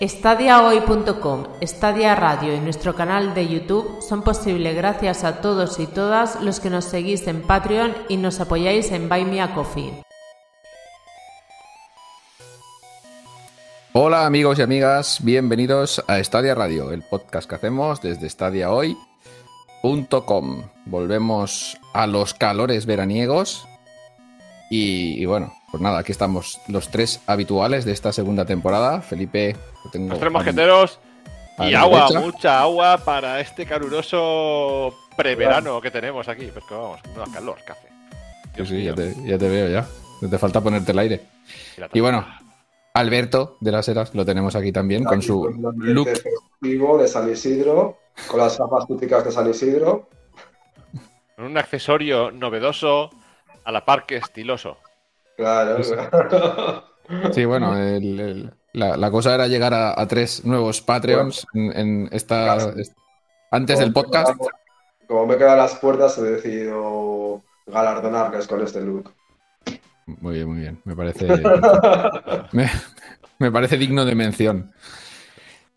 Estadiahoy.com, Stadia Radio y nuestro canal de YouTube son posibles gracias a todos y todas los que nos seguís en Patreon y nos apoyáis en Buy Me a Coffee. Hola amigos y amigas, bienvenidos a Stadia Radio, el podcast que hacemos desde stadiahoy.com. Volvemos a los calores veraniegos y, y bueno, pues nada, aquí estamos los tres habituales de esta segunda temporada. Felipe, lo tengo Los tres a- mosqueteros y agua, derecha. mucha agua para este caluroso preverano que tenemos aquí. Pues que vamos, no calor, café. Sí, sí, ya te, ya te veo ya. No te falta ponerte el aire. Y bueno, Alberto de las Heras lo tenemos aquí también con su con look. festivo de San Isidro, con las gafas típicas de San Isidro. un accesorio novedoso a la par que estiloso. Claro. Sí, bueno, el- el- la, la cosa era llegar a, a tres nuevos Patreons en, en esta est- antes del podcast. Como me quedan las puertas, he decidido galardonarles con este look. Muy bien, muy bien. Me parece, me, me parece digno de mención.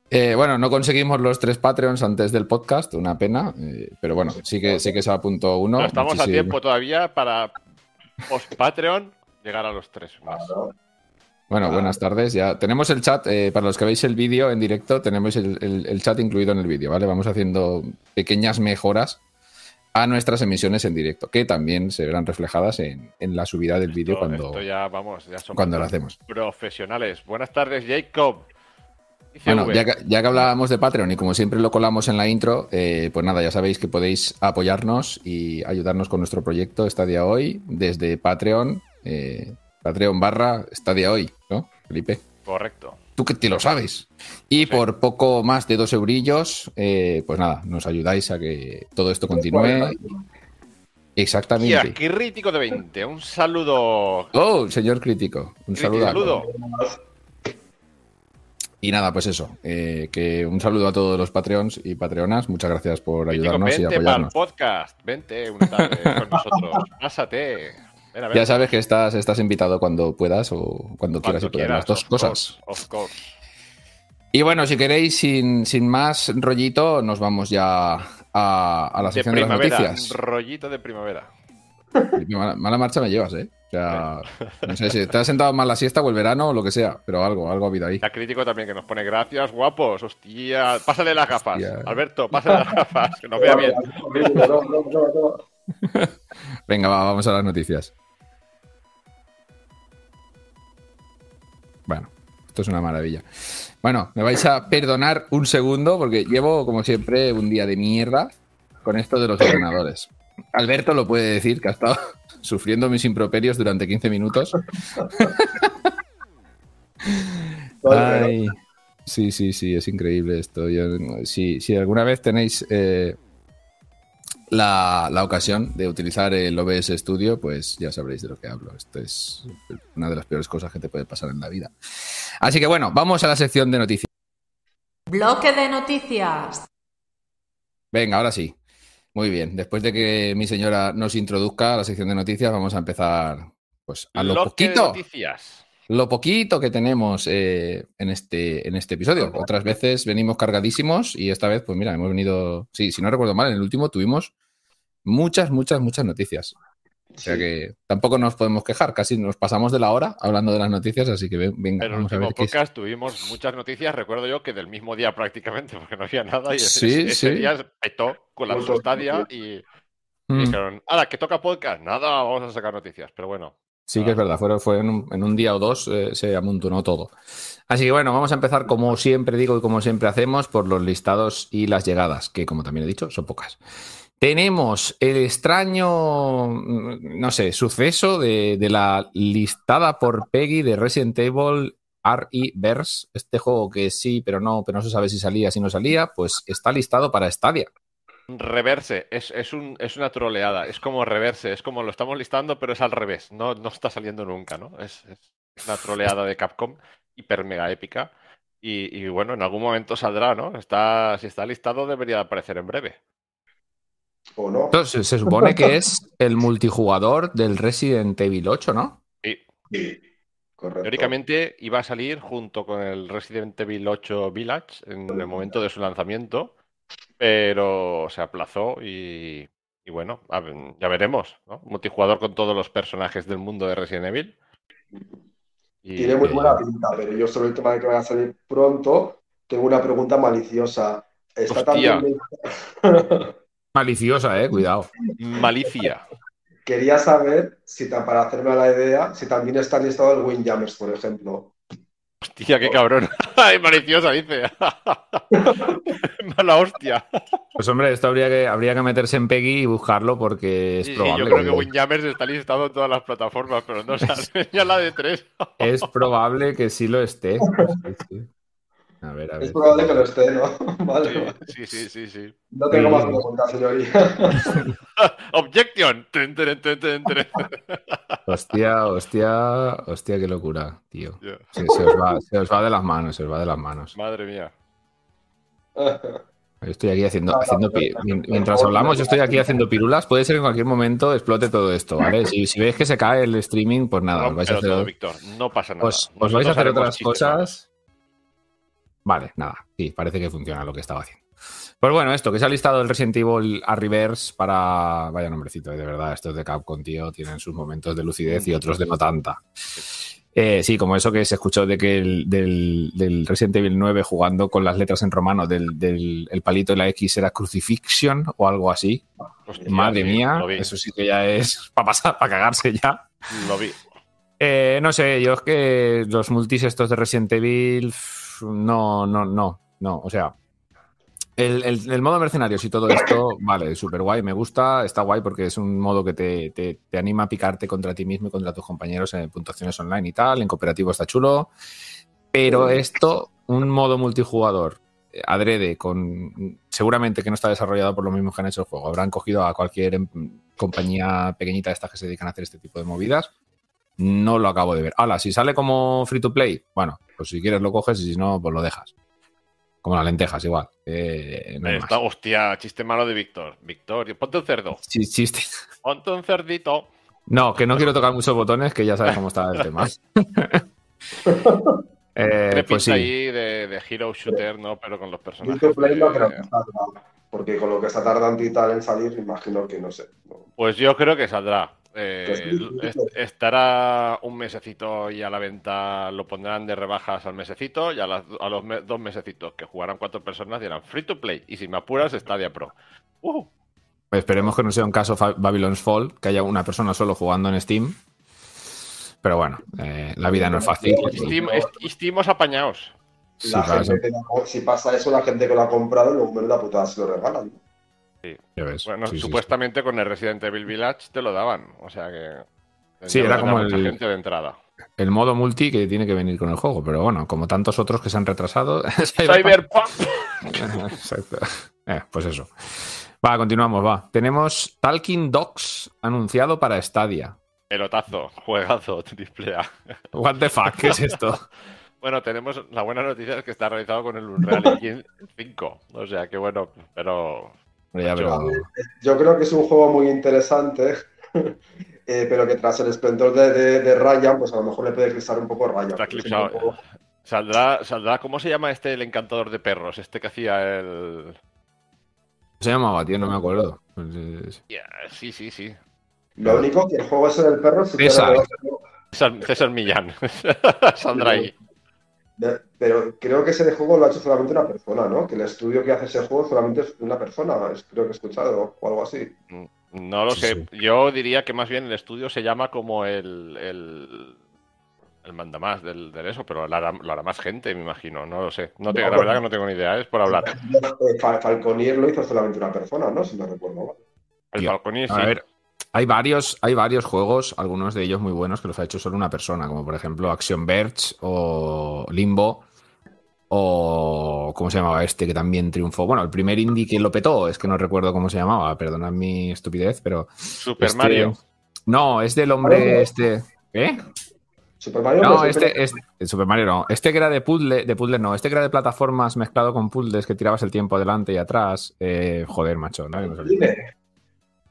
Eh, bueno, no conseguimos los tres Patreons antes del podcast, una pena, eh, pero bueno, sí que, sí que se apuntó uno. Pero estamos a tiempo todavía para post Patreon llegar a los tres más. Bueno, buenas tardes. Ya tenemos el chat. eh, para los que veis el vídeo en directo, tenemos el, el- el chat incluido en el vídeo, ¿vale? Vamos haciendo pequeñas mejoras a nuestras emisiones en directo, que también se verán reflejadas en, en la subida del vídeo cuando, esto ya, vamos, ya somos cuando lo hacemos. profesionales. Buenas tardes, Jacob. Bueno, ya que, ya que hablábamos de Patreon y como siempre lo colamos en la intro, eh, pues nada, ya sabéis que podéis apoyarnos y ayudarnos con nuestro proyecto Estadia Hoy desde Patreon, eh, Patreon barra Estadia Hoy, ¿no, Felipe? Correcto. Tú que te lo sabes. Y por poco más de dos eurillos, eh, pues nada, nos ayudáis a que todo esto continúe. Y Exactamente. a Crítico de 20, un saludo. Oh, señor crítico, un Crítico, saludo. saludo. Y nada, pues eso, eh, que un saludo a todos los Patreons y Patreonas. Muchas gracias por Crítico, ayudarnos y para el apoyarnos. podcast. Vente una tarde con nosotros. Pásate. Ya sabes que estás, estás invitado cuando puedas o cuando quieras y puedas, las quieras, dos of cosas. course, of course. Y bueno, si queréis, sin, sin más rollito, nos vamos ya a, a la De sección de, las primavera, noticias. rollito de primavera. Mala, mala marcha me llevas, ¿eh? O sea, no sé si te has sentado mal la siesta o el verano o lo que sea, pero algo, algo ha habido ahí. La crítico también que nos pone gracias, guapos. Hostia, pásale las gafas. Hostia. Alberto, pásale las gafas, que nos vea bien. Venga, va, vamos a las noticias. Esto es una maravilla. Bueno, me vais a perdonar un segundo porque llevo, como siempre, un día de mierda con esto de los ordenadores. Alberto lo puede decir, que ha estado sufriendo mis improperios durante 15 minutos. Ay, sí, sí, sí, es increíble esto. Yo, si, si alguna vez tenéis eh, la, la ocasión de utilizar el OBS Studio, pues ya sabréis de lo que hablo. Esto es una de las peores cosas que te puede pasar en la vida. Así que bueno, vamos a la sección de noticias. Bloque de noticias. Venga, ahora sí. Muy bien. Después de que mi señora nos introduzca a la sección de noticias, vamos a empezar pues a lo Bloque de poquito. noticias. Lo poquito que tenemos eh, en, este, en este episodio. Otras veces venimos cargadísimos y esta vez, pues mira, hemos venido. Sí, si no recuerdo mal, en el último tuvimos muchas, muchas, muchas noticias. O sea Sí. que tampoco nos podemos quejar, casi nos pasamos de la hora hablando de las noticias, así que ven- venga, En el vamos a último ver qué es. podcast tuvimos muchas noticias, recuerdo yo que del mismo día prácticamente, porque no había nada y ese, Sí, ese sí. día petó con la Mucho, Stadia mucho. y Mm, dijeron, ahora que toca podcast, nada, vamos a sacar noticias, pero bueno. Sí que es verdad, fue, fue en, un, día o dos eh, se amontonó todo. Así que bueno, vamos a empezar como siempre digo y como siempre hacemos por los listados y las llegadas, que como también he dicho, son pocas. Tenemos el extraño, mm, no sé, suceso de, de la listada por Peggy de Resident Evil RE Verse, este juego que sí, pero no, pero no se sabe si salía, si no salía, pues está listado para Stadia. Reverse, es, es, un, es una troleada, es como reverse, es como lo estamos listando, pero es al revés, no, no está saliendo nunca, ¿no? Es, es una troleada de Capcom, hiper mega épica. Y, y bueno, en algún momento saldrá, ¿no? Está, si está listado, debería aparecer en breve. ¿O no? Entonces, se supone que es el multijugador del Resident Evil 8, ¿no? Sí, Sí. Correcto. Teóricamente iba a salir junto con el Resident Evil 8 Village en el momento de su lanzamiento, pero se aplazó y, y bueno, a ya veremos, ¿no? Multijugador con todos los personajes del mundo de Resident Evil. Y- Tiene muy buena pinta, pero yo sobre el tema de que vaya a salir pronto, tengo una pregunta maliciosa. ¿Está Hostia. también... Maliciosa, eh, cuidado. Malicia. Quería saber, si para hacerme a la idea, si también está listado el Windjammers, por ejemplo. Hostia, qué cabrón. Ay, maliciosa, dice. Mala hostia. Pues hombre, esto habría que, habría que meterse en Peggy y buscarlo porque es Sí, sí, probable. yo creo que que- Windjammers está listado en todas las plataformas, pero no ya la de tres. Es probable que sí lo esté. Sí. A ver, a ver. Es probable que lo esté, ¿no? Vale, Sí, vale. sí, sí, sí, sí. No tengo más preguntas, señoría. Objection. Hostia, hostia, hostia, qué locura, tío. Se, se os va, se os va de las manos, se os va de las manos. Madre mía. Yo Estoy aquí haciendo, haciendo mientras hablamos, yo estoy aquí haciendo pirulas. Puede ser que en cualquier momento explote todo esto, ¿vale? Si, si veis que se cae el streaming, pues nada, os vais a hacer, todo, Víctor. No pasa nada. os, os vais a hacer otras cosas. Vale, nada, sí, parece que funciona lo que estaba haciendo. Pues bueno, esto, que se ha listado el Resident Evil a reverse para. Vaya nombrecito, eh, de verdad, estos de Capcom, tío, tienen sus momentos de lucidez y otros de no tanta. Eh, sí, como eso que se escuchó de que el, del, del Resident Evil 9 jugando con las letras en romano del, del el palito de la X era Crucifixion o algo así. Hostia, Madre sí, mía, eso sí que ya es para pasar, para cagarse ya. Lo vi. Eh, no sé, yo es que los multis estos de Resident Evil, no, no, no, no. O sea, el, el- el modo mercenarios y todo esto, vale, súper guay, me gusta, está guay porque es un modo que te, te- te anima a picarte contra ti mismo y contra tus compañeros en puntuaciones online y tal, en cooperativo está chulo. Pero esto, un modo multijugador eh, adrede, con seguramente que no está desarrollado por los mismos que han hecho el juego. Habrán cogido a cualquier em, compañía pequeñita de estas que se dedican a hacer este tipo de movidas. No lo acabo de ver. Hala, si sale como free to play, bueno, pues si quieres lo coges y si no, pues lo dejas. Como las lentejas, igual. Eh, no más. hostia, chiste malo de Víctor. Víctor, ponte un cerdo. Sí, chiste. Ponte un cerdito. No, que no quiero tocar muchos botones, que ya sabes cómo está el tema. Eh, pues sí. ahí de, de hero shooter, ¿no? Pero con los personajes. Free to Play no de- creo que salga, porque con lo que está tardando y tal en salir, imagino que no sé. Pues yo creo que saldrá. Eh, Pues sí. estará un mesecito y a la venta lo pondrán de rebajas al mesecito y a, las- a los me- dos mesecitos que jugarán cuatro personas dirán free to play y si me apuras Stadia Pro. Uh, Esperemos que no sea un caso Babylon's Fall, que haya una persona solo jugando en Steam. Pero bueno, eh, la vida no es fácil. Steam, Steamos apañados. Sí, La claro, gente que la- si pasa eso, la gente que lo ha comprado, luego menuda putada se lo regalan. Ya ves. Bueno, Sí, sí, sí. supuestamente con el Resident Evil Village te lo daban. O sea que. Sí, ya era como el- gente de entrada. El modo multi que tiene que venir con el juego, pero bueno, como tantos otros que se han retrasado. Cyberpunk. Exacto. Eh, pues eso. Va, continuamos, va. Tenemos Talking Dogs anunciado para Stadia. Pelotazo, juegazo, triple A. What the fuck, ¿qué es esto? Bueno, tenemos la buena noticia es que está realizado con el Unreal Engine 5. O sea que bueno, pero. Hombre, ya, pero- Yo creo que es un juego muy interesante, eh, pero que tras el esplendor de, de, de Ryan, pues a lo mejor le puede eclipsar un poco Ryan. Está Saldrá, saldrá, ¿cómo se llama este el encantador de perros? Este que hacía el. se llamaba, tío, no me acuerdo. Pues, sí, sí, sí. Lo único que el juego ese del perro César, César Millán. Saldrá ahí. Pero creo que ese de juego lo ha hecho solamente una persona, ¿no? Que el estudio que hace ese juego solamente es una persona, creo que he escuchado, o algo así. No lo Sí, sé. sí. Yo diría que más bien el estudio se llama como el. el... El mandamás del, del eso, pero lo hará, lo hará más gente, me imagino. No lo sé. No tengo, la verdad que no tengo ni idea, es por hablar. Eh, Fal- Falconier lo hizo solamente una persona, ¿no? Si me recuerdo mal. El Tío, Falconi sí. A ver, hay varios, hay varios juegos, algunos de ellos muy buenos, que los ha hecho solo una persona, como por ejemplo Action Verge o Limbo. O ¿cómo se llamaba este que también triunfó? Bueno, el primer indie que lo petó, es que no recuerdo cómo se llamaba, perdonad mi estupidez, pero. Super este- Mario. No, es del hombre este. ¿Eh? Super Mario No, este, este, el Super Mario no. Este que era de puzzle, de puzzle no. Este que era de plataformas mezclado con puzzles que tirabas el tiempo adelante y atrás. Eh, joder, macho. ¿no?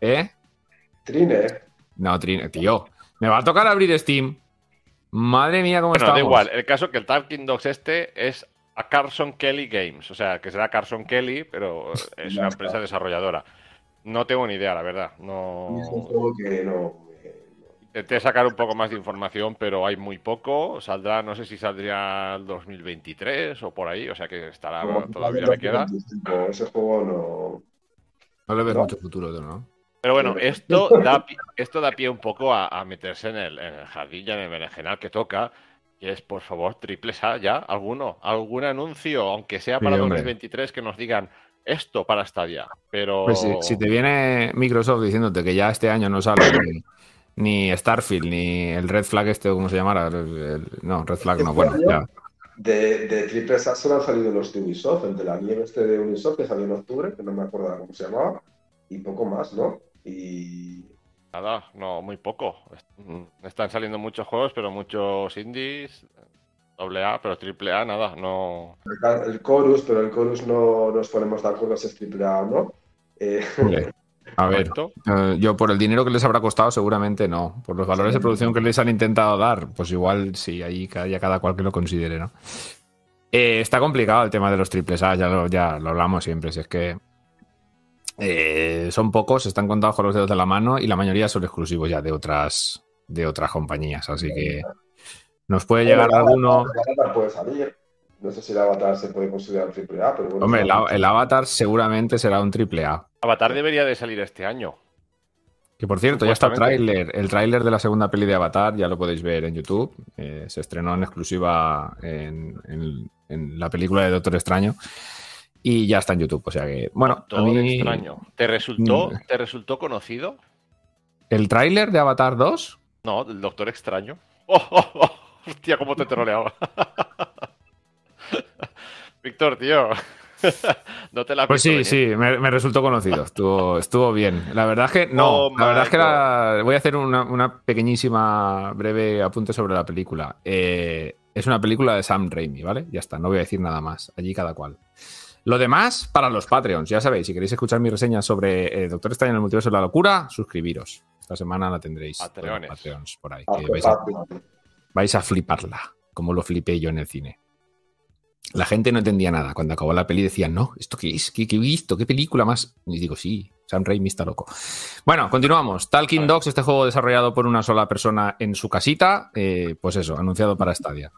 ¿Eh? Trine. No, Trine, tío. Me va a tocar abrir Steam. Madre mía, cómo Bueno, estamos. da igual. El caso que el Talking Dogs este es a Carson Kelly Games. O sea, que será Carson Kelly, pero es una está. empresa desarrolladora. No tengo ni idea, la verdad. Es un No. juego que no. Intenté sacar un poco más de información, pero hay muy poco. Saldrá, no sé si saldrá el 2023 o por ahí. O sea que estará, no, todavía me queda. 2025, Ese juego No le ves ¿No? mucho futuro, ¿no? Pero bueno, Sí. esto da, esto da pie un poco a, a meterse en el, en el jardín y en el berenjenal que toca. Y es, por favor, triples A ya, alguno, algún anuncio, aunque sea Sí, para hombre. 2023, que nos digan esto para Stadia. Pero Pues si, si te viene Microsoft diciéndote que ya este año no sale ni, ni Starfield, ni el Red Flag este, o ¿cómo se llamara? El- el- no, Red Flag no, bueno, ya. De, de Triple A solo han salido los de Ubisoft, el de la nieve este de Ubisoft que salió en octubre, que no me acuerdo cómo se llamaba, y poco más, ¿no? Y nada, no, muy poco. Mm, Están saliendo muchos juegos, pero muchos indies, doble A, pero triple A, nada, no. el, Chorus, pero el Chorus no nos ponemos de acuerdo si es Triple A o no. Eh, a ver, eh, yo por el dinero que les habrá costado, seguramente no. Por los valores de producción que les han intentado dar, pues igual sí, ahí ya cada cual que lo considere, ¿no? Eh, está complicado el tema de los triples A, ya lo, ya lo hablamos siempre, si es que eh, son pocos, están contados con los dedos de la mano y la mayoría son exclusivos ya de otras, de otras compañías, así que nos puede llegar alguno... El Avatar puede salir. No sé si el Avatar se puede considerar Triple A, pero bueno. Hombre, el, Avatar seguramente será un triple A. Avatar debería de salir este año. Que por cierto, ya está el tráiler. El tráiler de la segunda peli de Avatar ya lo podéis ver en YouTube. Eh, se estrenó en exclusiva en, en- en la película de Doctor Extraño. Y ya está en YouTube. O sea que, bueno, a Todo mí- extraño. ¿Te resultó, Mm. ¿Te resultó conocido? ¿El tráiler de Avatar 2? No, del Doctor Extraño. ¡Oh, oh, oh! Hostia, cómo te troleaba. Víctor, tío. no te la Pues sí, sí, me, me resultó conocido. Estuvo, estuvo bien. La verdad es que no. Oh la verdad es que la- voy a hacer una, una pequeñísima, breve apunte sobre la película. Eh, es una película de Sam Raimi, ¿vale? Ya está, no voy a decir nada más. Allí cada cual. Lo demás, para los Patreons, ya sabéis, si queréis escuchar mi reseña sobre eh, Doctor Extraño en el Multiverso de la Locura, suscribiros. Esta semana la tendréis. Patreones. Patreons por ahí. Ah, que vais, a, fácil. vais a fliparla, como lo flipé yo en el cine. La gente no entendía nada. Cuando acabó la peli decían, no, ¿esto qué es? ¿Qué, qué he visto? ¿Qué película más? Y digo, sí, Sam Raimi está loco. Bueno, continuamos. Talking Dogs, este juego desarrollado por una sola persona en su casita, eh, pues eso, anunciado para Stadia.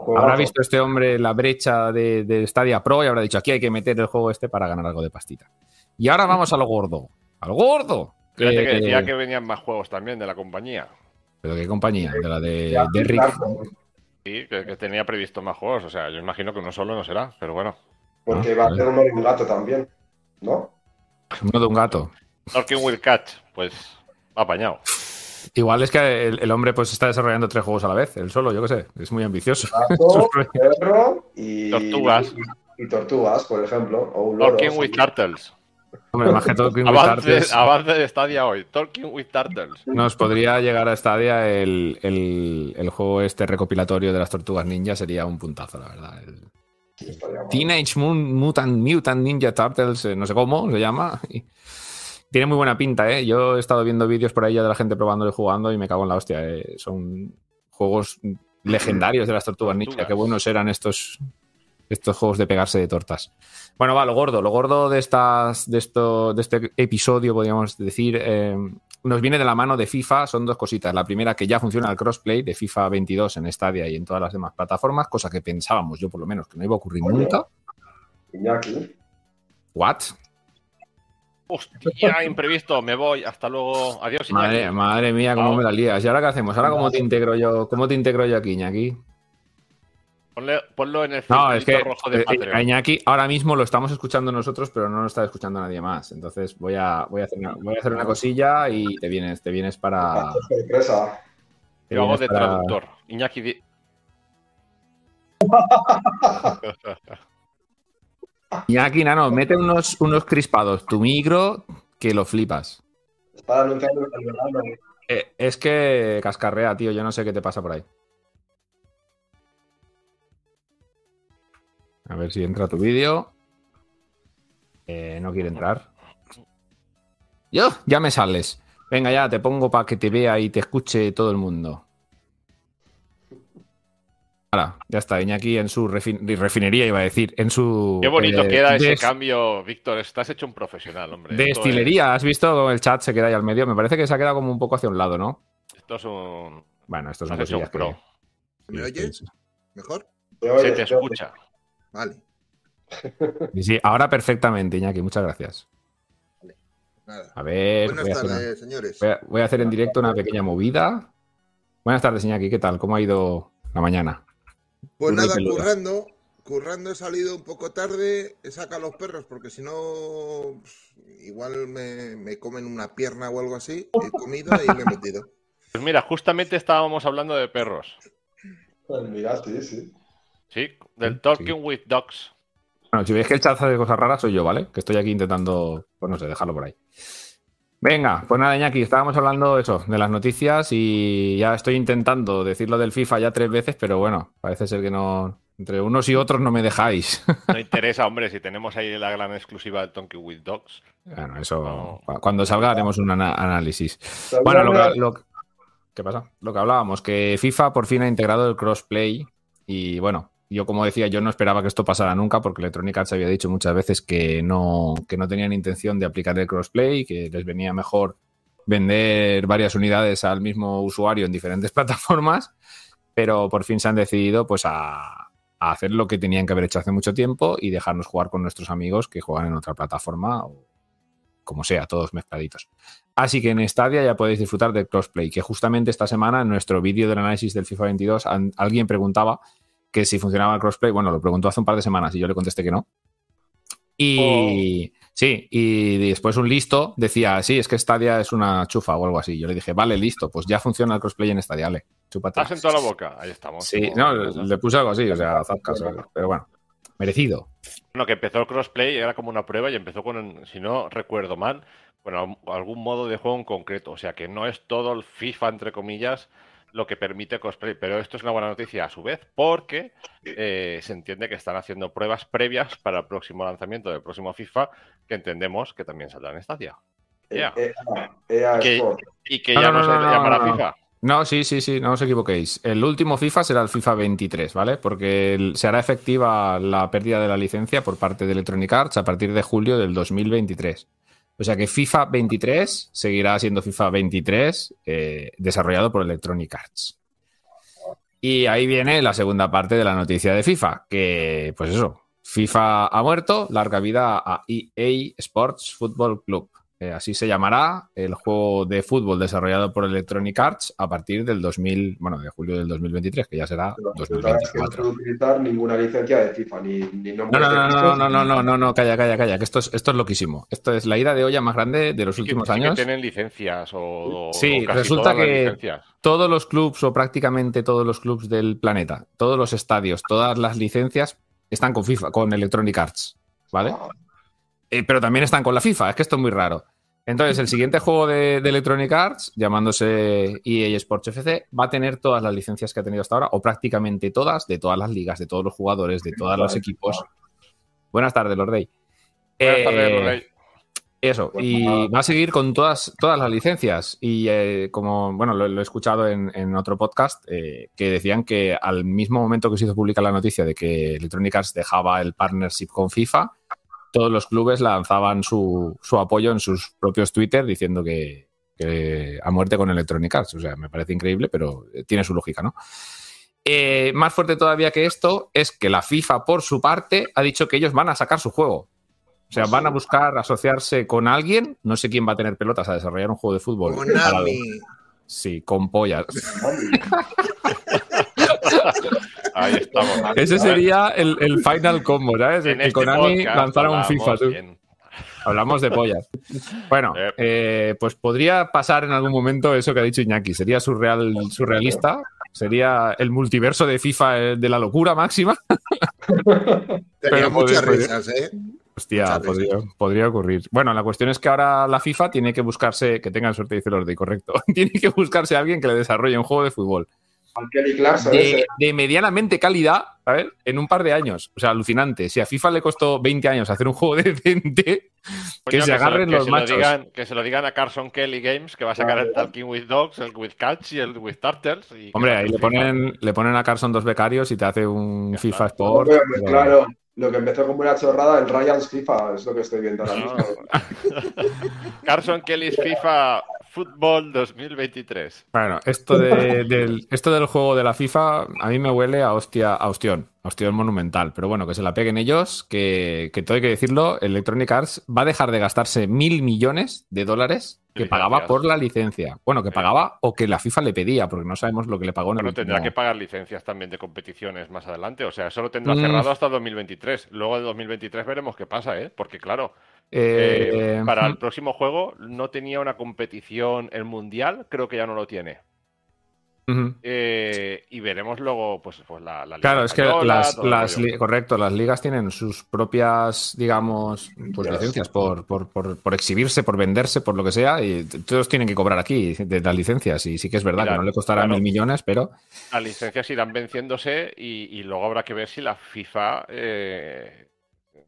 Juegazo. Habrá visto este hombre la brecha de, de Stadia Pro y habrá dicho, aquí hay que meter el juego este para ganar algo de pastita. Y ahora vamos a lo gordo. ¡Al gordo! Fíjate que decía que venían más juegos también de la compañía. ¿Pero qué compañía? De la de, Ya, de Rick. claro, Sí, que, que tenía previsto más juegos. O sea, yo imagino que uno solo no será, pero bueno. Porque Ah, va a ser uno de un gato también, ¿no? Uno de un gato. Talking Will Catch, pues apañado. Igual es que el, el hombre pues está desarrollando tres juegos a la vez, él solo, yo qué sé, es muy ambicioso. Gato, perro y Tortugas. Y, y tortugas, por ejemplo. O un loro. Talking with Turtles. Hombre, más que todo que Avance, avance de Stadia hoy. Talking with Turtles. nos podría llegar a Stadia el, el, el juego este recopilatorio de las tortugas ninja, sería un puntazo, la verdad. Teenage Moon- Mutant, Mutant Ninja Turtles, eh, no sé cómo se llama. Tiene muy buena pinta, ¿eh? Yo he estado viendo vídeos por ahí ya de la gente probando y jugando y me cago en la hostia. eh. Son juegos legendarios de las tortugas ninja. Qué buenos eran estos, estos juegos de pegarse de tortas. Bueno, va, lo gordo. Lo gordo de, estas, de, esto, de este episodio, podríamos decir, eh, nos viene de la mano de FIFA. Son dos cositas. La primera, que ya funciona el crossplay de FIFA 22 en Stadia y en todas las demás plataformas, cosa que pensábamos yo por lo menos que no iba a ocurrir Oye. nunca. Iñaki. ¿What? Hostia, imprevisto. Me voy. Hasta luego. Adiós, Iñaki. Madre, madre mía, cómo me la lías. ¿Y ahora qué hacemos? ¿Ahora cómo te integro yo? ¿Cómo te integro yo aquí, Iñaki? Ponle- ponlo en el No, es que circulito rojo de eh, Patreon. a Iñaki ahora mismo lo estamos escuchando nosotros, pero no lo está escuchando nadie más. Entonces voy a, voy a, hacer, una, voy a hacer una cosilla y te vienes, te vienes para. Sorpresa. te Yo hago de para- traductor. Iñaki. di- Iñaki, nano, mete unos, unos crispados. Tu micro, que lo flipas. Para. Eh, es que cascarrea, tío. Yo no sé qué te pasa por ahí. A ver si entra tu vídeo. Eh, no quiere entrar. Yo, ya me sales. Venga, ya te pongo para que te vea y te escuche todo el mundo. Ahora, ya está, Iñaki en su refin- refinería, iba a decir, en su... Qué bonito eh, queda ese cambio, Víctor. Estás hecho un profesional, hombre. Esto Destilería, ¿has visto? El chat se queda ahí al medio. Me parece que se ha quedado como un poco hacia un lado, ¿no? es- Esto es un. Bueno, esto hecho un que... pro. ¿Me oyes? ¿Mejor? Se te escucha. Vale. Sí, sí, ahora perfectamente, Iñaki, muchas gracias. Nada. A ver, Buenas voy a, tardes, señores. voy a- voy a hacer en directo una pequeña movida. Buenas tardes, Iñaki, ¿qué tal? ¿Cómo ha ido la mañana? Pues nada, currando. Currando he salido un poco tarde, he sacado a los perros porque si no, pues, igual me, me comen una pierna o algo así. He comido y me he metido. Pues mira, justamente estábamos hablando de perros. Pues mira, sí, sí. Sí, del Sí. Talking with Dogs. Bueno, si veis que el chat hace cosas raras, soy yo, ¿vale? Que estoy aquí intentando, pues no sé, dejarlo por ahí. Venga, pues nada, Iñaki, estábamos hablando eso, de las noticias y ya estoy intentando decirlo del FIFA ya tres veces, pero bueno, parece ser que no. Entre unos y otros no me dejáis. No interesa, hombre, si tenemos ahí la gran exclusiva del Talking with Dogs. bueno, eso. No. Cuando salga haremos un ana- análisis. Pero Bueno, lo que, lo- ¿qué pasa? Lo que hablábamos, que FIFA por fin ha integrado el crossplay y bueno, yo como decía, yo no esperaba que esto pasara nunca porque Electronic Arts había dicho muchas veces que no, que no tenían intención de aplicar el crossplay, que les venía mejor vender varias unidades al mismo usuario en diferentes plataformas, pero por fin se han decidido pues a, hacer lo que tenían que haber hecho hace mucho tiempo y dejarnos jugar con nuestros amigos que juegan en otra plataforma o como sea, todos mezcladitos. Así que en Stadia ya podéis disfrutar del crossplay, que justamente esta semana en nuestro vídeo del análisis del FIFA 22 an- alguien preguntaba que si funcionaba el crossplay. Bueno, lo preguntó hace un par de semanas y yo le contesté que no. Y sí, y después un listo decía, sí, es que Stadia es una chufa o algo así. Yo le dije, vale, listo, pues ya funciona el crossplay en Stadia, ale, chúpate. Has en toda la boca. Ahí estamos. Sí, no, le puse algo así, o sea, haz caso, pero bueno, merecido. Bueno, que empezó el crossplay, era como una prueba y empezó con, si no recuerdo mal, con al- algún modo de juego en concreto. O sea que no es todo el FIFA, entre comillas, lo que permite crossplay. Pero esto es una buena noticia a su vez, porque eh, se entiende que están haciendo pruebas previas para el próximo lanzamiento del próximo FIFA, que entendemos que también saldrá en Stadia. Ya. EA, EA Que-. Y que No, ya no, no, no, se llamará no, no. FIFA. No, sí, sí, sí, no os equivoquéis. El último FIFA será el FIFA 23, ¿vale? Porque se hará efectiva la pérdida de la licencia por parte de Electronic Arts a partir de julio del 2023. O sea que FIFA 23 seguirá siendo FIFA 23 eh, desarrollado por Electronic Arts. Y ahí viene la segunda parte de la noticia de FIFA, que pues eso, FIFA ha muerto, larga vida a EA Sports Football Club. Eh, así se llamará el juego de fútbol desarrollado por Electronic Arts a partir del 2000, bueno, de julio del 2023, que ya será Pero la verdad es que no 2024. puedo utilizar ninguna licencia de FIFA, ni, ni No, no, de no, no, no, no, no, no, no, calla, calla, calla, que esto es, esto es loquísimo. Esto es la ida de olla más grande de los Sí que- últimos sí que años. tienen licencias o, o Sí, casi resulta todas las que- licencias. todos los clubs o prácticamente todos los clubs del planeta, todos los estadios, todas las licencias están con FIFA, con Electronic Arts, ¿vale? Ah, Eh, pero también están con la FIFA, es que esto es muy raro. Entonces, el siguiente juego de, de Electronic Arts, llamándose EA Sports FC, va a tener todas las licencias que ha tenido hasta ahora, o prácticamente todas, de todas las ligas, de todos los jugadores, de todos los equipos. Buenas tardes, Lordey. Buenas tardes, Eh, Lorey. eso, Pues y va a seguir con todas, todas las licencias. Y eh, como, bueno, lo, lo he escuchado en, en otro podcast, eh, que decían que al mismo momento que se hizo pública la noticia de que Electronic Arts dejaba el partnership con FIFA, todos los clubes lanzaban su, su apoyo en sus propios Twitter diciendo que, que a muerte con Electronic Arts. O sea, me parece increíble, pero eh, tiene su lógica, ¿no? Eh, más fuerte todavía que esto es que la FIFA, por su parte, ha dicho que ellos van a sacar su juego. O sea, van a buscar asociarse con alguien, no sé quién va a tener pelotas a desarrollar un juego de fútbol. Konami. Sí, con pollas. Ahí estamos. Ese sería el, el final combo, ¿sabes? En que este Konami podcast lanzara un FIFA, tú. bien. Hablamos de pollas. Bueno, Eh. eh, pues podría pasar en algún momento eso que ha dicho Iñaki. Sería surreal, surrealista. Sería el multiverso de FIFA eh, de la locura máxima. Tenía muchas podría- risas, ¿eh? Hostia, Muchas podría, podría ocurrir. Bueno, la cuestión es que ahora la FIFA tiene que buscarse, que tengan suerte, dice Lordi, correcto. tiene que buscarse a alguien que le desarrolle un juego de fútbol. Al Kelly Clarkson de, medianamente calidad, ¿sabes? En un par de años. O sea, alucinante. Si a FIFA le costó 20 años hacer un juego decente, que se agarren lo- que los se lo machos. digan- que se lo digan a Carson Kelly Games, que va a sacar el Talking with Dogs, el with Cats y el with Turtles. y Hombre, a ahí le ponen, le ponen a Carson dos becarios y te hace un Ya FIFA está. Sport. Pero- Claro, lo que empezó como una chorrada, el Ryan's FIFA, es lo que estoy viendo ahora No. mismo. Carson Kelly's FIFA Football 2023. Bueno, esto, de- del, esto del juego de la FIFA a mí me huele a hostia, a ostión, a ostión monumental. Pero bueno, que se la peguen ellos, que, que todo hay que decirlo, Electronic Arts va a dejar de gastarse mil millones de dólares que Licencias. pagaba por la licencia. Bueno, que pagaba o que la FIFA le pedía, porque no sabemos lo que le pagó en el Bueno, tendrá que pagar licencias también de competiciones más adelante. O sea, eso lo tendrá Mm. cerrado hasta 2023. Luego de 2023 veremos qué pasa, ¿eh? Porque claro, Eh, eh, para el próximo juego no tenía una competición, el Mundial creo que ya no lo tiene. Eh, y veremos luego, pues, pues la, la Liga Claro, es que las, li- correcto, las ligas tienen sus propias, digamos, pues Licencias. licencias por, por, por, por exhibirse, por venderse, por lo que sea, y todos tienen que cobrar aquí de las licencias. Y sí que es verdad Mira, que no le costará claro. mil millones, pero Las licencias irán venciéndose y, y luego habrá que ver si la FIFA eh,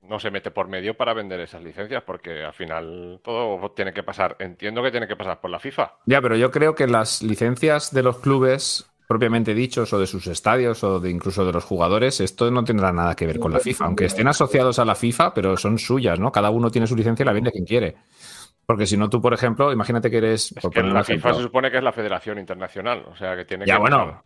no se mete por medio para vender esas licencias, porque al final todo tiene que pasar, entiendo que tiene que pasar por la FIFA. ya, pero yo creo que las licencias de los clubes propiamente dichos o de sus estadios o de incluso de los jugadores, esto no tendrá nada que ver con la FIFA, aunque estén asociados a la FIFA, pero son suyas, ¿no? Cada uno tiene su licencia y la vende quien quiere. Porque si no, tú, por ejemplo, imagínate que eres. Es que la FIFA ejemplo- se supone que es la Federación Internacional, o sea que tiene Ya, que bueno,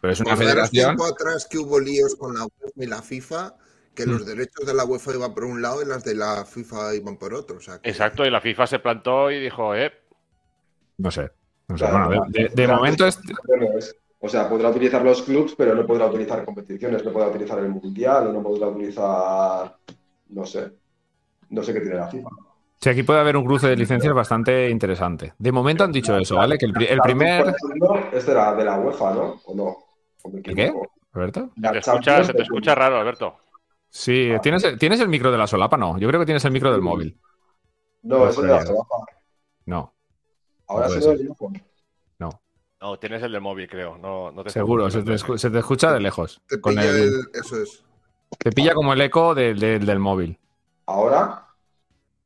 pero es una federación. tiempo atrás que hubo líos con la UEFA y la FIFA, que Mm. los derechos de la UEFA iban por un lado y las de la FIFA iban por otro. O sea, que- Exacto, y la FIFA se plantó y dijo, eh, No sé. No sé. Claro, Bueno, de, de- de claro. momento es. Bueno, es- O sea, podrá utilizar los clubs, pero no podrá utilizar competiciones, no podrá utilizar el mundial, no podrá utilizar. No sé. No sé qué tiene la FIFA. Sí, aquí puede haber un cruce de licencias bastante interesante. De momento han dicho eso, ¿vale? Que el, primer. ejemplo, es de la, UEFA, ¿no? ¿O no? ¿O me ¿El qué? te escucha, Champions se te escucha raro, Alberto. Sí, ¿tienes, el- ¿tienes el micro de la solapa? No, yo creo que tienes el micro del móvil. No, eso es de la. Solapa. No, Ahora sí lo ser. digo. No, tienes el del móvil, creo. No, no te seguro, se te, escu- se te escucha de lejos. te Con pilla el- el- Eso es. Te pilla como el eco del, del- del móvil. Ahora,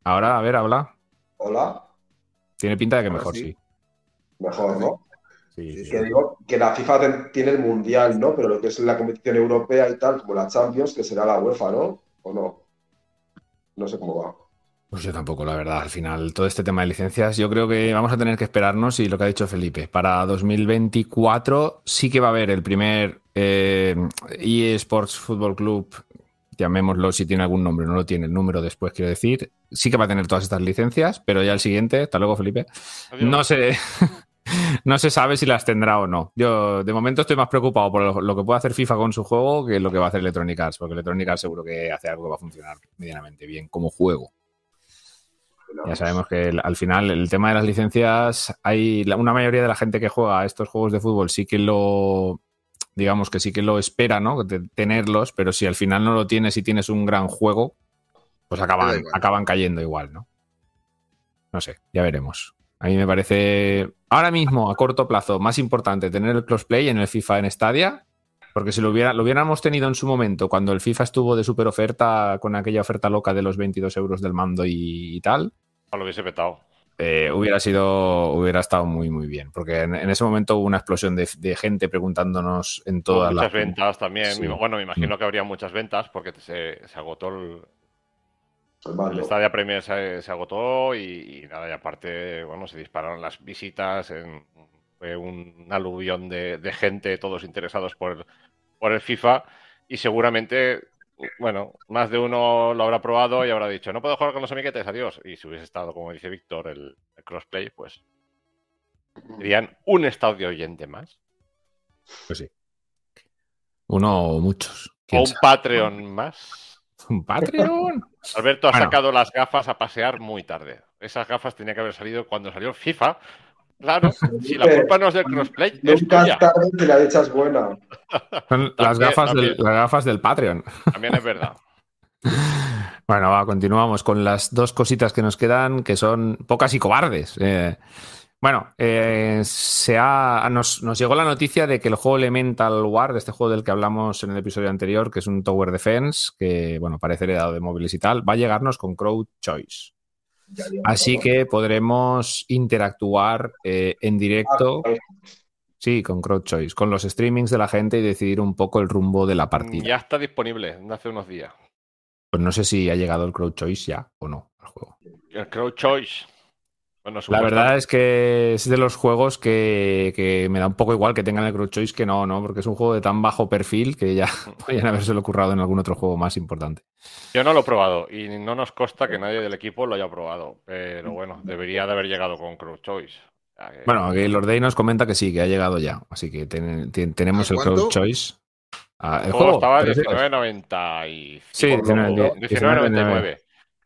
Ahora, a ver, habla. hola, Tiene pinta de que Ahora mejor, sí. sí. mejor, ¿no? Sí, Sí, sí. Que digo que la FIFA tiene el mundial, ¿no? Pero lo que es la competición europea y tal, como la Champions, que será la UEFA, ¿no? ¿O no? No sé cómo va. Pues yo tampoco, la verdad. Al final, todo este tema de licencias, yo creo que vamos a tener que esperarnos y lo que ha dicho Felipe, para 2024 sí que va a haber el primer eh, eSports Football Club, llamémoslo si tiene algún nombre, no lo tiene, el número después quiero decir, sí que va a tener todas estas licencias, pero ya el siguiente, hasta luego Felipe, Adiós. no sé, no se sabe si las tendrá o no. Yo de momento estoy más preocupado por lo, lo que puede hacer FIFA con su juego que lo que va a hacer Electronic Arts, porque Electronic Arts seguro que hace algo que va a funcionar medianamente bien como juego. Ya sabemos que el- al final el tema de las licencias, hay la- una mayoría de la gente que juega a estos juegos de fútbol sí que lo, digamos que sí que lo espera, ¿no? De tenerlos, pero si al final no lo tienes y tienes un gran juego, pues acaban, acaban cayendo igual, ¿no? No sé, ya veremos. A mí me parece ahora mismo, a corto plazo, más importante tener el crossplay en el FIFA en Stadia, porque si lo, hubiera, lo hubiéramos tenido en su momento, cuando el FIFA estuvo de super oferta con aquella oferta loca de los 22 euros del mando y- y tal, No lo hubiese petado. eh, hubiera sido, hubiera estado muy, muy bien. Porque en, en ese momento hubo una explosión de, de gente preguntándonos en todas muchas las. ventas también. Sí. Bueno, me Mm. imagino que habría muchas ventas porque se, se agotó el, El el. Stadia Premier se, se agotó y, y nada, y aparte, bueno, se dispararon las visitas, en- fue un aluvión de, de gente, todos interesados por el, por el FIFA y seguramente, bueno, más de uno lo habrá probado y habrá dicho, no puedo jugar con los amiguetes, adiós. Y si hubiese estado, como dice Víctor, el, el crossplay, pues serían un estado de oyente más. Pues sí. Uno o muchos. O ¿Quién un sabe? Patreon más. ¿Un Patreon. Alberto ha Bueno. sacado las gafas a pasear muy tarde. Esas gafas tenían que haber salido cuando salió FIFA. Claro, si la culpa no es del crossplay, es Nunca es tarde que la dicha es buena. Son las También, gafas, del, las gafas del Patreon. También es verdad. Bueno, va, continuamos con las dos cositas que nos quedan, que son pocas y cobardes. Eh, Bueno, eh, se ha, nos, nos llegó la noticia de que el juego Elemental War, de este juego del que hablamos en el episodio anterior, que es un Tower Defense, que bueno, parece heredado de móviles y tal, va a llegarnos con Crowd Choice. Así que podremos interactuar eh, en directo, Ah, sí, con Crowd Choice, con los streamings de la gente y decidir un poco el rumbo de la partida. Ya está disponible de hace unos días. Pues no sé si ha llegado el Crowd Choice ya o no al juego. El Crowd Choice. Bueno, La verdad es que es de los juegos que, que me da un poco igual que tengan el Crowd Choice que no, ¿no? Porque es un juego de tan bajo perfil que ya podrían haberse currado en algún otro juego más importante. Yo no lo he probado y no nos consta que nadie del equipo lo haya probado. Pero bueno, debería de haber llegado con Crowd Choice. Que- Bueno, aquí Lord Day nos comenta que sí, que ha llegado ya. Así que ten- ten- tenemos ¿A el Crowd? Choice. Ah, el juego estaba a ¿te refieres? 19.95. Sí, 19.99. 19.99.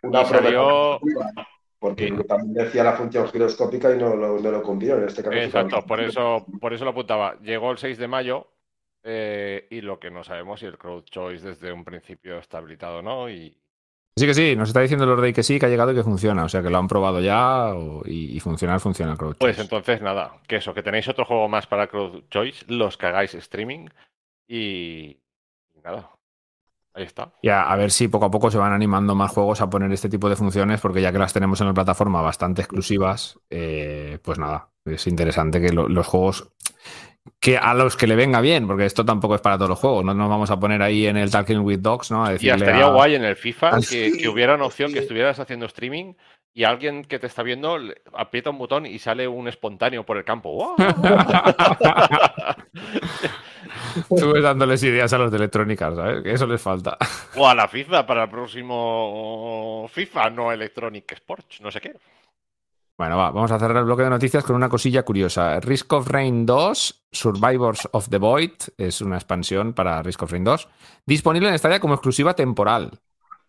Una Y salió- promesa, Porque Sí. también decía la función giroscópica y no, lo- no lo cumplieron. En este caso, Exacto, por eso, por eso lo apuntaba. Llegó el 6 de mayo eh, y lo que no sabemos si el Crowd Choice desde un principio está habilitado o no. Y Sí que sí, nos está diciendo Lord Day que sí, que ha llegado y que funciona. O sea, que lo han probado ya o- y, y funcionar, funciona el Crowd pues Choice. entonces nada, que eso, que tenéis otro juego más para Crowd Choice, los que hagáis streaming y nada. Ahí está. Y a, ver si poco a poco se van animando más juegos a poner este tipo de funciones, porque ya que las tenemos en la plataforma bastante exclusivas, eh, pues nada, es interesante que lo- los juegos que a los que le venga bien, porque esto tampoco es para todos los juegos, no nos vamos a poner ahí en el Talking with Dogs, ¿no? A Y estaría a- guay en el FIFA Ah, que, que hubiera una opción que estuvieras haciendo streaming y alguien que te está viendo aprieta un botón y sale un espontáneo por el campo. ¡Wow! Estuve dándoles ideas a los de electrónica, ¿sabes? Que eso les falta. O a la FIFA para el próximo FIFA, no Electronic Sports, no sé qué. Bueno, va, vamos a cerrar el bloque de noticias con una cosilla curiosa. Risk of Rain 2, Survivors of the Void, es una expansión para Risk of Rain 2, disponible en Stadia como exclusiva temporal.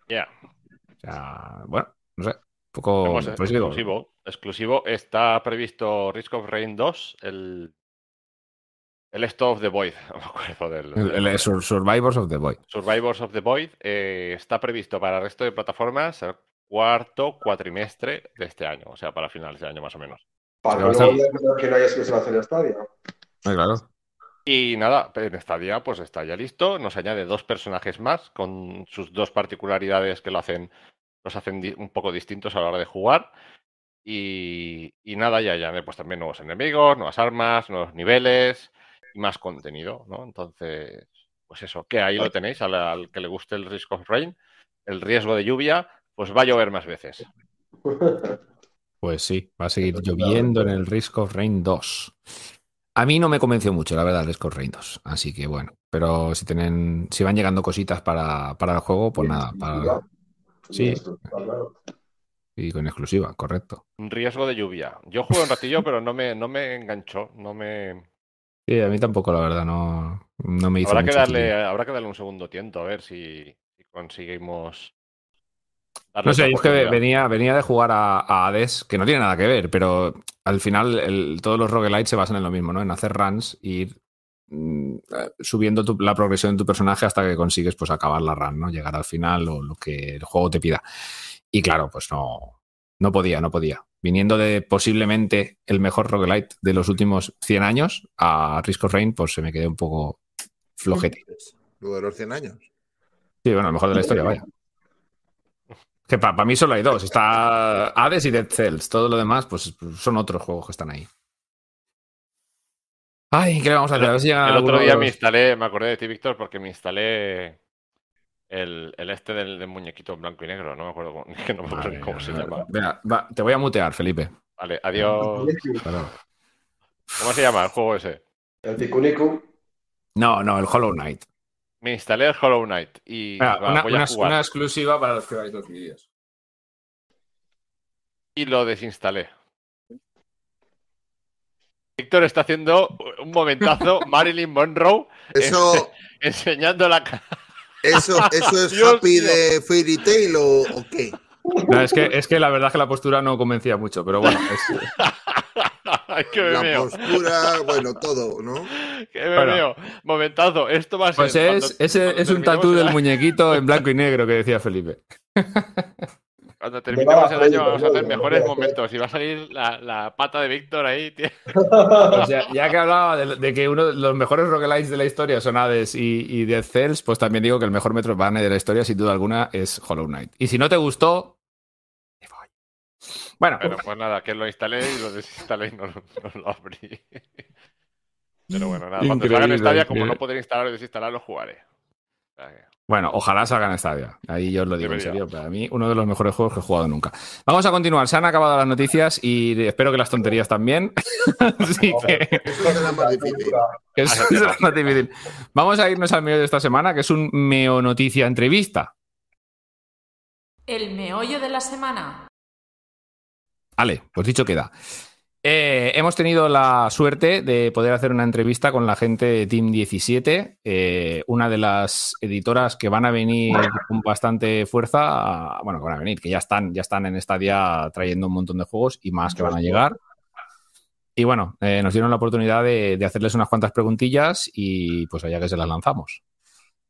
Ya, O sea, bueno, no sé, un poco... Exclusivo. Exclusivo está previsto Risk of Rain 2, el. El Esto of the Void, no me acuerdo del. el- Survivors of the Void. Survivors of the Void eh, está previsto para el resto de plataformas el cuarto cuatrimestre de este año, o sea, para finales de año más o menos. Para luego digan que no hay exclusivas en el estadio. Ah, claro. Y nada, en Stadia pues está ya listo, nos añade dos personajes más con sus dos particularidades que lo hacen, los hacen un poco distintos a la hora de jugar. Y, y nada, ya añade pues también nuevos enemigos, nuevas armas, nuevos niveles más contenido, ¿no? Entonces, pues eso, que ahí lo tenéis, al, al que le guste el Risk of Rain, el riesgo de lluvia, pues va a llover más veces. Pues sí, va a seguir lloviendo en el Risk of Rain 2. A mí no me convenció mucho, la verdad, el Risk of Rain 2. Así que bueno, pero si tienen, si van llegando cositas para, para el juego, pues nada, para, Sí. Y con exclusiva, correcto. Riesgo de lluvia. Yo jugué un ratillo, pero no me, no me enganchó, no me... Sí, a mí tampoco, la verdad, no, no me hizo Habrá que, darle, sentido. habrá que darle un segundo tiento a ver si, si conseguimos. No sé, es que venía, venía de jugar a, a Hades, que no tiene nada que ver, pero al final el- todos los roguelites se basan en lo mismo, ¿no? En hacer runs e ir mm, eh, subiendo tu- la progresión de tu personaje hasta que consigues pues acabar la run, ¿no? Llegar al final o lo que el juego te pida. Y claro, pues no, no podía, no podía. Viniendo de posiblemente el mejor roguelite de los últimos 100 años a Risk of Rain, pues se me quedé un poco flojete. Lo de los 100 años. Sí, bueno, el mejor de la historia, vaya. Que para mí solo hay dos. Está Hades y Dead Cells. Todo lo demás, pues son otros juegos que están ahí. Ay, ¿qué le vamos a hacer? A ver si llega El otro día me instalé, me acordé de ti, Víctor, porque me instalé el, el este del, del muñequito en blanco y negro. No me acuerdo cómo, que no me acuerdo Madre ni cómo mía, se llama. va, te voy a mutear, Felipe. Vale, adiós. ¿Cómo se llama el juego ese? El Pikuniku. No, no, el Hollow Knight. Me instalé el Hollow Knight y va, una, voy a una- jugar. una exclusiva para los que veáis los vídeos. y lo desinstalé. Víctor está haciendo un momentazo Marilyn Monroe Eso, enseñando la cara. Eso, eso es Dios happy de Fairy Tail o, o qué? No, es, que, es que la verdad es que la postura no convencía mucho, pero bueno. es- que me La veo. postura, bueno, todo, ¿no? Que me Bueno. veo. Momentazo. Esto va a ser. pues es, cuando- ese cuando es un tatú del el- muñequito en blanco y negro que decía Felipe. Cuando terminemos el año vamos a hacer mejores momentos y va a salir la, la pata de Víctor ahí, tío. Pues ya, ya que hablaba de, de que uno de los mejores roguelites de la historia son Hades y, y Dead Cells, pues también digo que el mejor Metroidvania de la historia, sin duda alguna, es Hollow Knight. Y si no te gustó, te voy. Bueno, Pero pues nada, que lo instalé y lo desinstalé y no, no lo abrí. Pero bueno, nada, cuando salga en Stadia, como increíble. no podré instalar o desinstalar, lo jugaré. O sea que- bueno, ojalá salgan en Stadia. Ahí yo os lo digo en serio. Para mí, uno de los mejores juegos que he jugado nunca. Vamos a continuar. Se han acabado las noticias y espero que las tonterías también. Así que Eso será más difícil. eso es más difícil. Vamos a irnos al medio de esta semana, que es un Meo Noticia Entrevista. El meollo de la semana. Vale, pues dicho queda. Eh, hemos tenido la suerte de poder hacer una entrevista con la gente de Team 17, eh, una de las editoras que van a venir con bastante fuerza, a- bueno, que van a venir, que ya están, ya están en Stadia trayendo un montón de juegos y más que van a llegar. Y bueno, eh, nos dieron la oportunidad de, hacerles unas cuantas preguntillas y pues allá que se las lanzamos.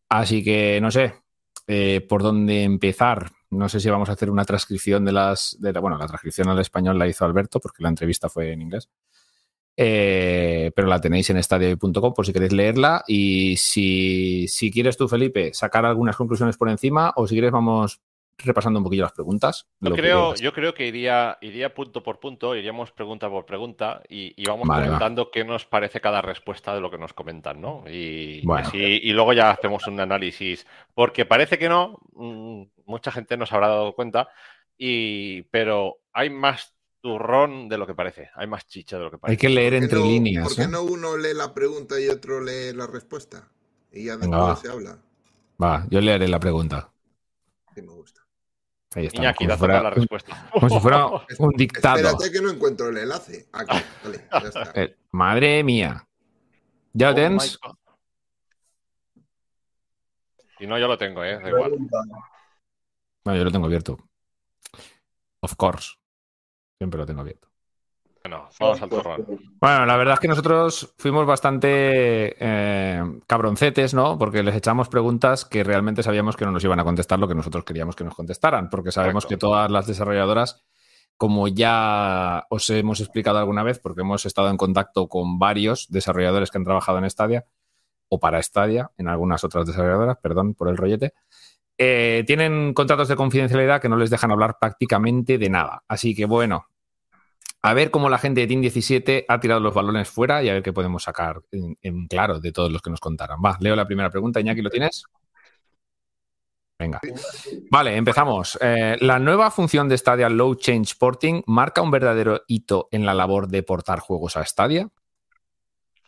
Así que no sé por dónde empezar. No sé si vamos a hacer una transcripción de las. De la- bueno, la transcripción al español la hizo Alberto porque la entrevista fue en inglés. Eh, pero la tenéis en estadio.com por si queréis leerla. Y si, si quieres tú, Felipe, sacar algunas conclusiones por encima, o si quieres, vamos repasando un poquillo las preguntas. Yo que creo, quieras. yo creo que iría, iría punto por punto, iríamos pregunta por pregunta y, y vamos Vale, va. comentando qué nos parece cada respuesta de lo que nos comentan, ¿no? Y, Bueno. así- y luego ya hacemos un análisis, porque parece que no, mm, mucha gente nos habrá dado cuenta, y, pero hay más turrón de lo que parece, hay más chicha de lo que Hay parece. que leer ¿Por qué entre no- líneas. ¿Por qué ¿eh? no uno lee la pregunta y otro lee la respuesta? Y ya después va. se habla. Va, yo leeré la pregunta. Sí, me gusta. Ahí está. Iñaki, como, da si fuera, la respuesta. como si fuera un dictado. Espérate que no encuentro el enlace. Aquí, vale, ya está. Eh, madre mía. ¿Ya lo Oh God. Si no, yo lo tengo, ¿eh? Da igual. Bueno, yo lo tengo abierto. Of course. Siempre lo tengo abierto. Bueno, vamos al turrón. Bueno, la verdad es que nosotros fuimos bastante eh, cabroncetes, ¿no? Porque les echamos preguntas que realmente sabíamos que no nos iban a contestar lo que nosotros queríamos que nos contestaran, porque sabemos Correcto. que todas las desarrolladoras, como ya os hemos explicado alguna vez, porque hemos estado en contacto con varios desarrolladores que han trabajado en Stadia, o para Stadia, en algunas otras desarrolladoras, perdón por el rollete, eh, tienen contratos de confidencialidad que no les dejan hablar prácticamente de nada. Así que bueno, a ver cómo la gente de Team 17 ha tirado los balones fuera y a ver qué podemos sacar en, en claro de todos los que nos contaran. Va, leo la primera pregunta. Iñaki, ¿lo tienes? Venga. Vale, empezamos. Eh, la nueva función de Stadia Low Change Porting marca un verdadero hito en la labor de portar juegos a Stadia.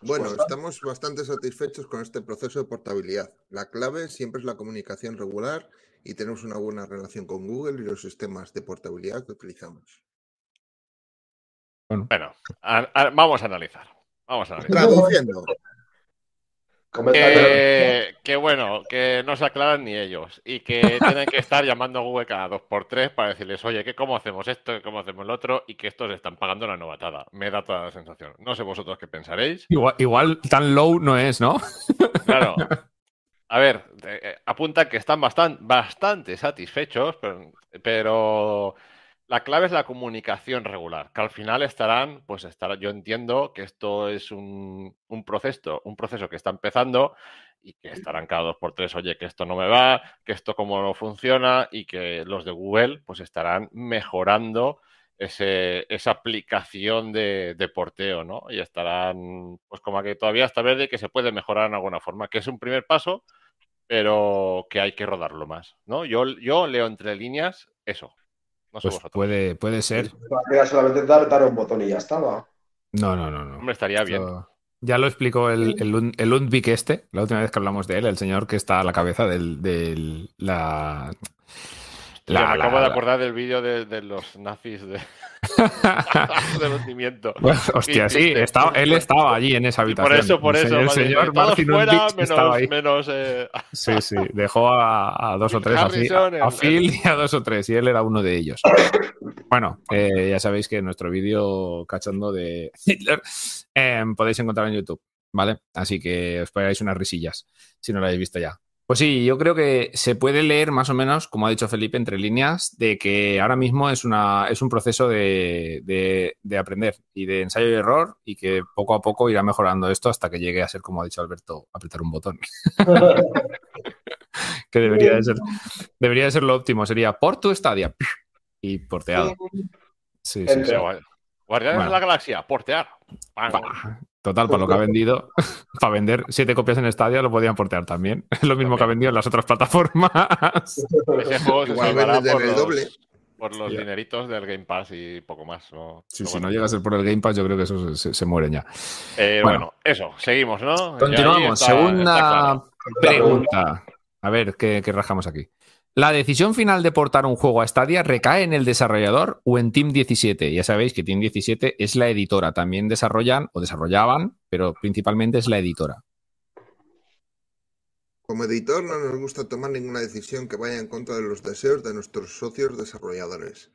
Bueno, Pues, estamos bastante satisfechos con este proceso de portabilidad. La clave siempre es la comunicación regular y tenemos una buena relación con Google y los sistemas de portabilidad que utilizamos. Bueno, a- a- vamos a analizar. Vamos a analizar. Traduciendo. Que, que bueno, que no se aclaran ni ellos y que tienen que estar llamando a Google cada dos por tres para decirles, oye, que cómo hacemos esto, que cómo hacemos lo otro y que estos están pagando la novatada. Me da toda la sensación. No sé vosotros qué pensaréis. Igual, igual tan low no es, ¿no? Claro. A ver, eh, apuntan que están bastante, bastante satisfechos, pero, pero la clave es la comunicación regular, que al final estarán, pues estará, yo entiendo que esto es un, un proceso, un proceso que está empezando y que estarán cada dos por tres, oye, que esto no me va, que esto cómo no funciona y que los de Google pues estarán mejorando ese, esa aplicación de, de porteo, ¿no? Y estarán, pues como que todavía está verde que se puede mejorar en alguna forma, que es un primer paso, pero que hay que rodarlo más, ¿no? Yo, yo leo entre líneas eso. No Pues puede, puede ser. Solamente dar, dar un botón y ya estaba. No, no, no, no. Hombre, estaría bien. Esto- Ya lo explicó el, el, Lund- el Lundvik este, la última vez que hablamos de él, el señor que está a la cabeza del, del- la, la- me la- acabo de acordar del vídeo de, de los nazis de, del hundimiento. Bueno, hostia, sí, estaba- él estaba allí en esa habitación. por eso, por El eso. señor- El vale, señor fuera, menos, eh, Sí, sí, dejó a, a dos o tres así, a, Phil y a dos o tres, y él era uno de ellos. Bueno, eh, ya sabéis que nuestro vídeo cachondo de Hitler eh, podéis encontrar en YouTube, ¿vale? Así que os pegáis unas risillas si no lo habéis visto ya. Pues sí, yo creo que se puede leer más o menos, como ha dicho Felipe, entre líneas, de que ahora mismo es, una, es un proceso de, de- de aprender y de ensayo y error y que poco a poco irá mejorando esto hasta que llegue a ser, como ha dicho Alberto, apretar un botón. que debería de ser, debería de ser lo óptimo, sería por tu estadia y porteado. Sí, sí, Guardianes Bueno. de la Galaxia, portear. Bah, Total, para lo que ha vendido, para vender siete copias en Stadia lo podían portear también. Es lo mismo que ha vendido en las otras plataformas. Ese juego se Igual salvará venden por los, doble. por los Ya. dineritos del Game Pass y poco más. ¿no? Sí, si bueno. no llega a ser por el Game Pass, yo creo que eso se, se- se mueren ya. Eh, Bueno. bueno. eso, seguimos, ¿no? Continuamos. está- Segunda está claro. pregunta. A ver, ¿qué, qué rajamos aquí? ¿La decisión final de portar un juego a Stadia recae en el desarrollador o en Team 17? Ya sabéis que Team 17 es la editora. También desarrollan o desarrollaban, pero principalmente es la editora. Como editor no nos gusta tomar ninguna decisión que vaya en contra de los deseos de nuestros socios desarrolladores.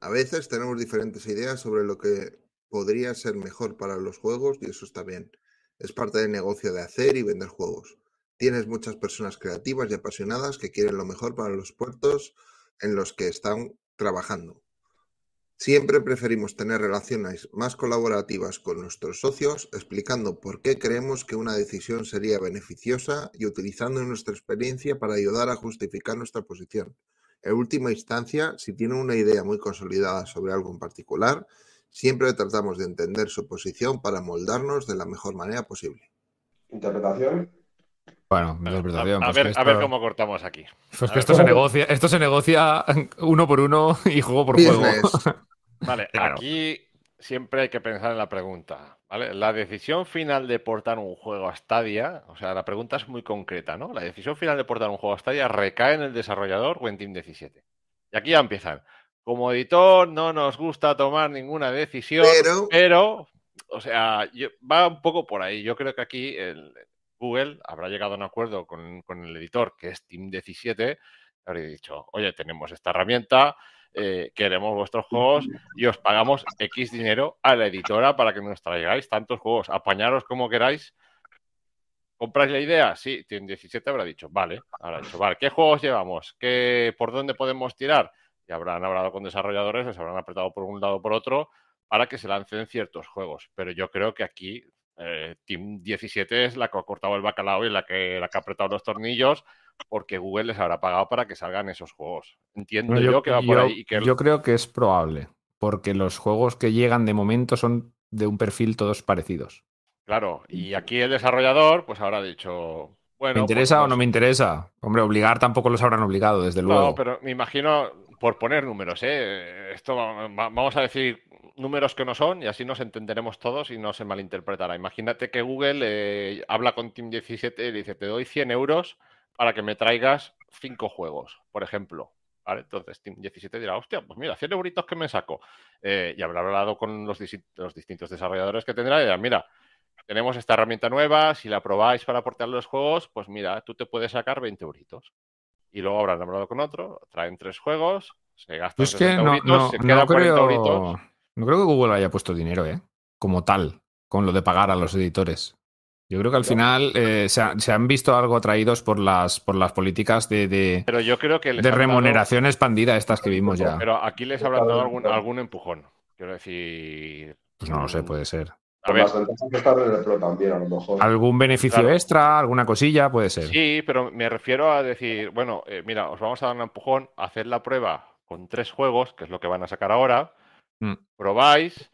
A veces tenemos diferentes ideas sobre lo que podría ser mejor para los juegos y eso está bien. Es parte del negocio de hacer y vender juegos. Tienes muchas personas creativas y apasionadas que quieren lo mejor para los puertos en los que están trabajando. Siempre preferimos tener relaciones más colaborativas con nuestros socios, explicando por qué creemos que una decisión sería beneficiosa y utilizando nuestra experiencia para ayudar a justificar nuestra posición. En última instancia, si tienen una idea muy consolidada sobre algo en particular, siempre tratamos de entender su posición para moldarnos de la mejor manera posible. Interpretación. Bueno, Bueno, interpretación. a, a pues ver, a ver cómo cortamos aquí. pues que esto se negocia, esto se negocia uno por uno y juego por juego. Vale, Claro. aquí siempre hay que pensar en la pregunta, ¿vale? La decisión final de portar un juego a Stadia, o sea, la pregunta es muy concreta, ¿no? La decisión final de portar un juego a Stadia recae en el desarrollador o en Team 17. Y aquí ya empiezan. Como editor no nos gusta tomar ninguna decisión, Pero- pero, o sea, yo- va un poco por ahí. Yo creo que aquí el, Google habrá llegado a un acuerdo con, con el editor, que es Team 17, habrá dicho, oye, tenemos esta herramienta, eh, queremos vuestros juegos y os pagamos X dinero a la editora para que nos traigáis tantos juegos. Apañaros como queráis. ¿Compráis la idea? Sí, Team 17 habrá dicho, vale, habrá dicho, vale, ¿qué juegos llevamos? ¿Qué, ¿Por dónde podemos tirar? Y habrán hablado con desarrolladores, les habrán apretado por un lado o por otro para que se lancen ciertos juegos. Pero yo creo que aquí eh, Team 17 es la que ha cortado el bacalao y la que, la que ha apretado los tornillos porque Google les habrá pagado para que salgan esos juegos. Entiendo yo, que va por yo- ahí. y que yo creo que es probable, porque los juegos que llegan de momento son de un perfil todos parecidos. Claro, y aquí el desarrollador pues habrá dicho, bueno... ¿Me interesa pues o no me interesa? Hombre, obligar tampoco los habrán obligado, desde No, luego. pero me imagino, por poner números, ¿eh? Esto va- va- vamos a decir números que no son y así nos entenderemos todos y no se malinterpretará. Imagínate que Google eh, habla con Team 17 y dice, te doy 100 euros para que me traigas cinco juegos, por ejemplo. ¿Vale? Entonces Team 17 dirá, hostia, pues mira, 100 euritos que me saco. Eh, y habrá hablado con los, distintos desarrolladores que tendrá y dirá, mira, tenemos esta herramienta nueva, si la probáis para aportar los juegos, pues mira, tú te puedes sacar 20 euritos. Y luego habrán hablado con otro, traen tres juegos, se gastan Yo es que 60 no, euritos, no, se no quedan 40 euritos. No creo que Google haya puesto dinero, ¿eh? Como tal, con lo de pagar a los editores. Yo creo que al final eh, se, ha- se han visto algo atraídos por las, por las políticas de, de- Pero yo creo que de dado- remuneración expandida estas que vimos ya. Pero aquí les habrán dado algún, algún empujón. Quiero decir. Pues no lo sé, puede ser. A ver, las ventajas que están en el Pro también, a lo mejor. Algún beneficio Claro. extra, alguna cosilla, puede ser. sí, pero me refiero a decir, bueno, eh, mira, os vamos a dar un empujón, haced la prueba con tres juegos, que es lo que van a sacar ahora. Mm. Probáis.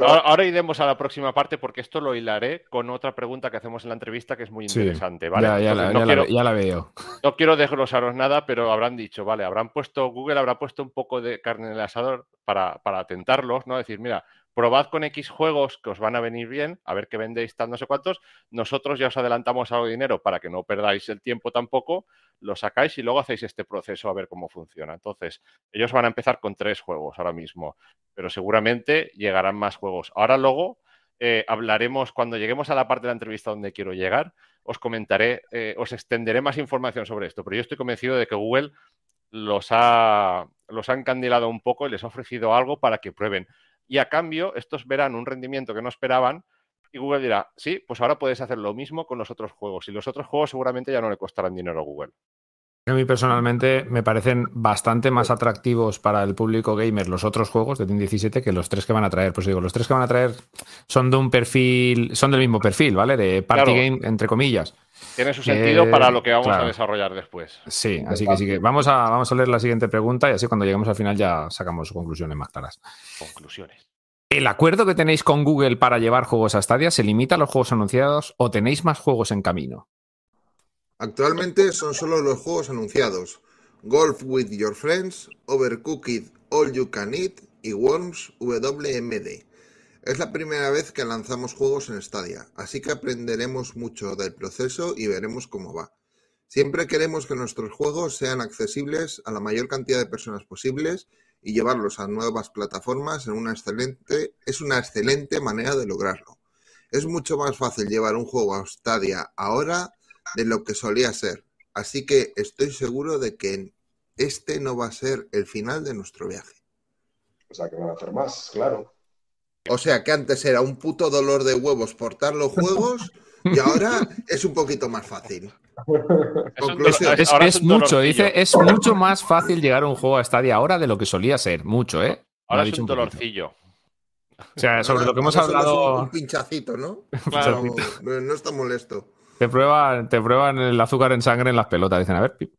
Ahora, ahora iremos a la próxima parte porque esto lo hilaré con otra pregunta que hacemos en la entrevista que es muy Sí, interesante. ¿vale? ya, ya Entonces, la, no ya la quiero- ve- ya la veo. No quiero desglosaros nada, pero habrán dicho, vale, habrán puesto, Google habrá puesto un poco de carne en el asador para, para tentarlos, ¿no? Decir, mira, probad con X juegos que os van a venir bien, a ver qué vendéis tal no sé cuántos, nosotros ya os adelantamos algo de dinero para que no perdáis el tiempo tampoco, lo sacáis y luego hacéis este proceso a ver cómo funciona. Entonces, ellos van a empezar con tres juegos ahora mismo, pero seguramente llegarán más juegos. Ahora luego eh, hablaremos, cuando lleguemos a la parte de la entrevista donde quiero llegar, os comentaré, eh, os extenderé más información sobre esto, pero yo estoy convencido de que Google los ha, los ha encandilado un poco y les ha ofrecido algo para que prueben. Y a cambio, estos verán un rendimiento que no esperaban y Google dirá, sí, pues ahora puedes hacer lo mismo con los otros juegos. Y los otros juegos seguramente ya no le costarán dinero a Google. A mí personalmente me parecen bastante más atractivos para el público gamer los otros juegos de Team 17 que los tres que van a traer. Pues digo, los tres que van a traer son de un perfil, son del mismo perfil, ¿vale? De party Claro. game, entre comillas. Tiene su sentido Eh, para lo que vamos claro. a desarrollar después. Sí, así que sí que vamos a, vamos a leer la siguiente pregunta y así cuando lleguemos al final ya sacamos conclusiones más claras. Conclusiones. ¿El acuerdo que tenéis con Google para llevar juegos a Stadia se limita a los juegos anunciados o tenéis más juegos en camino? Actualmente son solo los juegos anunciados: Golf with Your Friends, Overcooked All You Can Eat y Worms WMD. Es la primera vez que lanzamos juegos en Stadia, así que aprenderemos mucho del proceso y veremos cómo va. Siempre queremos que nuestros juegos sean accesibles a la mayor cantidad de personas posibles y llevarlos a nuevas plataformas es una excelente manera de lograrlo. Es mucho más fácil llevar un juego a Stadia ahora de lo que solía ser, así que estoy seguro de que este no va a ser el final de nuestro viaje. O sea, que van a hacer más, claro. O sea que antes era un puto dolor de huevos portar los juegos y ahora es un poquito más fácil. Es Conclusión. mucho, dice, es mucho más fácil llegar a un juego a Stadia ahora de lo que solía ser. Mucho, ¿eh? Me Ahora ha es dicho un poquito. dolorcillo. O sea, sobre lo que hemos hablado, Un pinchacito, ¿no? Claro. No, no está molesto. Te prueban, te prueban el azúcar en sangre en las pelotas. Dicen, a ver, pip.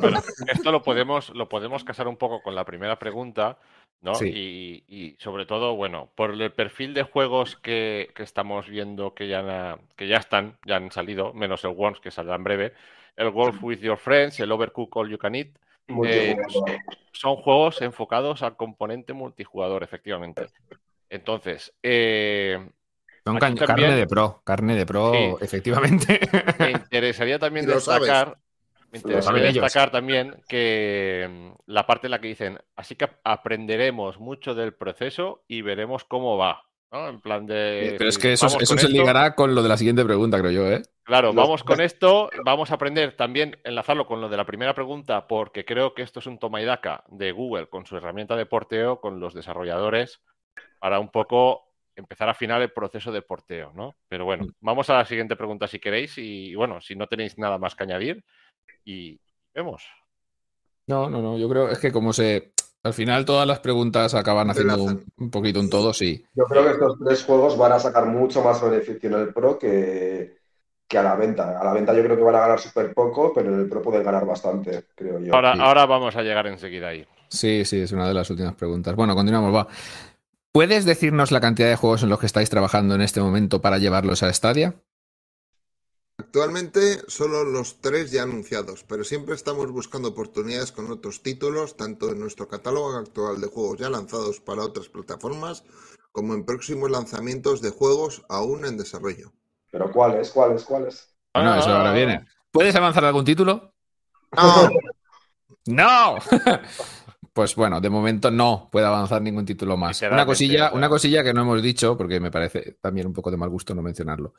Bueno, esto lo podemos, lo podemos casar un poco con la primera pregunta, ¿no? Sí. Y, y sobre todo, bueno, por el perfil de juegos que, que estamos viendo que ya, na- que ya están, ya han salido, menos el Worms que saldrá en breve, el Golf with Your Friends, el Overcooked All You Can Eat, Eh, son juegos enfocados al componente multijugador, efectivamente. Entonces, eh, Son Aquí ca- también- carne de pro, carne de pro, Sí. efectivamente. me interesaría también destacar, me interesaría ellos. destacar también que mm, la parte en la que dicen, así que aprenderemos mucho del proceso y veremos cómo va. ¿no? En plan de. Pero es que eso, eso se esto- ligará con lo de la siguiente pregunta, creo yo, ¿eh? Claro, vamos con esto, vamos a aprender también, enlazarlo con lo de la primera pregunta, porque creo que esto es un toma y daca de Google con su herramienta de porteo, con los desarrolladores, para un poco empezar a afinar el proceso de porteo, ¿no? Pero bueno, Mm. vamos a la siguiente pregunta si queréis, y bueno, si no tenéis nada más que añadir, y vemos. No, no, no. Yo creo es que como se. Al final todas las preguntas acaban haciendo un, poquito un todo, sí. Yo creo que estos tres juegos van a sacar mucho más beneficio en el Pro que, que a la venta. A la venta yo creo que van a ganar súper poco, pero en el Pro pueden ganar bastante, creo yo. Ahora, sí. ahora vamos a llegar enseguida ahí. Sí, sí, es una de las últimas preguntas. Bueno, continuamos, va. ¿Puedes decirnos la cantidad de juegos en los que estáis trabajando en este momento para llevarlos a Stadia? Actualmente solo los tres ya anunciados, pero siempre estamos buscando oportunidades con otros títulos, tanto en nuestro catálogo actual de juegos ya lanzados para otras plataformas, como en próximos lanzamientos de juegos aún en desarrollo. Pero ¿cuáles? ¿Cuáles? ¿Cuáles? Bueno, eso ahora viene. ¿Puedes avanzar algún título? ¡No! ¡No! Pues bueno, de momento no puede avanzar ningún título más. Una cosilla, una cosilla que no hemos dicho, porque me parece también un poco de mal gusto no mencionarlo.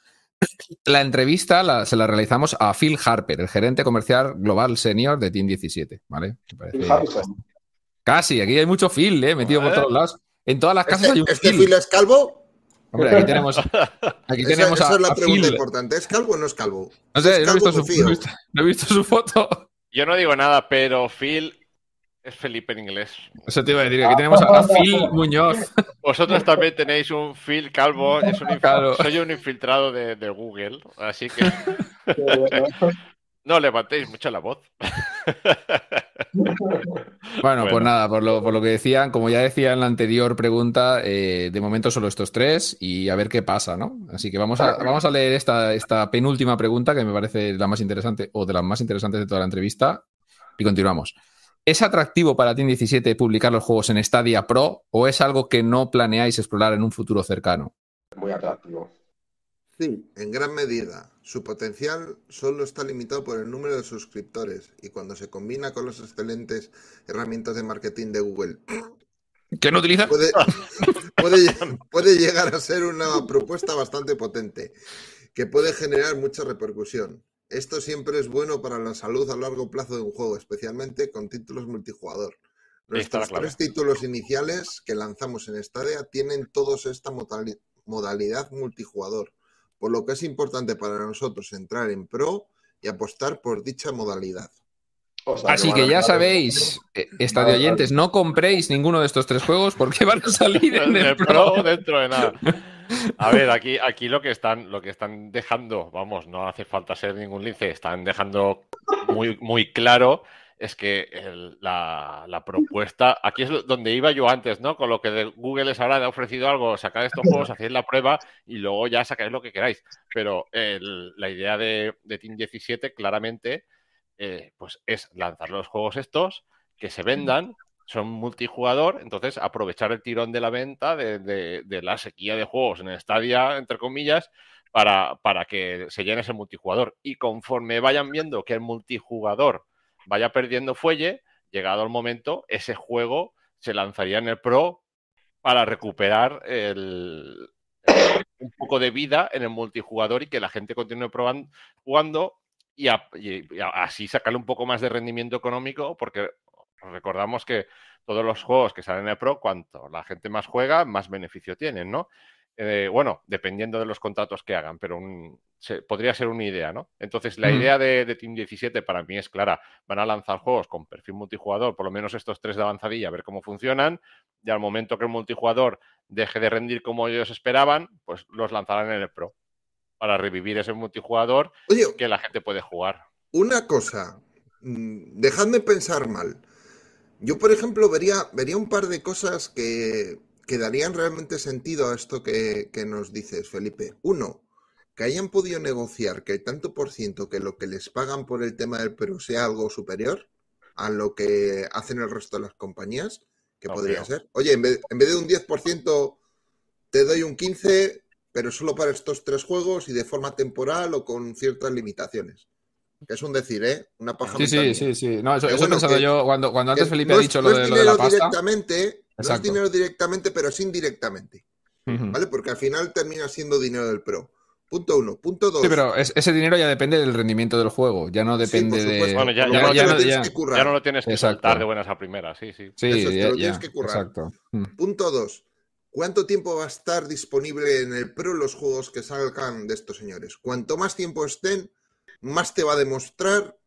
La entrevista la- se la realizamos a Phil Harper, el gerente comercial global senior de Team 17, ¿vale? Phil. Casi, aquí hay mucho Phil, ¿eh? Metido por todos lados. En todas las casas hay ¿Este, un este Phil. Phil es calvo? Hombre, aquí tenemos, aquí Esa, tenemos esa a, es la a pregunta Phil. importante. ¿Es calvo o no es calvo? No sé, ¿Es no he, visto su, o fío? no he visto- no he visto su foto. Yo no digo nada, pero Phil es Felipe en inglés. Eso te iba a decir, aquí tenemos a, a Phil Muñoz. Vosotros también tenéis un Phil calvo, es un inf- Claro. soy un infiltrado de, de Google, así que no levantéis mucho la voz. Bueno, pues nada, por lo, por lo que decían, como ya decía en la anterior pregunta, eh, de momento solo estos tres y a ver qué pasa, ¿no? Así que vamos a, vamos a leer esta, esta penúltima pregunta que me parece la más interesante o de las más interesantes de toda la entrevista y continuamos. ¿Es atractivo para Team 17 publicar los juegos en Stadia Pro o es algo que no planeáis explorar en un futuro cercano? Muy atractivo. Sí, en gran medida. Su potencial solo está limitado por el número de suscriptores y cuando se combina con las excelentes herramientas de marketing de Google, ¿Que no utilizan? puede, puede, puede llegar a ser una propuesta bastante potente que puede generar mucha repercusión. Esto siempre es bueno para la salud a largo plazo de un juego, especialmente con títulos multijugador. Nuestros tres títulos iniciales que lanzamos en Stadia tienen todos esta modali- modalidad multijugador, por lo que es importante para nosotros entrar en Pro y apostar por dicha modalidad. O sea, Así que ya sabéis, eh, estadio oyentes, no compréis ninguno de estos tres juegos porque van a salir en En el el Pro. Pro dentro de nada. A ver, aquí, aquí lo que están, lo que están dejando, vamos, no hace falta ser ningún lince, están dejando muy, muy claro es que el- la, la propuesta, aquí es donde iba yo antes, ¿no? Con lo que de Google les habrá ofrecido algo, sacar estos juegos, hacéis la prueba y luego ya sacáis lo que queráis. Pero el- la idea de, de Team 17 claramente eh, pues es lanzar los juegos estos, que se vendan, son multijugador, entonces aprovechar el tirón de la venta de, de- la sequía de juegos en Stadia, entre comillas, para, para que se llene ese multijugador. Y conforme vayan viendo que el multijugador vaya perdiendo fuelle, llegado el momento, ese juego se lanzaría en el Pro para recuperar el- un poco de vida en el multijugador y que la gente continúe probando, jugando y, así sacarle un poco más de rendimiento económico, porque recordamos que todos los juegos que salen en el Pro, cuanto la gente más juega, más beneficio tienen, ¿no? Eh, bueno, dependiendo de los contratos que hagan, pero un- se- podría ser una idea, ¿no? Entonces, la idea de, de Team 17 para mí es clara. Van a lanzar juegos con perfil multijugador, por lo menos estos tres de avanzadilla, a ver cómo funcionan. Y al momento que el multijugador deje de rendir como ellos esperaban, pues los lanzarán en el Pro para revivir ese multijugador Oye, que la gente puede jugar. una cosa, mm, dejadme pensar mal. Yo, por ejemplo, vería, vería un par de cosas que, que darían realmente sentido a esto que, que nos dices, Felipe. Uno, que hayan podido negociar que el tanto por ciento que lo que les pagan por el tema del Pro sea algo superior a lo que hacen el resto de las compañías, que No podría ser. Oye, en vez, en vez de un 10%, te doy un 15%, pero solo para estos tres juegos y de forma temporal o con ciertas limitaciones. Que es un decir, ¿eh? Una paja Sí, mental sí, sí, sí. No, eso, he bueno, pensado que- yo cuando, cuando antes Felipe no ha es- dicho lo es de, lo de la dinero pasta. directamente, no es dinero directamente, pero sí indirectamente. ¿vale? Porque al final termina siendo dinero del pro. Punto uno. Punto dos. Sí, pero es- ese dinero ya depende del rendimiento del juego, ya no Sí, depende por de. Bueno, ya- ya- ya no- tienes ya- que currar. Ya no lo tienes que Exacto. soltar de buenas a primeras, sí, sí. Sí, Eso es, te ya- lo tienes que currar. Exacto. Mm. Punto dos. ¿Cuánto tiempo va a estar disponible en el pro los juegos que salgan de estos señores? Cuanto más tiempo estén, más te va a demostrar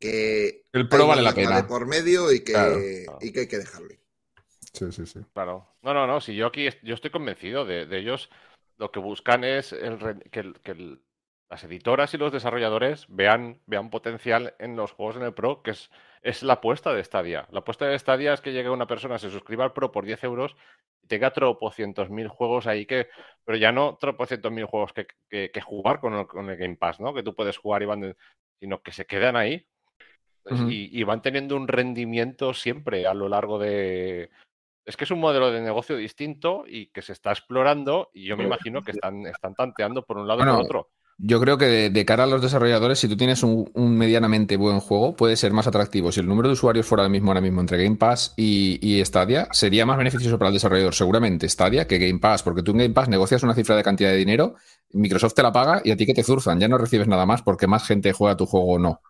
que El pro vale la pena. por medio y que, Claro. y que hay que dejarle. Sí, sí, sí. Claro. No, no, no. Si yo aquí yo estoy convencido de, de ellos, lo que buscan es el re- que, el- que el- las editoras y los desarrolladores vean, vean potencial en los juegos en el Pro, que es, es la apuesta de Stadia. La apuesta de Stadia es que llegue una persona, se suscriba al Pro por 10 euros y tenga tropocientos mil juegos ahí que, pero ya no tropocientos mil juegos que, que- que jugar con el, con el Game Pass, ¿no? Que tú puedes jugar y van, de- sino que se quedan ahí. Y, y van teniendo un rendimiento siempre a lo largo de, es que es un modelo de negocio distinto y que se está explorando y yo me imagino que están, están tanteando por un lado y Bueno, por otro. Yo creo que de, cara a los desarrolladores, si tú tienes un, un medianamente buen juego, puede ser más atractivo. Si el número de usuarios fuera el mismo ahora mismo entre Game Pass y, y Stadia, sería más beneficioso para el desarrollador seguramente Stadia que Game Pass, porque tú en Game Pass negocias una cifra de cantidad de dinero, Microsoft te la paga y a ti que te zurzan, ya no recibes nada más porque más gente juega tu juego o no.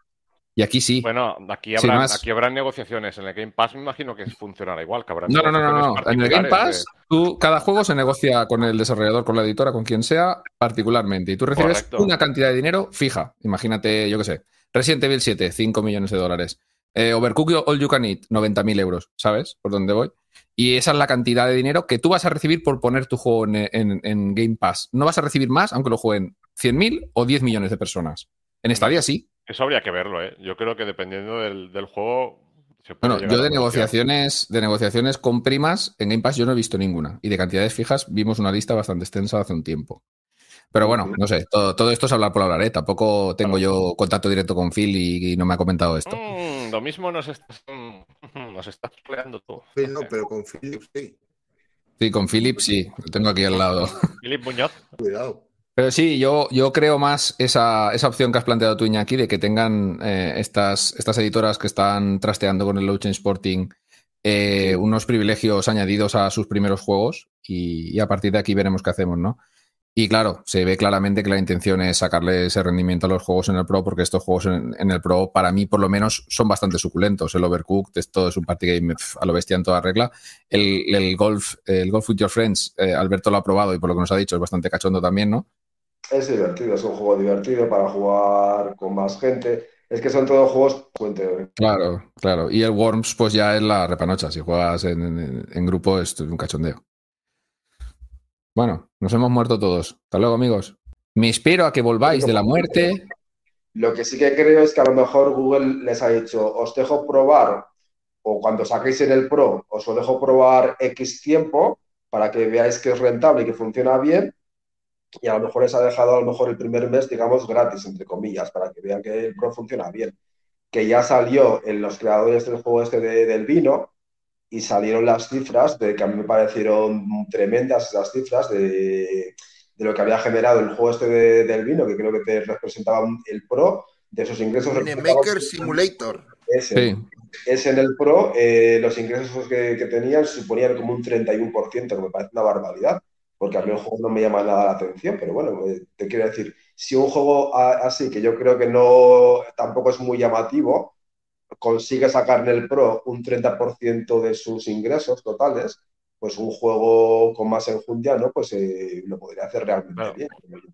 Y aquí sí. Bueno, aquí habrá, aquí habrán negociaciones. En el Game Pass me imagino que funcionará igual, que habrá No, no, no, no. En el Game Pass, tú, cada juego se negocia con el desarrollador, con la editora, con quien sea, particularmente. Y tú recibes Correcto. una cantidad de dinero fija. Imagínate, yo qué sé, Resident Evil 7, 5 millones de dólares. Eh, Overcooked All You Can Eat, 90.000 euros. ¿Sabes por dónde voy? Y esa es la cantidad de dinero que tú vas a recibir por poner tu juego en, en- en Game Pass. No vas a recibir más, aunque lo jueguen 100.000 o 10 millones de personas. En Stadia sí. Eso habría que verlo, ¿eh? Yo creo que dependiendo del, del juego. se puede Bueno, yo de negociaciones, de negociaciones con primas en Game Pass yo no he visto ninguna. Y de cantidades fijas vimos una lista bastante extensa hace un tiempo. Pero bueno, no sé, todo, todo esto es hablar por hablar, ¿eh? Tampoco tengo yo contacto directo con Phil y, y no me ha comentado esto. Mm, lo mismo nos estás, mm, nos estás peleando tú. Phil no, pero con Philips sí. Sí, con Philip sí, lo tengo aquí al lado. Philip Muñoz. Cuidado. Pero sí, yo, yo creo más esa, esa opción que has planteado tú, Iñaki, de que tengan eh, estas, estas editoras que están trasteando con el Low Chain Sporting eh, unos privilegios añadidos a sus primeros juegos y, y a partir de aquí veremos qué hacemos, ¿no? Y claro, se ve claramente que la intención es sacarle ese rendimiento a los juegos en el Pro, porque estos juegos en, en el Pro, para mí por lo menos, son bastante suculentos. El Overcooked, esto es un party game a lo bestia en toda regla. El, el Golf, el Golf with Your Friends, eh, Alberto lo ha probado y por lo que nos ha dicho es bastante cachondo también, ¿no? Es divertido, es un juego divertido para jugar con más gente. Es que son todos juegos cuente. Claro, claro. Y el Worms, pues ya es la repanocha. Si juegas en, en- en grupo, es un cachondeo. Bueno, nos hemos muerto todos. Hasta luego, amigos. Me espero a que volváis de la muerte. Lo que sí que creo es que a lo mejor Google les ha dicho, os dejo probar, o cuando saquéis en el Pro, os lo dejo probar X tiempo para que veáis que es rentable y que funciona bien. Y a lo mejor les ha dejado a lo mejor el primer mes, digamos, gratis, entre comillas, para que vean que el Pro funciona bien. Que ya salió en los creadores del juego este de- del vino y salieron las cifras de que a mí me parecieron tremendas las cifras de, de lo que había generado el juego este de- del vino, que creo que te representaba un- el Pro, de esos ingresos. Winemaker Simulator. Ese, Sí. ese en el Pro, eh, los ingresos que, que tenían suponían como un 31%, que me parece una barbaridad, porque a mí el juego no me llama nada la atención, pero bueno, eh, te quiero decir, si un juego así, que yo creo que no tampoco es muy llamativo, consigue sacar en el Pro un 30% de sus ingresos totales, pues un juego con más enjundia, ¿no? Pues eh, lo podría hacer realmente Claro. bien.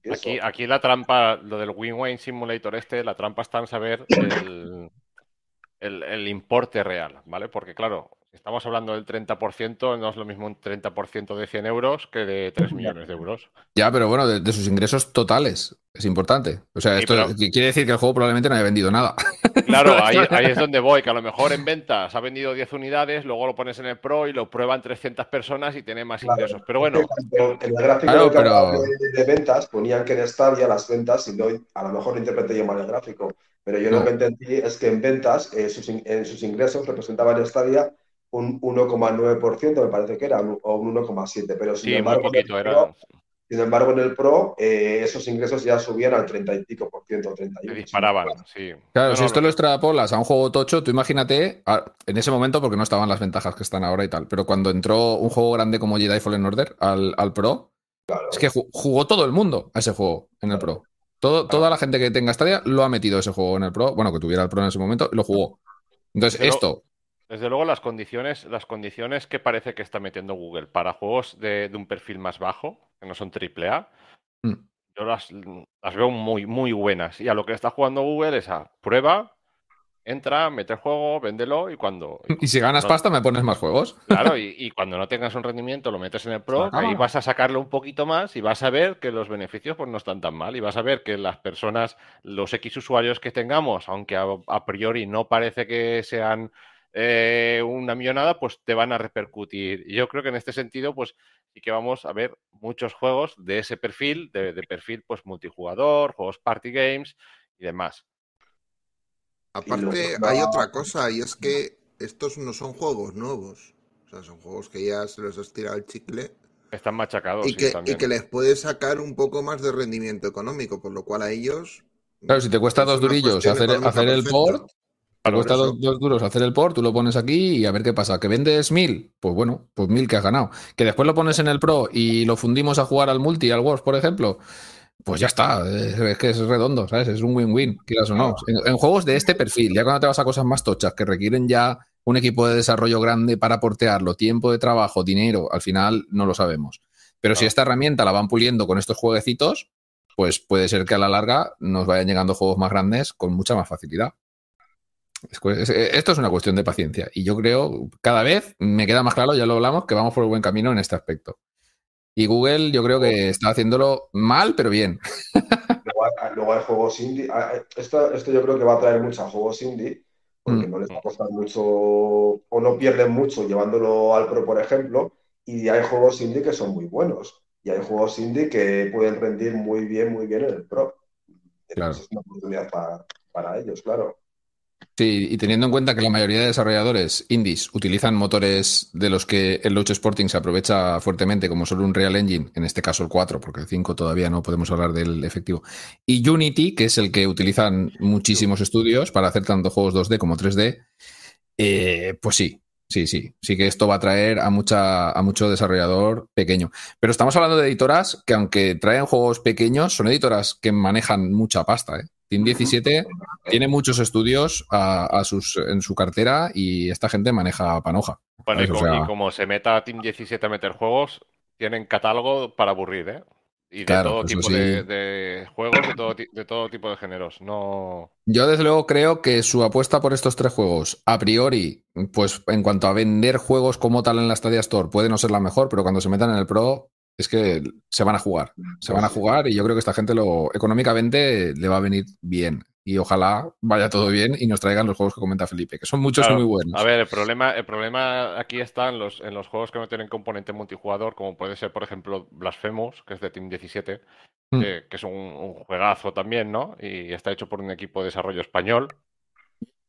Aquí, aquí la trampa, lo del Win-Win Simulator este, la trampa está en saber el, el- el importe real, ¿vale? Porque claro, estamos hablando del 30%, no es lo mismo un 30% de 100 euros que de 3 millones de euros. Ya, pero bueno, de, de sus ingresos totales. Es importante. O sea, Sí, esto pero- quiere decir que el juego probablemente no haya vendido nada. Claro, ahí, ahí es donde voy, que a lo mejor en ventas ha vendido 10 unidades, luego lo pones en el Pro y lo prueban 300 personas y tiene más Claro. ingresos. Pero bueno, En el gráfico Claro, que hablaba pero- de, de ventas ponían que en Stadia las ventas, y no, a lo mejor interpreté yo mal el gráfico, pero yo No. lo que entendí es que en ventas, eh, sus, in- en sus ingresos representaban en Stadia un 1,9%, me parece que era, un- o un 1,7%, pero sin sí, muy embargo, en el poquito Pro- era. sin embargo, en el Pro eh, esos ingresos ya subían al 30 y pico por ciento, 31. Se disparaban, sí. Claro, No, si no, esto lo- lo extrapolas a un juego tocho, tú imagínate, en ese momento, porque no estaban las ventajas que están ahora y tal, pero cuando entró un juego grande como Jedi Fallen Order al, al Pro, Claro. es que ju- jugó todo el mundo a ese juego en el Pro. Todo, Toda la gente que tenga Stadia lo ha metido ese juego en el Pro, bueno, que tuviera el Pro en ese momento, lo jugó. Entonces, Pero- esto, Desde luego, las condiciones, las condiciones que parece que está metiendo Google para juegos de, de un perfil más bajo, que no son AAA, Mm. yo las, las veo muy, muy buenas. Y a lo que está jugando Google es a prueba, entra, mete el juego, véndelo y cuando. y si ganas no- pasta, me pones más juegos. Claro, y, y cuando no tengas un rendimiento lo metes en el Pro, ahí vas a sacarlo un poquito más y vas a ver que los beneficios pues no están tan mal y vas a ver que las personas, los X usuarios que tengamos, aunque a, a priori no parece que sean eh, una millonada, pues te van a repercutir. Y yo creo que en este sentido, pues sí que vamos a ver muchos juegos de ese perfil, de, de perfil pues multijugador, juegos party games y demás. Aparte, hay otra cosa, y es que estos no son juegos nuevos. O sea, son juegos que ya se les ha estirado el chicle Están machacados. y sí, que, y que les puede sacar un poco más de rendimiento económico, por lo cual a ellos. Claro, si te cuesta es dos durillos hacer, hacer el perfecta. port, te cuesta dos, dos duros hacer el port, tú lo pones aquí y a ver qué pasa. ¿Que vendes mil? Pues bueno, pues mil que has ganado. Que después lo pones en el Pro y lo fundimos a jugar al multi, al Wars, por ejemplo. Pues ya está, es, es que es redondo, ¿sabes? Es un win-win, quieras o no. En, en juegos de este perfil, ya cuando te vas a cosas más tochas que requieren ya un equipo de desarrollo grande para portearlo, tiempo de trabajo, dinero, al final no lo sabemos. Pero si esta herramienta la van puliendo con estos jueguecitos, pues puede ser que a la larga nos vayan llegando juegos más grandes con mucha más facilidad. Es es- esto es una cuestión de paciencia y yo creo cada vez me queda más claro, ya lo hablamos, que vamos por el buen camino en este aspecto. Y Google yo creo que está haciéndolo mal, pero bien. Luego hay, luego hay juegos indie. Ah, eh, Esto, esto yo creo que va a traer mucho a juegos indie, porque Mm. no les va a costar mucho o no pierden mucho llevándolo al Pro, por ejemplo. Y hay juegos indie que son muy buenos. Y hay juegos indie que pueden rendir muy bien, muy bien en el Pro. Claro. Es una oportunidad para, para ellos, claro. Sí, y teniendo en cuenta que la mayoría de desarrolladores indies utilizan motores de los que el Loach Sporting se aprovecha fuertemente, como solo un Real Engine, en este caso el 4, porque el 5 todavía no podemos hablar del efectivo, y Unity, que es el que utilizan muchísimos estudios para hacer tanto juegos 2D como 3D, eh, pues sí, Sí, sí, sí que esto va a traer a, mucha, a mucho desarrollador pequeño. Pero estamos hablando de editoras que aunque traen juegos pequeños, son editoras que manejan mucha pasta. ¿eh? Team 17 tiene muchos estudios a, a sus, en su cartera y esta gente maneja panoja. Bueno, y como, sea, y como se meta Team 17 a meter juegos, tienen catálogo para aburrir, ¿eh? Y de Claro, todo eso tipo sí. de, de juegos, de todo, ti- de todo tipo de géneros. No. Yo desde luego creo que su apuesta por estos tres juegos, a priori, pues en cuanto a vender juegos como tal en la Stadia Store, puede no ser la mejor, pero cuando se metan en el Pro, es que se van a jugar. Se van a jugar y yo creo que esta gente lo económicamente le va a venir bien. Y ojalá vaya todo bien y nos traigan los juegos que comenta Felipe, que son muchos Claro, y muy buenos. A ver, el problema, el problema aquí está en los, en los juegos que no tienen componente multijugador, como puede ser, por ejemplo, Blasphemous, que es de Team 17, Mm. que, que es un, un juegazo también, ¿no? Y está hecho por un equipo de desarrollo español.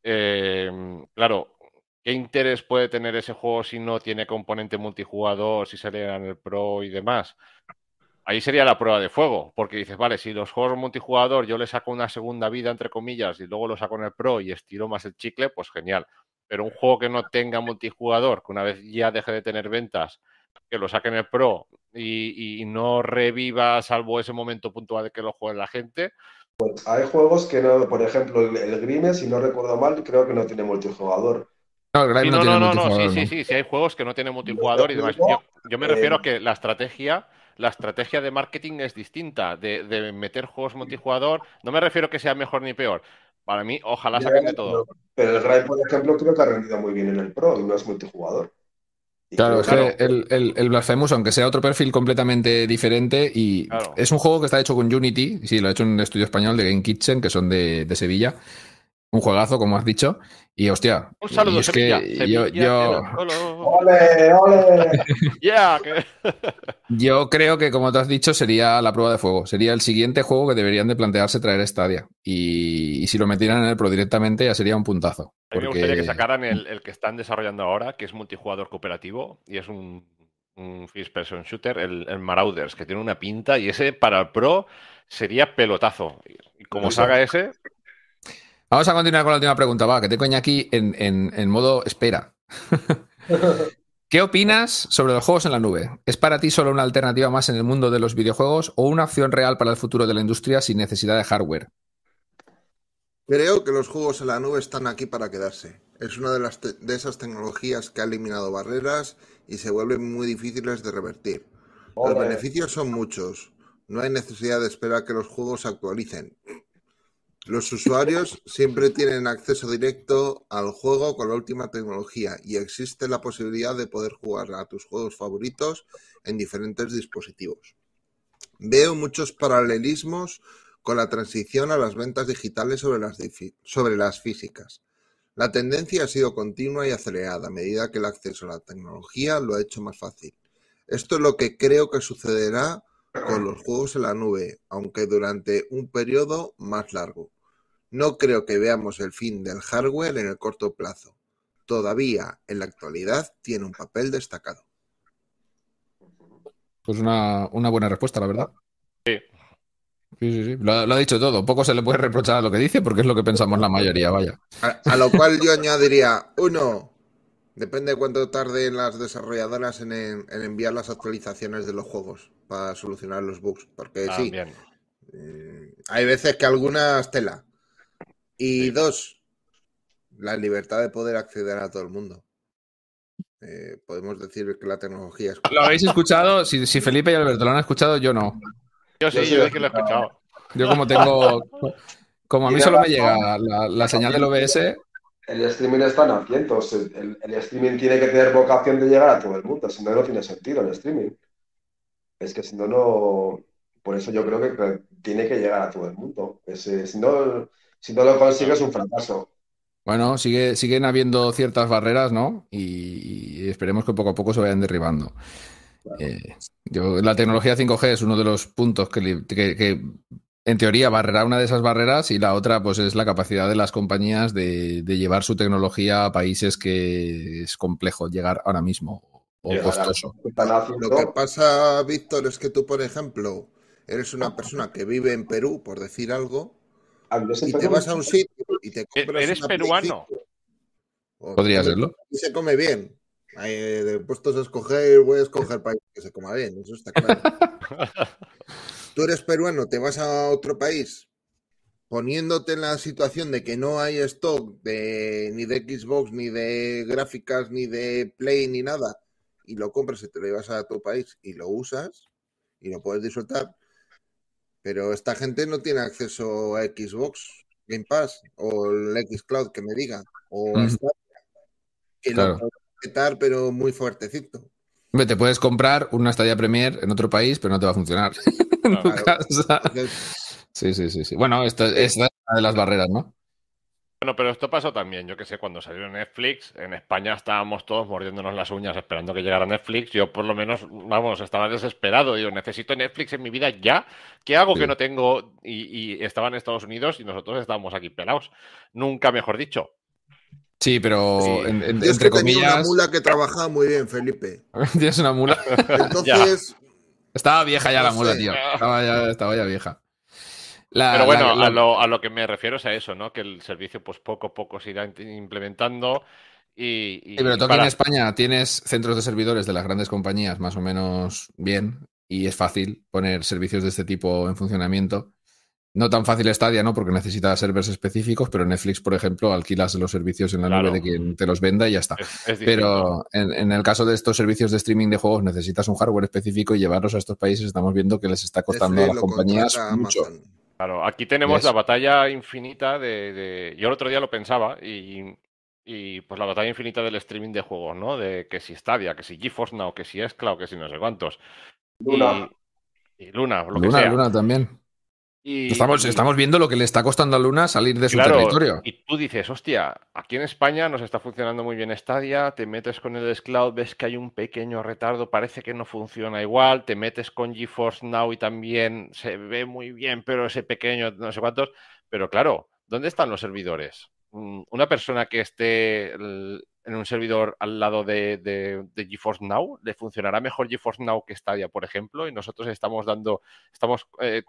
Eh, claro, ¿qué interés puede tener ese juego si no tiene componente multijugador, si sale en el Pro y demás? Ahí sería la prueba de fuego, porque dices, vale, si los juegos multijugador yo le saco una segunda vida, entre comillas, y luego lo saco en el Pro y estiro más el chicle, pues genial. Pero un juego que no tenga multijugador, que una vez ya deje de tener ventas, que lo saque en el Pro y, no reviva, salvo ese momento puntual de que lo juegue la gente, Hay juegos que no, por ejemplo, el, el si no recuerdo mal, creo que no tiene multijugador. No, el Grime Sí, no, no, tiene no, no, no, multijugador, sí, sí, ¿no? sí, sí, hay juegos que no tienen multijugador y demás. Yo, yo me Eh, refiero a que la estrategia, la estrategia de marketing es distinta, de, de meter juegos multijugador. No me refiero a que sea mejor ni peor. Para mí, ojalá saquen de todo. Pero el Grime, por ejemplo, creo que ha rendido muy bien en el Pro y no es multijugador. Claro, es Claro. que el, el, el Blasphemous, aunque sea otro perfil completamente diferente, y Claro. es un juego que está hecho con Unity, sí, lo ha hecho en un estudio español de Game Kitchen, que son de, de Sevilla. Un juegazo, como has dicho. Y hostia, Un saludo, es Sevilla. que Sevilla, yo, yo. ¡Ole, ole! Yeah, que- yo creo que, como tú has dicho, sería la prueba de fuego. Sería el siguiente juego que deberían de plantearse traer Stadia. Y, y si lo metieran en el Pro directamente, ya sería un puntazo. A mí me gustaría que sacaran el, el que están desarrollando ahora, que es multijugador cooperativo y es un, un first person shooter, el, el Marauders, que tiene una pinta y ese para el pro sería pelotazo. Y como salga ese, Vamos a continuar con la última pregunta, va, que te coña aquí en, en- en modo espera. ¿Qué opinas sobre los juegos en la nube? ¿Es para ti solo una alternativa más en el mundo de los videojuegos o una opción real para el futuro de la industria sin necesidad de hardware? Creo que los juegos en la nube están aquí para quedarse. Es una de, las te- de esas tecnologías que ha eliminado barreras y se vuelven muy difíciles de revertir. Los beneficios son muchos. No hay necesidad de esperar que los juegos se actualicen. Los usuarios siempre tienen acceso directo al juego con la última tecnología y existe la posibilidad de poder jugar a tus juegos favoritos en diferentes dispositivos. Veo muchos paralelismos con la transición a las ventas digitales sobre las, físicas. La tendencia ha sido continua y acelerada a medida que el acceso a la tecnología lo ha hecho más fácil. Esto es lo que creo que sucederá con los juegos en la nube, aunque durante un periodo más largo. No creo que veamos el fin del hardware en el corto plazo. Todavía, en la actualidad, tiene un papel destacado. Pues una, una buena respuesta, la verdad. Sí. Sí, sí, sí. Lo, lo ha dicho todo. Poco se le puede reprochar a lo que dice porque es lo que pensamos la mayoría, vaya. A, a lo cual yo añadiría, uno, depende de cuánto tarden las desarrolladoras en, en- en enviar las actualizaciones de los juegos para solucionar los bugs. Porque sí, eh, hay veces que algunas tela. Y Sí. dos, la libertad de poder acceder a todo el mundo. Eh, podemos decir que la tecnología es... ¿Lo habéis escuchado? Si, si Felipe y Alberto lo han escuchado, yo no. Yo Yo sí, yo sí que lo he escuchado. Yo como tengo... Como a mí solo me llega la, la señal del OBS, El streaming está en asientos. El, el- el streaming tiene que tener vocación de llegar a todo el mundo. Si no, no tiene sentido el streaming. Es que si no, no. Por eso yo creo que, que tiene que llegar a todo el mundo. Ese- si no, si no lo consigues, es un fracaso. Bueno, sigue, siguen habiendo ciertas barreras, ¿no? Y, y esperemos que poco a poco se vayan derribando. Eh, yo- la tecnología 5G es uno de los puntos que, que- que, en teoría barrerá una de esas barreras y la otra pues es la capacidad de las compañías de, de llevar su tecnología a países que es complejo llegar ahora mismo o Llegar costoso. Lo que pasa, Víctor, es que tú, por ejemplo, eres una persona que vive en Perú, por decir algo, Ah, y te vas a un sitio y te compras ¿Eres una peruano? 5. O- Podría serlo. Y se come bien. Eh, de puestos a escoger, voy a escoger país que se coma bien, eso está claro. Tú eres peruano, te vas a otro país poniéndote en la situación de que no hay stock de, ni de Xbox, ni de gráficas, ni de Play, ni nada, y lo compras y te lo llevas a tu país y lo usas y lo puedes disfrutar, pero esta gente no tiene acceso a Xbox Game Pass o el Xcloud que me diga, o. Stadia, que Claro. lo puedes petar, pero muy fuertecito. Hombre, te puedes comprar una estadía Premier en otro país, pero no te va a funcionar en tu Claro. casa. Entonces, Sí, sí, sí, sí. Bueno, esta, esta es una de las barreras, ¿no? Bueno, pero esto pasó también. Yo que sé, cuando salió Netflix, en España estábamos todos mordiéndonos las uñas esperando que llegara Netflix. Yo, por lo menos, vamos, estaba desesperado. Digo, necesito Netflix en mi vida ya. ¿Qué hago Sí. que no tengo? Y, y estaba en Estados Unidos y nosotros estábamos aquí pelados. Nunca mejor dicho. Sí, pero Sí. en- en- yo es entre que tenía una comillas, mula que trabajaba muy bien, Felipe. tienes una mula. Entonces, Estaba vieja ya la mula, sé. tío. Estaba ya, estaba ya vieja. La- Pero bueno, la- la- a, lo, a lo que me refiero es a eso, ¿no? Que el servicio, pues poco a poco se irá implementando. Y, y Sí, pero tú aquí para- en España tienes centros de servidores de las grandes compañías más o menos bien y es fácil poner servicios de este tipo en funcionamiento. No tan fácil Stadia, ¿no? Porque necesita servers específicos, pero Netflix, por ejemplo, alquilas los servicios en la Claro. nube de quien te los venda y ya está. es, es distinto. Pero en, en el caso de estos servicios de streaming de juegos necesitas un hardware específico y llevarlos a estos países estamos viendo que les está costando a las compañías mucho. Amazon. Claro, aquí tenemos la batalla infinita de, de- Yo el otro día lo pensaba y, y pues la batalla infinita del streaming de juegos, ¿no? De que si Stadia, que si GeForce Now, que si Xcloud, que si no sé cuántos. Luna. Y, y Luna, lo que Luna, sea. Luna también. Y- Estamos, estamos viendo lo que le está costando a Luna salir de su Claro, territorio. y tú dices, hostia, aquí en España nos está funcionando muy bien Stadia, te metes con el Xcloud, ves que hay un pequeño retardo, parece que no funciona igual, te metes con GeForce Now y también se ve muy bien, pero ese pequeño, no sé cuántos, pero claro, ¿dónde están los servidores? Mm, Una persona que esté en un servidor al lado de, de- de GeForce Now, ¿le funcionará mejor GeForce Now que Stadia, por ejemplo? Y nosotros estamos dando, estamos eh,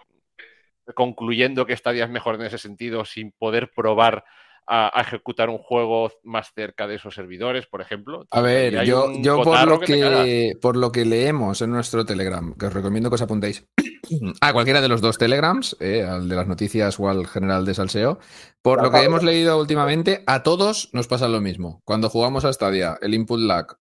concluyendo que Stadia es mejor en ese sentido sin poder probar a, a ejecutar un juego más cerca de esos servidores, por ejemplo. A ver, yo, yo por, lo que, por lo que leemos en nuestro Telegram, que os recomiendo que os apuntéis a cualquiera de los dos Telegrams, eh, al de las noticias o al general de Salseo, por lo que hemos leído últimamente, a todos nos pasa lo mismo. Cuando jugamos a Stadia, el input lag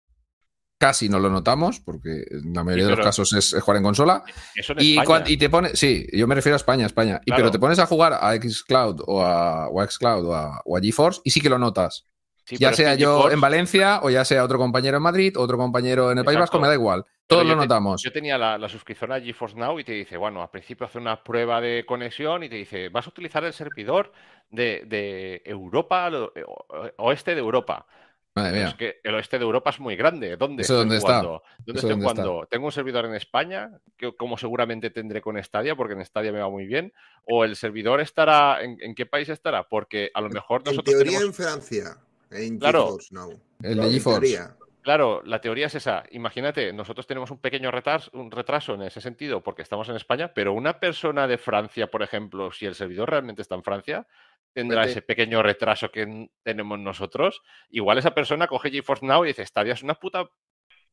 casi no lo notamos, porque en la mayoría de los casos es, es jugar en consola. Eso en Y, España. y te pones, sí, yo me refiero a España, España. Y, pero te pones a jugar a Xcloud o a, o a Xcloud o a, o a GeForce y sí que lo notas. Sí, ya sea yo GeForce- en Valencia o ya sea otro compañero en Madrid, otro compañero en el País. Vasco, me da igual. Todos lo te- notamos. Yo tenía la, la suscripción a GeForce Now y te dice, bueno, al principio hace una prueba de conexión y te dice, vas a utilizar el servidor de, de Europa, o- o- oeste de Europa. Madre mía. es que el oeste de Europa es muy grande. ¿Dónde ¿Eso estoy dónde está? ¿Dónde ¿Eso estoy dónde está? ¿Tengo un servidor en España? Que, como seguramente tendré con Stadia, porque en Stadia me va muy bien. ¿O el servidor estará... ¿En, en qué país estará? Porque a lo mejor En nosotros teoría tenemos... en Francia, en Claro. GeForce Now. El de En GeForce. teoría. Claro, la teoría es esa. Imagínate, nosotros tenemos un pequeño retraso, un retraso en ese sentido porque estamos en España, pero una persona de Francia, por ejemplo, si el servidor realmente está en Francia, tendrá Vete. ese pequeño retraso que tenemos nosotros. Igual esa persona coge GeForce Now y dice, Stadia es una puta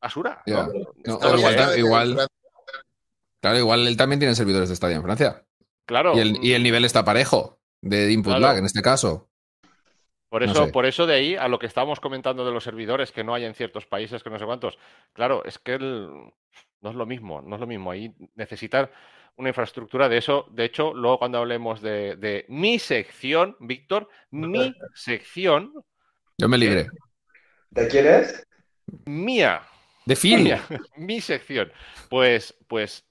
basura. Igual, Claro, igual él también tiene servidores de Stadia en Francia. Claro. Y el, y el nivel está parejo de input Claro. lag en este caso. Por No eso, sé. por eso de ahí a lo que estábamos comentando de los servidores que no hay en ciertos países, que no sé cuántos. Claro, es que el- no es lo mismo, no es lo mismo. Ahí necesitan una infraestructura de eso. De hecho, luego cuando hablemos de, de mi sección, Víctor, mi sección, Yo me libré. ¿De quién es? mía, De Phil. mía, mi sección. Pues, pues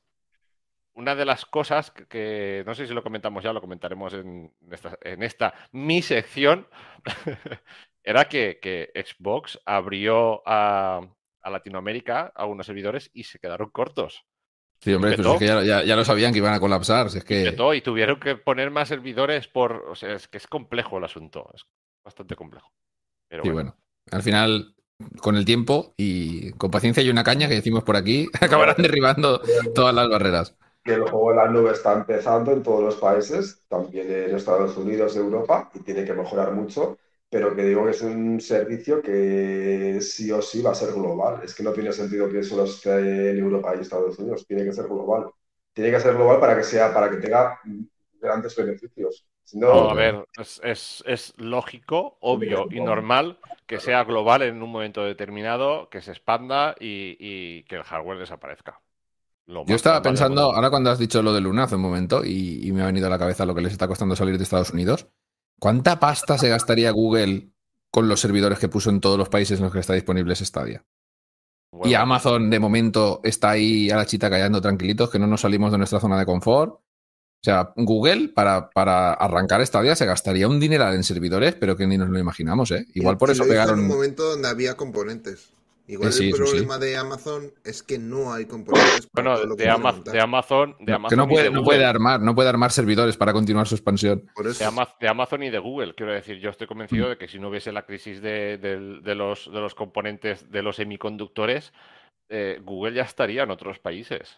una de las cosas que, que no sé si lo comentamos ya, lo comentaremos en esta, en esta mi sección, era que, que Xbox abrió a, a Latinoamérica a unos servidores y se quedaron cortos. Sí, hombre, pero es que ya, ya- ya lo sabían que iban a colapsar. si es que... Petó y tuvieron que poner más servidores por. O sea, es que es complejo el asunto. Es bastante complejo. Pero Sí, bueno. bueno. Al final, con el tiempo y con paciencia y una caña que decimos por aquí, acabarán derribando todas las barreras. Que el juego en la nube está empezando en todos los países, también en Estados Unidos, Europa, y tiene que mejorar mucho. Pero que digo que es un servicio que sí o sí va a ser global. Es que no tiene sentido que solo esté en Europa y Estados Unidos, tiene que ser global. Tiene que ser global para que sea, para que tenga grandes beneficios. Si no, No, a ver, es, es- es lógico, obvio y normal que sea global en un momento determinado, que se expanda y, y que el hardware desaparezca. Lo Yo estaba pensando, ahora cuando has dicho lo de Luna hace un momento, y, y me ha venido a la cabeza lo que les está costando salir de Estados Unidos, ¿cuánta pasta se gastaría Google con los servidores que puso en todos los países en los que está disponible ese Stadia? Y Bueno, Amazon de momento está ahí a la chita callando tranquilitos, que no nos salimos de nuestra zona de confort. O sea, Google para, para arrancar Stadia se gastaría un dineral en servidores, pero que ni nos lo imaginamos, ¿eh? Igual por Y eso hizo En un pegaron... momento donde había componentes. Igual sí, el sí. problema de Amazon es que no hay componentes para bueno, lo que de, quiere Ama- montar. de Amazon, de No, Amazon que no puede, de no puede armar, no puede armar servidores para continuar su expansión. Por eso, de, Ama- de Amazon y de Google. Quiero decir, yo estoy convencido de que si no hubiese la crisis de, del- de los, de los componentes de los semiconductores, eh, Google ya estaría en otros países.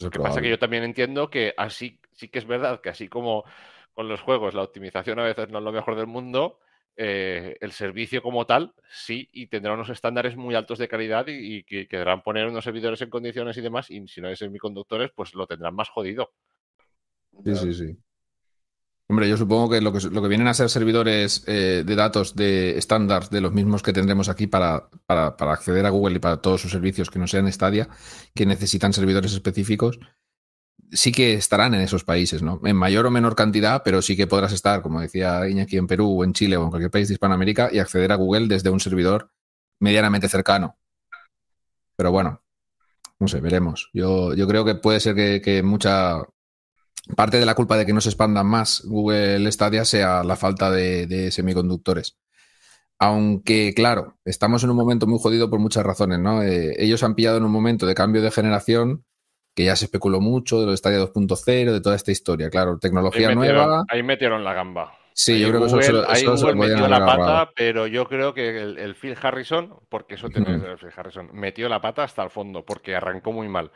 Lo es que pasa probable. que yo también entiendo que así sí que es verdad que así como con los juegos la optimización a veces no es lo mejor del mundo, eh, el servicio como tal sí y tendrá unos estándares muy altos de calidad y, y que querrán poner unos servidores en condiciones y demás y si no hay semiconductores pues lo tendrán más jodido. Sí, sí, sí. Hombre, yo supongo que lo que, lo que vienen a ser servidores eh, de datos de estándar de los mismos que tendremos aquí para, para, para acceder a Google y para todos sus servicios que no sean Stadia, que necesitan servidores específicos, sí que estarán en esos países, ¿no? En mayor o menor cantidad, pero sí que podrás estar, como decía Iñaki, en Perú o en Chile o en cualquier país de Hispanoamérica y acceder a Google desde un servidor medianamente cercano. Pero bueno, no sé, veremos. Yo, yo creo que puede ser que, mucha parte de la culpa de que no se expandan más Google Stadia sea la falta de, de semiconductores. Aunque, claro, estamos en un momento muy jodido por muchas razones, ¿no? Eh, ellos han pillado en un momento de cambio de generación que ya se especuló mucho de los Stadia 2.0, de toda esta historia. Claro, Ahí tecnología metieron, nueva. ahí metieron la gamba. Sí, Ahí yo creo que eso lo- ahí eso Google metió la pata, pero yo creo que el, el Phil Harrison, porque eso tiene ser el Phil Harrison, metió la pata hasta el fondo, porque arrancó muy mal.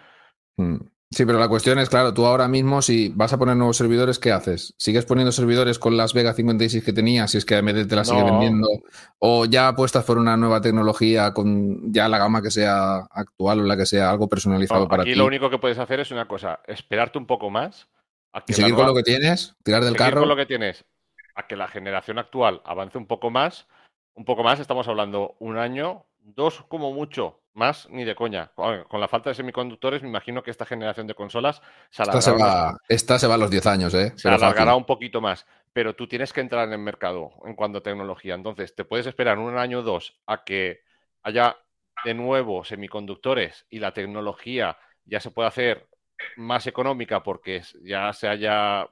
Mm. Sí, pero la cuestión es, claro, tú ahora mismo, si vas a poner nuevos servidores, ¿qué haces? ¿Sigues poniendo servidores con las Vega 56 que tenías, si es que AMD te las sigue vendiendo? ¿O ya apuestas por una nueva tecnología con ya la gama que sea actual o la que sea algo personalizado No, para aquí ti? lo único que puedes hacer es una cosa, esperarte un poco más a que ¿Y seguir con lo que tienes? ¿Tirar del seguir carro? con lo que tienes, a que la generación actual avance un poco más, un poco más, estamos hablando un año, dos como mucho, más ni de coña. Con la falta de semiconductores, me imagino que esta generación de consolas se Esta se, alargará, va, esta se va a los 10 años, ¿eh? se alargará un poquito más, pero tú tienes que entrar en el mercado en cuanto a tecnología. Entonces, te puedes esperar un año o dos a que haya de nuevo semiconductores y la tecnología ya se pueda hacer más económica porque ya se haya,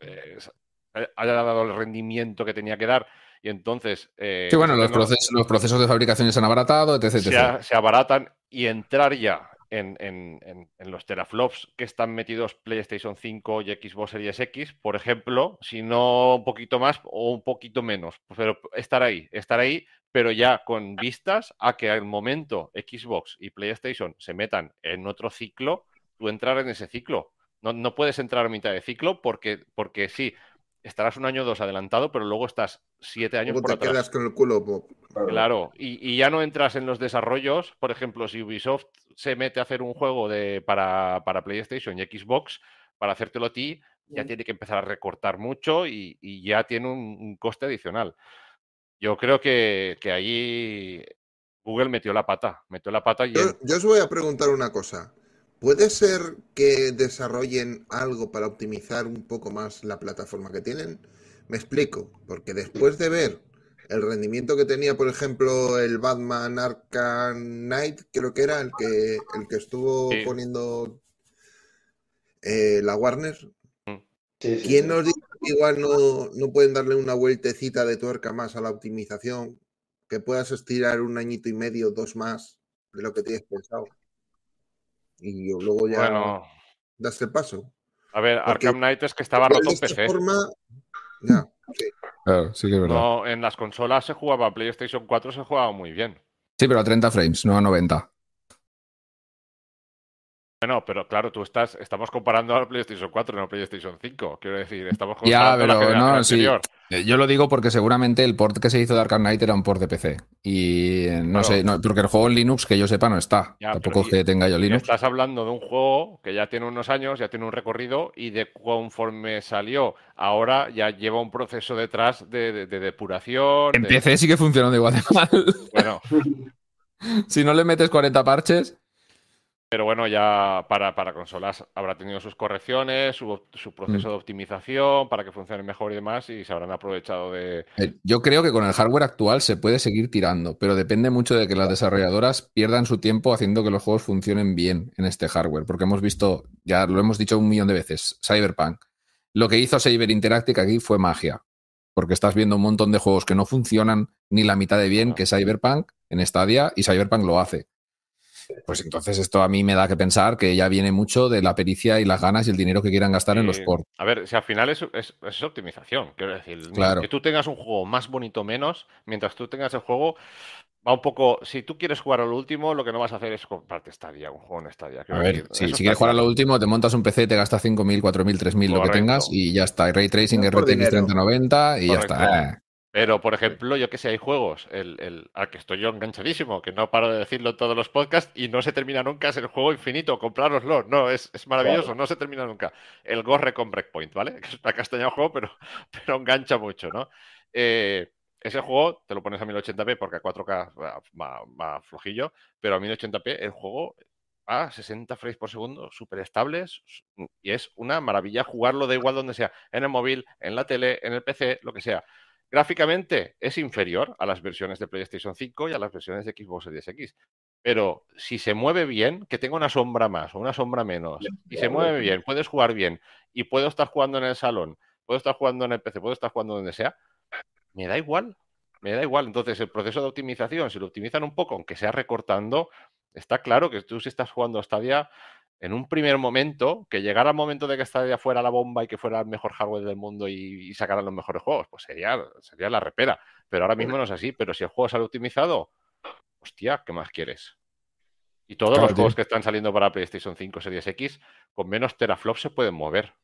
eh, se haya dado el rendimiento que tenía que dar y entonces eh, Sí, bueno, los, procesos, los procesos de fabricación se han abaratado, etc. se, etc. a- se abaratan y entrar ya en, en- en- en los teraflops que están metidos PlayStation 5 y Xbox Series X, por ejemplo, si no un poquito más o un poquito menos, pero estar ahí, estar ahí, pero ya con vistas a que al momento Xbox y PlayStation se metan en otro ciclo, tú entrar en ese ciclo. No, no puedes entrar a mitad de ciclo porque, porque sí, estarás un año o dos adelantado, pero luego estás siete años luego por te atrás. quedas con el culo. po- Claro. Claro, y, y ya no entras en los desarrollos. Por ejemplo, si Ubisoft se mete a hacer un juego de, para, para PlayStation y Xbox, para hacértelo a ti, ya tiene que empezar a recortar mucho y, y ya tiene un, un coste adicional. Yo creo que, que ahí Google metió la pata, metió la pata y Yo, yo os voy a preguntar una cosa. ¿Puede ser que desarrollen algo para optimizar un poco más la plataforma que tienen? Me explico, porque después de ver el rendimiento que tenía, por ejemplo, el Batman Arkham Knight, creo que era el que, el que estuvo Sí. poniendo eh, la Warner, Sí, sí, ¿quién nos dice que igual no, no pueden darle una vueltecita de tuerca más a la optimización? Que puedas estirar un añito y medio, dos más de lo que tienes pensado. Y luego ya bueno, das el paso. a ver, porque Arkham Knight es que estaba roto de en esta PC. forma, ya, sí. Claro, sí que es verdad. No, en las consolas se jugaba, PlayStation 4 se jugaba muy bien. Sí, pero a 30 frames, no a 90. Bueno, pero claro, tú estás, estamos comparando al PlayStation 4 no al PlayStation 5. Quiero decir, estamos Ya, comparando la pero no, sí. anterior. Eh, Yo lo digo porque seguramente el port que se hizo de Arkham Knight era un port de PC. Y eh, no Claro. sé, no, porque el juego en Linux, que yo sepa, no está. Ya, Tampoco es que tenga yo Linux. Estás hablando de un juego que ya tiene unos años, ya tiene un recorrido y de conforme salió, ahora ya lleva un proceso detrás de, de- de depuración. En de- PC sigue funcionando igual de mal. Bueno, si no le metes 40 parches. Pero bueno, ya para, para consolas habrá tenido sus correcciones, su, su Mm. proceso de optimización para que funcione mejor y demás, y se habrán aprovechado de. Eh, Yo creo que con el hardware actual se puede seguir tirando, pero depende mucho de que las desarrolladoras pierdan su tiempo haciendo que los juegos funcionen bien en este hardware, porque hemos visto, ya lo hemos dicho un millón de veces, Cyberpunk. Lo que hizo Saber Interactive aquí fue magia, porque estás viendo un montón de juegos que no funcionan ni la mitad de bien que Cyberpunk en Stadia y Cyberpunk lo hace. Pues entonces esto a mí me da que pensar que ya viene mucho de la pericia y las ganas y el dinero que quieran gastar en los ports. A ver, si al final es, es- es optimización, quiero decir. Claro. Que tú tengas un juego más bonito o menos, mientras tú tengas el juego, va un poco. Si tú quieres jugar a lo último, lo que no vas a hacer es comprarte Stadia, un juego en Stadia. A ver, decir, si, quieres jugar a lo último, te montas un PC, te gastas 5.000, 4.000, 3.000, lo que tengas y ya está. Y Ray Tracing, No RTX dinero. 3090 y ya está. Eh. Pero, por ejemplo, yo que sé, hay juegos el, el- al que estoy yo enganchadísimo, que no paro de decirlo en todos los podcasts y no se termina nunca, es el juego infinito, comprároslo. No, es, es maravilloso, Claro. no se termina nunca. El Ghost Recon Breakpoint, ¿vale? Que es una castaña juego, pero, pero engancha mucho, ¿no? Eh, ese juego te lo pones a 1080p porque a 4K va, va- va flojillo, pero a 1080p el juego a 60 frames por segundo, súper estables, y es una maravilla jugarlo, da igual donde sea, en el móvil, en la tele, en el PC, lo que sea. Gráficamente es inferior a las versiones de PlayStation 5 y a las versiones de Xbox Series X. Pero si se mueve bien, que tenga una sombra más o una sombra menos, y se mueve bien, puedes jugar bien, y puedo estar jugando en el salón, puedo estar jugando en el PC, puedo estar jugando donde sea, me da igual. Me da igual. Entonces, el proceso de optimización, si lo optimizan un poco, aunque sea recortando, está claro que tú si estás jugando Stadia en un primer momento, que llegara el momento de que Stadia fuera la bomba y que fuera el mejor hardware del mundo y, y sacaran los mejores juegos, pues sería, sería la repera. Pero ahora mismo no es así. Pero si el juego sale optimizado, hostia, ¿qué más quieres? Y todos Claro, los tío. juegos que están saliendo para PlayStation 5 Series X, con menos teraflops se pueden mover.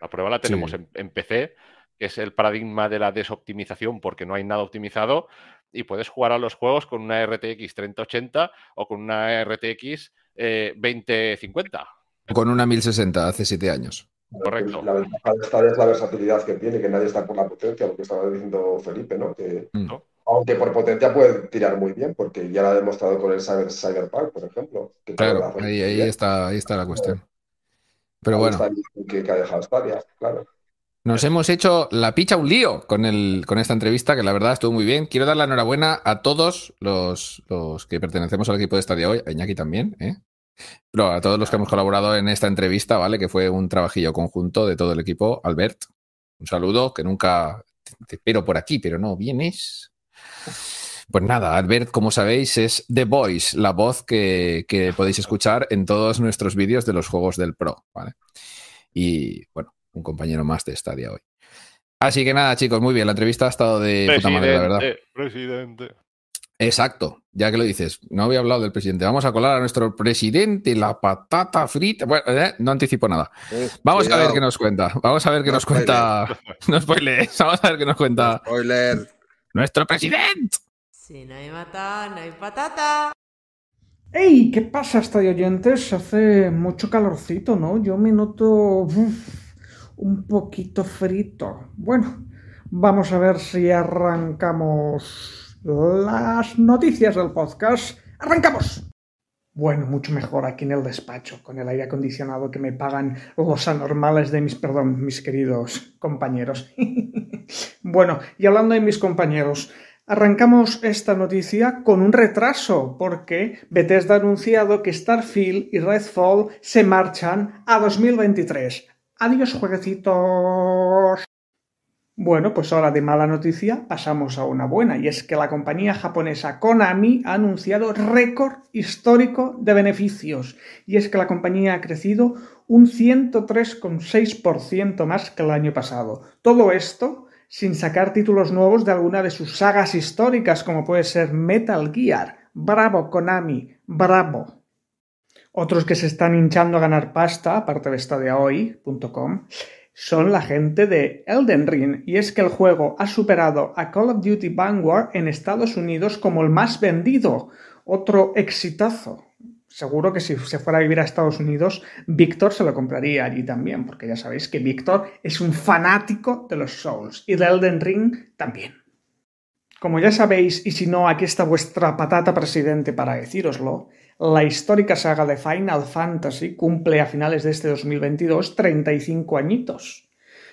La prueba la tenemos Sí. en, en PC, que es el paradigma de la desoptimización porque no hay nada optimizado y puedes jugar a los juegos con una RTX 3080 o con una RTX eh, 2050. Con una 1060 hace 7 años. Correcto. La ventaja de esta es la versatilidad que tiene, que nadie está por la potencia, lo que estaba diciendo Felipe, ¿no? Que, Mm. aunque por potencia puede tirar muy bien, porque ya lo ha demostrado con el Cyber, Cyberpunk, por ejemplo. que Claro, ahí, está, ahí está la cuestión. Pero Ahí bueno, está que, que ha dejado Stadia, claro. Nos hemos hecho la picha un lío con, el, con esta entrevista, que la verdad estuvo muy bien. Quiero dar la enhorabuena a todos los, los que pertenecemos al equipo de Stadia hoy, a Iñaki también, ¿eh? Pero a todos los que hemos colaborado en esta entrevista, ¿vale? Que fue un trabajillo conjunto de todo el equipo. Albert, un saludo, que nunca te espero por aquí, pero no vienes. Pues nada, Albert, como sabéis, es The Voice, la voz que, que podéis escuchar en todos nuestros vídeos de los juegos del Pro, ¿vale? Y bueno, un compañero más de Stadia hoy. Así que nada, chicos, muy bien. La entrevista ha estado de puta madre, la verdad. Presidente, presidente. Exacto, ya que lo dices, no había hablado del presidente. Vamos a colar a nuestro presidente, la patata frita. Bueno, eh, no anticipo nada. Eh, Vamos a ver qué nos cuenta. Vamos a ver qué No nos cuenta. No spoilees. Vamos a ver qué nos cuenta Spoiler. nuestro presidente. Si no hay mata, no hay patata. ¡Ey! ¿Qué pasa, estadio oyentes? Hace mucho calorcito, ¿no? Yo me noto uf, un poquito frito. Bueno, vamos a ver si arrancamos las noticias del podcast. ¡Arrancamos! Bueno, mucho mejor aquí en el despacho, con el aire acondicionado que me pagan los anormales de mis, perdón, mis queridos compañeros. bueno, y hablando de mis compañeros, Arrancamos esta noticia con un retraso porque Bethesda ha anunciado que Starfield y Redfall se marchan a 2023. Adiós, jueguecitos. Bueno, pues ahora de mala noticia pasamos a una buena, y es que la compañía japonesa Konami ha anunciado récord histórico de beneficios, y es que la compañía ha crecido un 103,6% más que el año pasado. Todo esto sin sacar títulos nuevos de alguna de sus sagas históricas, como puede ser Metal Gear. Bravo, Konami, bravo. Otros que se están hinchando a ganar pasta, aparte de estadiahoy.com, son la gente de Elden Ring. Y es que el juego ha superado a Call of Duty Vanguard en Estados Unidos como el más vendido. Otro exitazo. Seguro que si se fuera a vivir a Estados Unidos, Víctor se lo compraría allí también, porque ya sabéis que Víctor es un fanático de los Souls y de Elden Ring también. Como ya sabéis, y si no, aquí está vuestra patata presidente para decíroslo, la histórica saga de Final Fantasy cumple a finales de este 2022 35 añitos.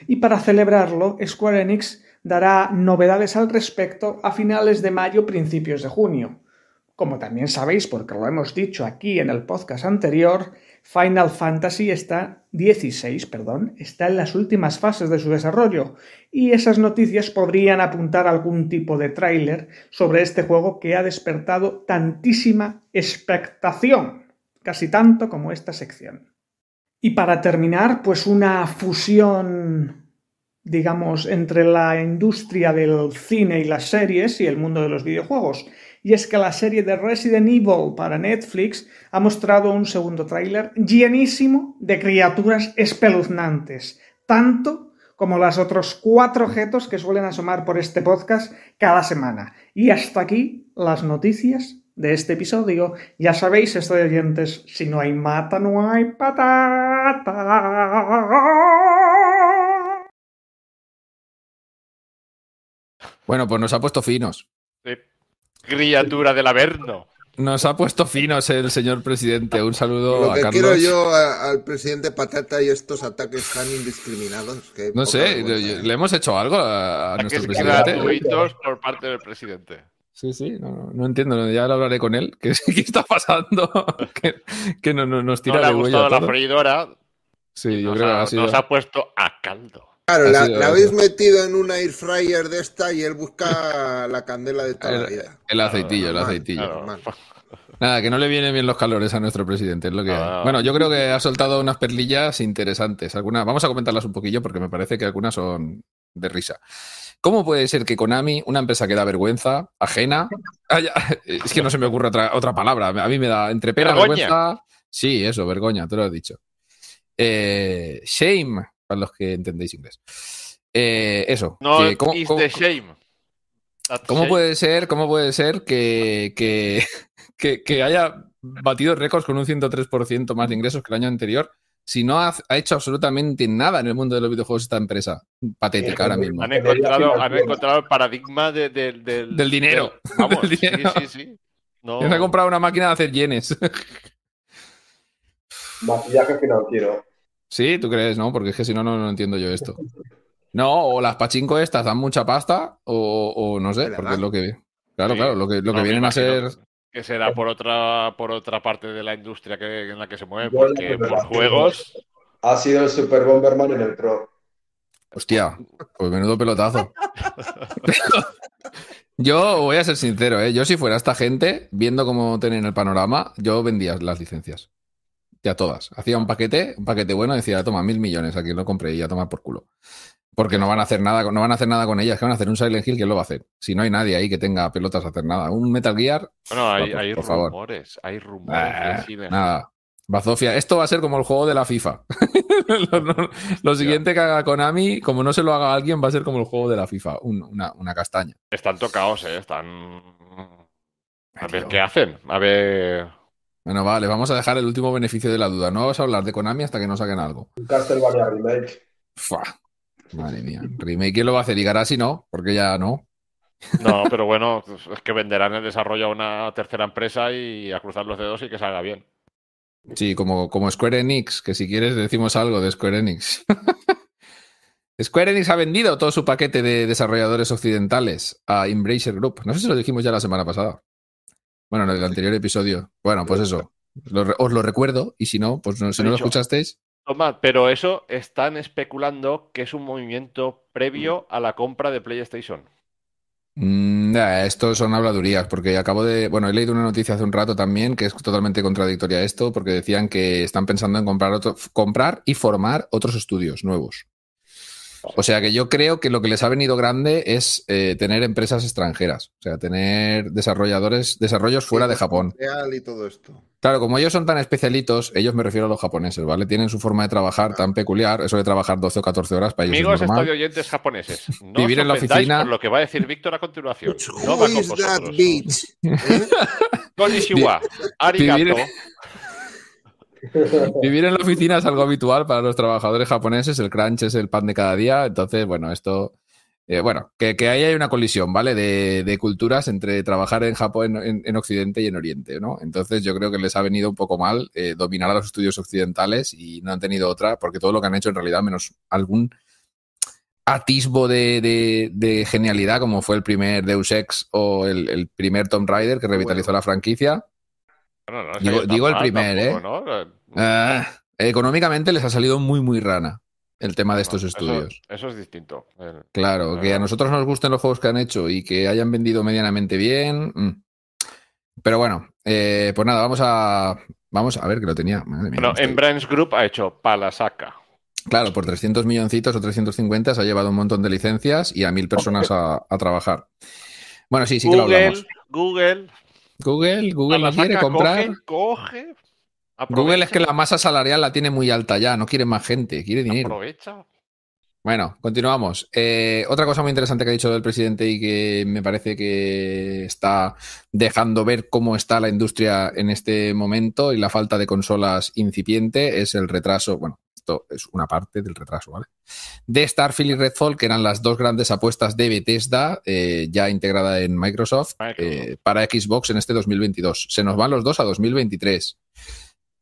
Y para celebrarlo, Square Enix dará novedades al respecto a finales de mayo, principios de junio. Como también sabéis, porque lo hemos dicho aquí en el podcast anterior, Final Fantasy está 16, perdón, está en las últimas fases de su desarrollo y esas noticias podrían apuntar a algún tipo de tráiler sobre este juego que ha despertado tantísima expectación, casi tanto como esta sección. Y para terminar, pues una fusión digamos entre la industria del cine y las series y el mundo de los videojuegos y es que la serie de Resident Evil para Netflix ha mostrado un segundo tráiler llenísimo de criaturas espeluznantes, tanto como los otros cuatro objetos que suelen asomar por este podcast cada semana. Y hasta aquí las noticias de este episodio. Ya sabéis, estoy oyentes, si no hay mata, no hay patata. Bueno, pues nos ha puesto finos. Sí criatura del Averno. Nos ha puesto finos el señor presidente. Un saludo Lo a que Carlos. quiero yo a- al presidente Patata y estos ataques tan indiscriminados. que No sé, vergüenza, ¿eh? le hemos hecho algo a, a nuestro presidente. gratuitos por parte del presidente. Sí, sí, no, no entiendo, ya lo hablaré con él. ¿Qué, qué está pasando? que que no, no- nos No tira le ha de huella gustado la freidora. Sí, yo creo que ha, ha sido. nos ha puesto a caldo. Claro, la, habéis metido en una air fryer de esta y él busca la candela de toda la vida. el aceitillo, el aceitillo. Claro. Nada, que no le vienen bien los calores a nuestro presidente, es lo que hay. Ah. Bueno, yo creo que ha soltado unas perlillas interesantes. Algunas, vamos a comentarlas un poquillo porque me parece que algunas son de risa. ¿Cómo puede ser que Konami, una empresa que da vergüenza, ajena, haya- es que no se me ocurre otra, otra palabra, a mí me da entre pena, vergüenza. Sí, eso, vergoña, te lo has dicho. Eh, shame, para los que entendéis inglés. Eh, eso. No que ¿cómo- is cómo- the shame. ¿Cómo shame. puede ser, cómo puede ser que, que, que- que haya batido récords con un 103% más de ingresos que el año anterior si no ha, ha hecho absolutamente nada en el mundo de los videojuegos esta empresa? Patética ahora mismo. Han encontrado, han encontrado el paradigma de- de- del, Del dinero. del- vamos, Del dinero. sí, sí, sí. No, Se ha comprado una máquina de hacer yenes. Maquillaje financiero. Sí, tú crees, ¿no? Porque es que si no, no, no entiendo yo esto. No, o las pachinko estas dan mucha pasta, o, o no sé, ¿De porque es lo que. Claro, Sí. claro, lo que, lo No, que vienen a ser. Que será por otra, por otra parte de la industria que, en la que se mueve, porque por juegos. Ha sido el Super Bomberman en el Pro. Hostia, pues menudo pelotazo. yo voy a ser sincero, ¿eh? yo si fuera esta gente, viendo cómo tienen el panorama, yo vendía las licencias. Ya todas. Hacía un paquete, un paquete bueno, decía, toma, mil millones, aquí lo compré y ya tomar por culo. Porque no van a hacer nada, con- no van a hacer nada con ellas, que van a hacer un Silent Hill, ¿quién lo va a hacer? Si no hay nadie ahí que tenga pelotas a hacer nada. Un Metal Gear, Bueno, hay, por- hay por favor. rumores, hay rumores. nada. Bazofia. Esto va a ser como el juego de la FIFA. lo, lo- lo siguiente que haga Konami, como no se lo haga a alguien, va a ser como el juego de la FIFA. un- una, una castaña. Están tocados, ¿eh? Están. A ver qué hacen. A ver. Bueno, vale, vamos a dejar el último beneficio de la duda. No vamos a hablar de Konami hasta que nos saquen algo. Un Castlevania Remake. Fua. Madre mía. Remake, ¿quién lo va a hacer? Y Garasi no, porque ya no. No, pero bueno, es que venderán el desarrollo a una tercera empresa y a cruzar los dedos y que salga bien. Sí, como, como Square Enix, que si quieres decimos algo de Square Enix. Square Enix ha vendido todo su paquete de desarrolladores occidentales a Embracer Group. No sé si lo dijimos ya la semana pasada. Bueno, en el anterior episodio. Bueno, pues eso. Os lo recuerdo y si no, pues no, si no lo escuchasteis, Toma, pero eso están especulando que es un movimiento previo a la compra de PlayStation. Mm, nah, esto son habladurías, porque acabo de. Bueno, he leído una noticia hace un rato también que es totalmente contradictoria a esto, porque decían que están pensando en comprar otro, comprar y formar otros estudios nuevos. O sea que yo creo que lo que les ha venido grande es eh, tener empresas extranjeras, o sea, tener desarrolladores, desarrollos fuera de Japón. Real y todo esto. Claro, como ellos son tan especialitos, ellos me refiero a los japoneses, ¿vale? Tienen su forma de trabajar tan peculiar, eso de trabajar 12 o 14 horas para ellos Amigos es normal. estadio oyentes japoneses, no Vivir os en la oficina- por lo que va a decir Víctor a continuación. No who va con is that vosotros. bitch? ¿Eh? Konnichiwa, arigato. Vivir- en la oficina es algo habitual para los trabajadores japoneses, el crunch es el pan de cada día, entonces, bueno, esto, eh, bueno, que, que ahí hay una colisión, ¿vale? De, de culturas entre trabajar en Japón, en, en Occidente y en Oriente, ¿no? Entonces yo creo que les ha venido un poco mal eh, dominar a los estudios occidentales y no han tenido otra, porque todo lo que han hecho en realidad, menos algún atisbo de, de- de genialidad, como fue el primer Deus Ex o el, el primer Tomb Raider que revitalizó la franquicia, No, Digo- el primer, ¿eh? Ah, económicamente les ha salido muy, muy rana el tema de estos eso- estudios. Eso, es distinto. Claro, que a nosotros nos gusten los juegos que han hecho y que hayan vendido medianamente bien. mm. Pero bueno, eh, pues nada, vamos a. Vamos a ver que lo tenía. Madre mía, Bueno, en Branch Group ha hecho Palasaka. Claro, por 300 milloncitos o 350 se ha llevado un montón de licencias y a mil personas a, a trabajar. Bueno, sí, sí que lo hablamos. Google, Google, Google Palasaka quiere comprar. coge, coge, Google es que la masa salarial la tiene muy alta ya, no quiere más gente, quiere dinero. aprovecha. Bueno, continuamos. Eh, otra cosa muy interesante que ha dicho el presidente y que me parece que está dejando ver cómo está la industria en este momento y la falta de consolas incipiente es el retraso, bueno, esto es una parte del retraso, ¿vale? De Starfield y Redfall, que eran las dos grandes apuestas de Bethesda, eh, ya integrada en Microsoft, Microsoft. eh, para Xbox en este 2022. Se nos van los dos a 2023.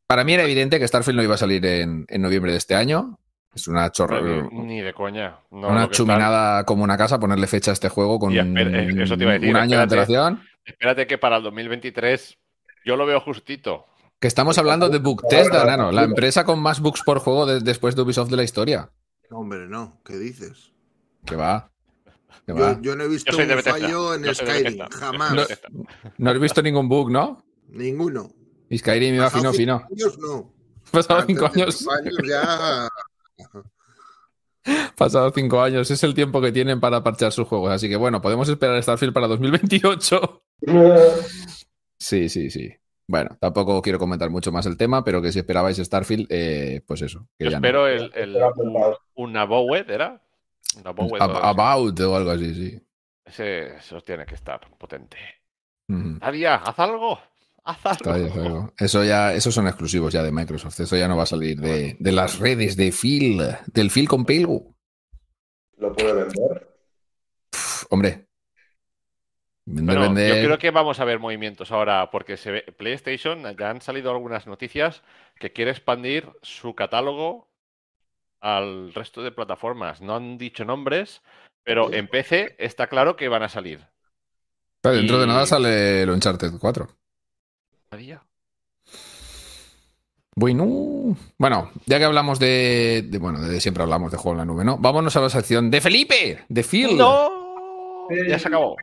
Para mí era evidente que Starfield no iba a salir en, en noviembre de este año. Es una chorra. Ni, de coña. No, una está- chuminada como una casa, ponerle fecha a este juego con Y espera, eso te iba a decir, un año de antelación. Espérate que para el 2023 yo lo veo justito. Que estamos hablando de Bugtesda, Nano, la empresa con más bugs por juego de- después de Ubisoft de la historia. No, hombre, no. ¿Qué dices? Que va. Yo, yo no he visto un fallo en Yo Skyrim. Jamás. Bethesda. No has visto ningún bug, ¿no? Ninguno. Y Skyrim iba fino, fino. cinco años no. Pasado Antes cinco años. años ya. Pasado cinco años. Es el tiempo que tienen para parchar sus juegos. Así que bueno, podemos esperar Starfield para 2028. Sí, sí, sí. Bueno, tampoco quiero comentar mucho más el tema, pero que si esperabais Starfield, eh, pues eso. Que Yo ya no. espero el, el Espera, apuntado. un Abowed, ¿era? Un Abowed. Ab- About o algo así, sí. Ese, eso tiene que estar potente. Ujú. Nadia, haz algo. Haz algo. Eso ya, esos son exclusivos ya de Microsoft. Eso ya no va a salir de, de las redes de Phil, del Phil con pelo. ¿Lo puede vender? Pf, hombre. Vender, Bueno, vender. Yo creo que vamos a ver movimientos ahora, porque se ve, PlayStation ya han salido algunas noticias que quiere expandir su catálogo al resto de plataformas. No han dicho nombres, pero en PC está claro que van a salir. Dentro de nada sale el Uncharted 4. Nadia. Bueno, bueno, ya que hablamos de, de- bueno, de siempre hablamos de juego en la nube, ¿no? Vámonos a la sección de Felipe, de Phil, ¡No! Ya se acabó.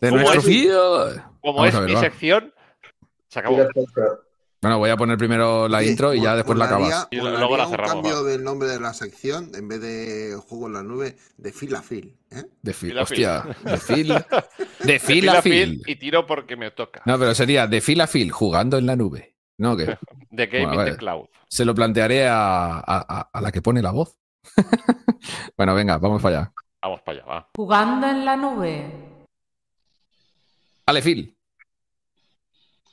De ¿Cómo nuestro es? Como Vamos es ver, mi va. sección, se acabó. Bueno, voy a poner primero la intro y ya después la acabas. Y luego la un cerramos, cambio va. del nombre de la sección en vez de juego en la nube de fil a fil. ¿eh? De Phil. hostia, de Phil, de De Phil fil a fil y tiro porque me toca. No, pero sería de Phil a Phil, jugando en la nube. ¿No? Que The Game Bueno, in the Cloud. se lo plantearé a, a- a- a la que pone la voz. bueno, venga, vamos para allá. Vamos para allá, va. Jugando en la nube. Ale, Phil.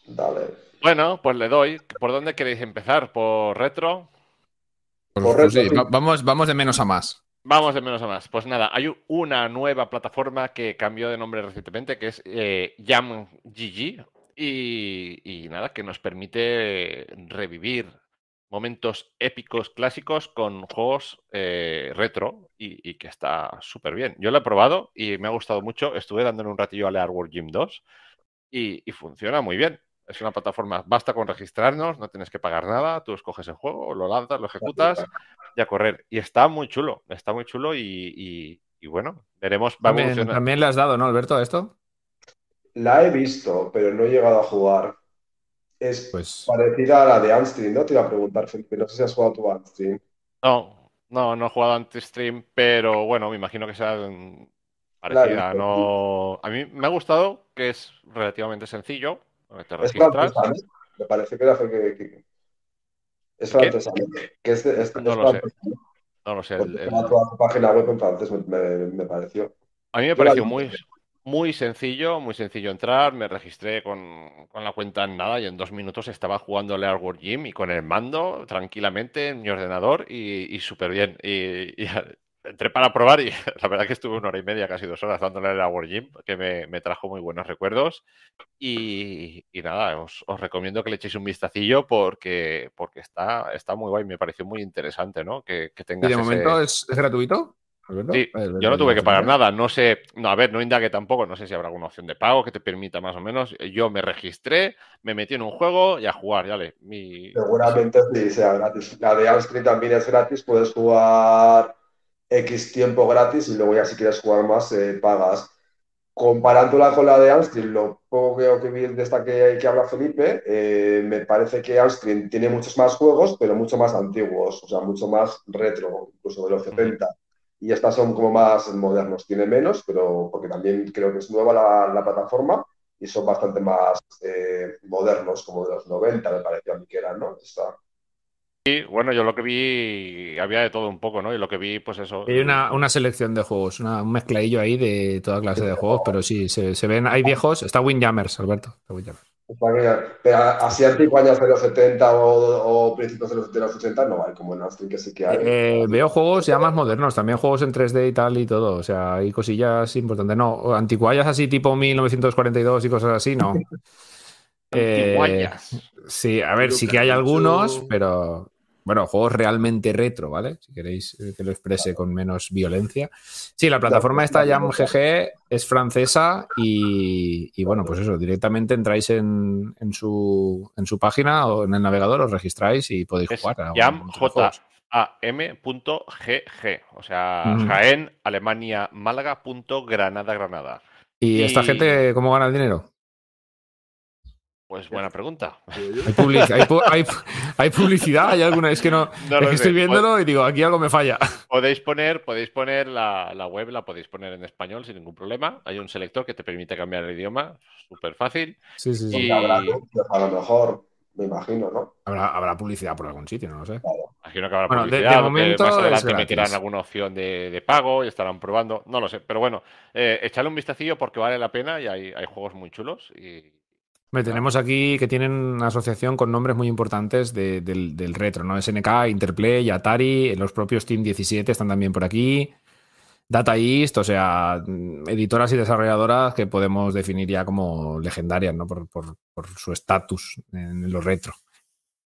Dale. Bueno, pues le doy. ¿Por dónde queréis empezar? ¿Por retro? Pues, Correcto, pues sí, sí. va- vamos, vamos de menos a más. Vamos de menos a más. Pues nada, hay una nueva plataforma que cambió de nombre recientemente, que es eh, YamGG. Y, y nada, que nos permite revivir momentos épicos clásicos con juegos eh, retro y, y que está súper bien. Yo lo he probado y me ha gustado mucho. Estuve dándole un ratillo a Lear World Gym 2 y, y funciona muy bien. Es una plataforma, basta con registrarnos, no tienes que pagar nada, tú escoges el juego, lo lanzas, lo ejecutas y a correr. Y está muy chulo, está muy chulo y, y- y bueno, veremos, va También, también le has dado, ¿no, Alberto, a esto? La he visto, pero no he llegado a jugar. Es Pues parecida a la de Amsterdam, ¿no? Te iba a preguntar, Felipe. No sé si has jugado tú a Amsterdam. No, No, no he jugado anti-stream, pero bueno, me imagino que sea parecida. Claro. No... A mí me ha gustado que es relativamente sencillo. Te Es registras. francesa, ¿no? Me parece que era que, que- es francesa, ¿no? Que es, es- No es lo sé. ¿no? No lo sé. el- el- página web en francés, me, me- me pareció. A mí me Yo pareció muy, muy sencillo, muy sencillo entrar. Me registré con, con la cuenta en nada y en dos minutos estaba jugando al War Gym y con el mando tranquilamente en mi ordenador y, y súper bien. Y, y entré para probar y la verdad que estuve una hora y media, casi dos horas dándole al War Gym, que me, me trajo muy buenos recuerdos. Y, y nada, os, os recomiendo que le echéis un vistacillo porque, porque está, está muy guay. Me pareció muy interesante, ¿no? Que, que ¿Y tengas de ese- momento es, es gratuito? Sí, Eh, yo no tuve que pagar eh, nada. No sé, no, a ver, no indague tampoco. No sé si habrá alguna opción de pago que te permita más o menos. Yo me registré, me metí en un juego y a jugar, ya le. Mi... Seguramente sí sea gratis. La de Amsterdam también es gratis, puedes jugar X tiempo gratis y luego ya si quieres jugar más eh, pagas. Comparándola con la de Amsterdam, lo poco que, que vi de esta que, que habla Felipe, eh, me parece que Amsterdam tiene muchos más juegos, pero mucho más antiguos, o sea, mucho más retro, incluso de los 70. Y estas son como más modernos, tiene menos, pero porque también creo que es nueva la, la plataforma y son bastante más eh, modernos, como de los 90, me pareció a mí que eran, ¿no? Está. Sí, bueno, yo lo que vi había de todo un poco, ¿no? Y lo que vi, pues eso. Hay una, una selección de juegos, una- un mezcladillo ahí de toda clase de juegos, pero sí, se, se ven, hay viejos. Está Windjammers, Alberto. está Windjammers. Está bien. Pero así antiguos años de los 70 o, o principios de los, de los 80 no hay, como en Amsterdam que sí que hay. Eh, veo juegos ya más modernos, también juegos en 3D y tal y todo. O sea, hay cosillas importantes. No, anticuallas así tipo 1942 y cosas así, no. Eh, sí, a ver, sí que que hay algunos, pero bueno, juegos realmente retro, ¿vale? Si queréis eh, que lo exprese con menos violencia. Sí, la plataforma esta YamGG es francesa y, y bueno, pues eso, directamente entráis en, en su, en su página o en el navegador, os registráis y podéis Es jugar. a Jam muchos J juegos. A M punto GG, o sea, Ujú. Jaén, Alemania, Málaga, punto Granada, Granada. ¿Y esta Y- gente cómo gana el dinero? Pues buena pregunta. ¿Hay, public- hay pu- hay pu- hay publicidad? ¿Hay alguna? Es que no. No es que estoy viéndolo y digo, aquí algo me falla. Podéis poner, podéis poner la, la web, la podéis poner en español sin ningún problema. Hay un selector que te permite cambiar el idioma, súper fácil. Sí, sí, sí. Y- habrá a lo mejor, me imagino, ¿no? Habrá, habrá publicidad por algún sitio, no lo sé. Imagino que habrá Bueno, de- de publicidad, o que momento más adelante meterán alguna opción de, de pago y estarán probando, no lo sé. Pero bueno, eh, echadle un vistacillo porque vale la pena y hay, hay juegos muy chulos. Y Me tenemos aquí que tienen una asociación con nombres muy importantes de- del, del retro, ¿no? SNK, Interplay, Atari, los propios Team 17 están también por aquí. Data East, o sea, editoras y desarrolladoras que podemos definir ya como legendarias, ¿no? Por, por- por su estatus en lo retro.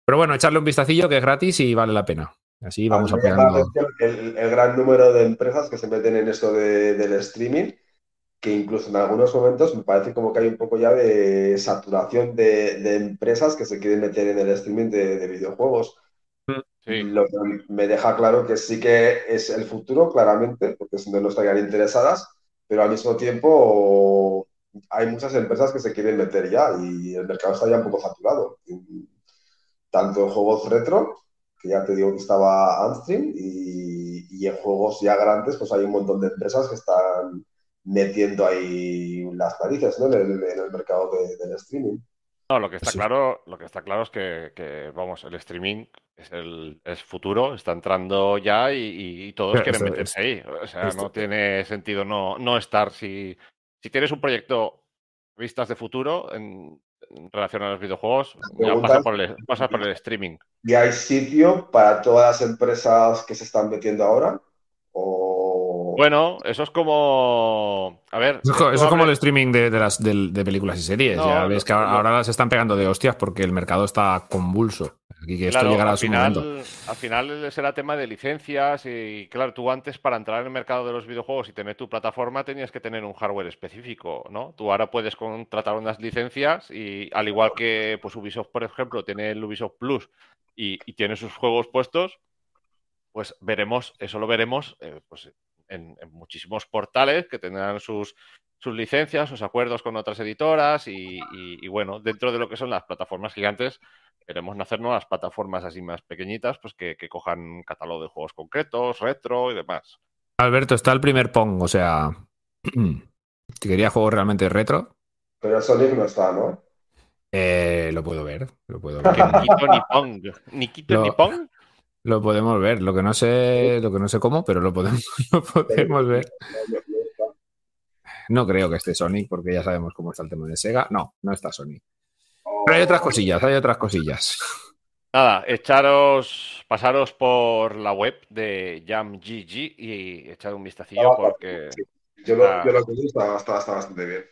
Pero bueno, echarle un vistacillo que es gratis y vale la pena. Así vamos A apoyando. el, el gran número de empresas que se meten en esto de- del streaming, que incluso en algunos momentos me parece como que hay un poco ya de saturación de, de empresas que se quieren meter en el streaming de, de videojuegos. sí, Lo que me deja claro que sí que es el futuro, claramente, porque si no, no estarían interesadas, pero al mismo tiempo hay muchas empresas que se quieren meter ya y el mercado está ya un poco saturado. Tanto en juegos retro, que ya te digo que estaba Amstream, y, y en juegos ya grandes, pues hay un montón de empresas que están metiendo ahí las narices, ¿no? en, el, en el mercado de- del streaming. No, lo que está Sí. claro, lo que está claro es que, que, vamos, el streaming es el es futuro, está entrando ya y, todos Pero quieren esto- meterse ahí. O sea, esto- no tiene sentido no, no estar. Si, si tienes un proyecto vistas de futuro en, en relación a los videojuegos, ya pasa por el, pasa por el streaming. ¿Y hay sitio para todas las empresas que se están metiendo ahora? ¿O Bueno, eso es como. A ver. Eso es, eso como el streaming de, de las, del- de películas y series. No, ya ves que ahora, ahora las están pegando de hostias porque el mercado está convulso. Aquí que esto Claro, llegará a al su final, momento. al final será tema de licencias y claro, tú antes para entrar en el mercado de los videojuegos y tener tu plataforma tenías que tener un hardware específico, ¿no? Tú ahora puedes contratar unas licencias y al igual que pues Ubisoft, por ejemplo, tiene el Ubisoft Plus y, y tiene sus juegos puestos, pues veremos, eso lo veremos eh, pues, en, en muchísimos portales que tendrán sus, sus licencias, sus acuerdos con otras editoras y, y- y, bueno, dentro de lo que son las plataformas gigantes, Queremos hacer nuevas plataformas así más pequeñitas, pues que, que cojan un catálogo de juegos concretos, retro y demás. Alberto, está el primer Pong, o sea, si quería juegos realmente retro, Pero Sonic no está, ¿no? eh, lo puedo ver, lo puedo ver. Que ni quito ni pong. Ni quito ni pong. Lo podemos ver, lo que no sé, lo que no sé cómo, pero lo podemos, lo podemos ver. No, creo que esté Sonic, porque ya sabemos cómo está el tema de Sega. No, no está Sonic. Pero hay otras cosillas, hay otras cosillas. Nada, echaros, pasaros por la web de JamGG y echad un vistacillo Ah, porque Yo lo, Ah. yo lo que está, está, está bastante bien.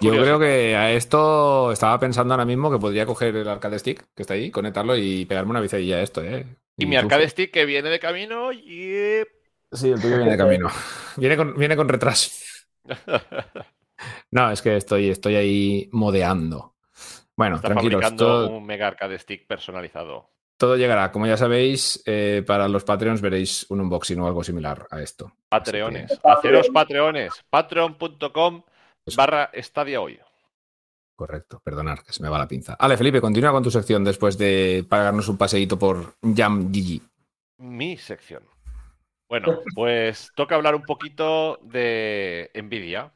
Yo creo que a esto estaba pensando ahora mismo que podría coger el arcade stick que está ahí, conectarlo y pegarme una bicedilla a esto, ¿eh? Y mi arcade stick que viene de camino y... Sí, el tuyo viene de camino. Viene con, viene con retraso. No, es que estoy, estoy ahí modeando. Bueno, Está tranquilos, fabricando todo, un mega arcade stick personalizado. todo llegará. Como ya sabéis, eh, para los Patreons veréis un unboxing o algo similar a esto. Patreones. Haceros patreones. Patreon.com barra estadia hoy. Correcto, perdonar, que se me va la pinza. Ale, Felipe, continúa con tu sección después de pagarnos un paseíto por Jam GG. Mi sección. Bueno, pues toca hablar un poquito de Nvidia.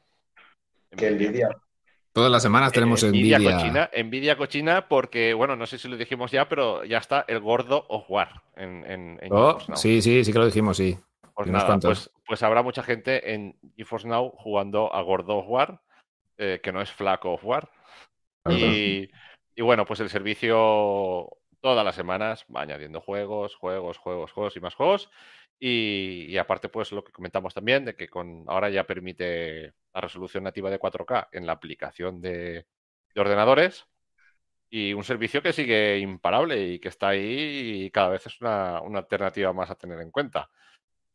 Que envidia. Todas las semanas tenemos Eh, envidia. cochina, envidia cochina porque, bueno, no sé si lo dijimos ya, pero ya está el gordo of War en, en, en Oh, GeForce Now. sí, sí, sí que lo dijimos, sí. Pues nada, pues, pues habrá mucha gente en GeForce Now jugando a Gordo of War, eh, que no es Flaco of War. Y, y bueno, pues el servicio todas las semanas va añadiendo juegos, juegos, juegos, juegos y más juegos. Y, y aparte, pues lo que comentamos también, de que con ahora ya permite la resolución nativa de 4K en la aplicación de, de ordenadores. Y un servicio que sigue imparable y que está ahí y cada vez es una, una alternativa más a tener en cuenta.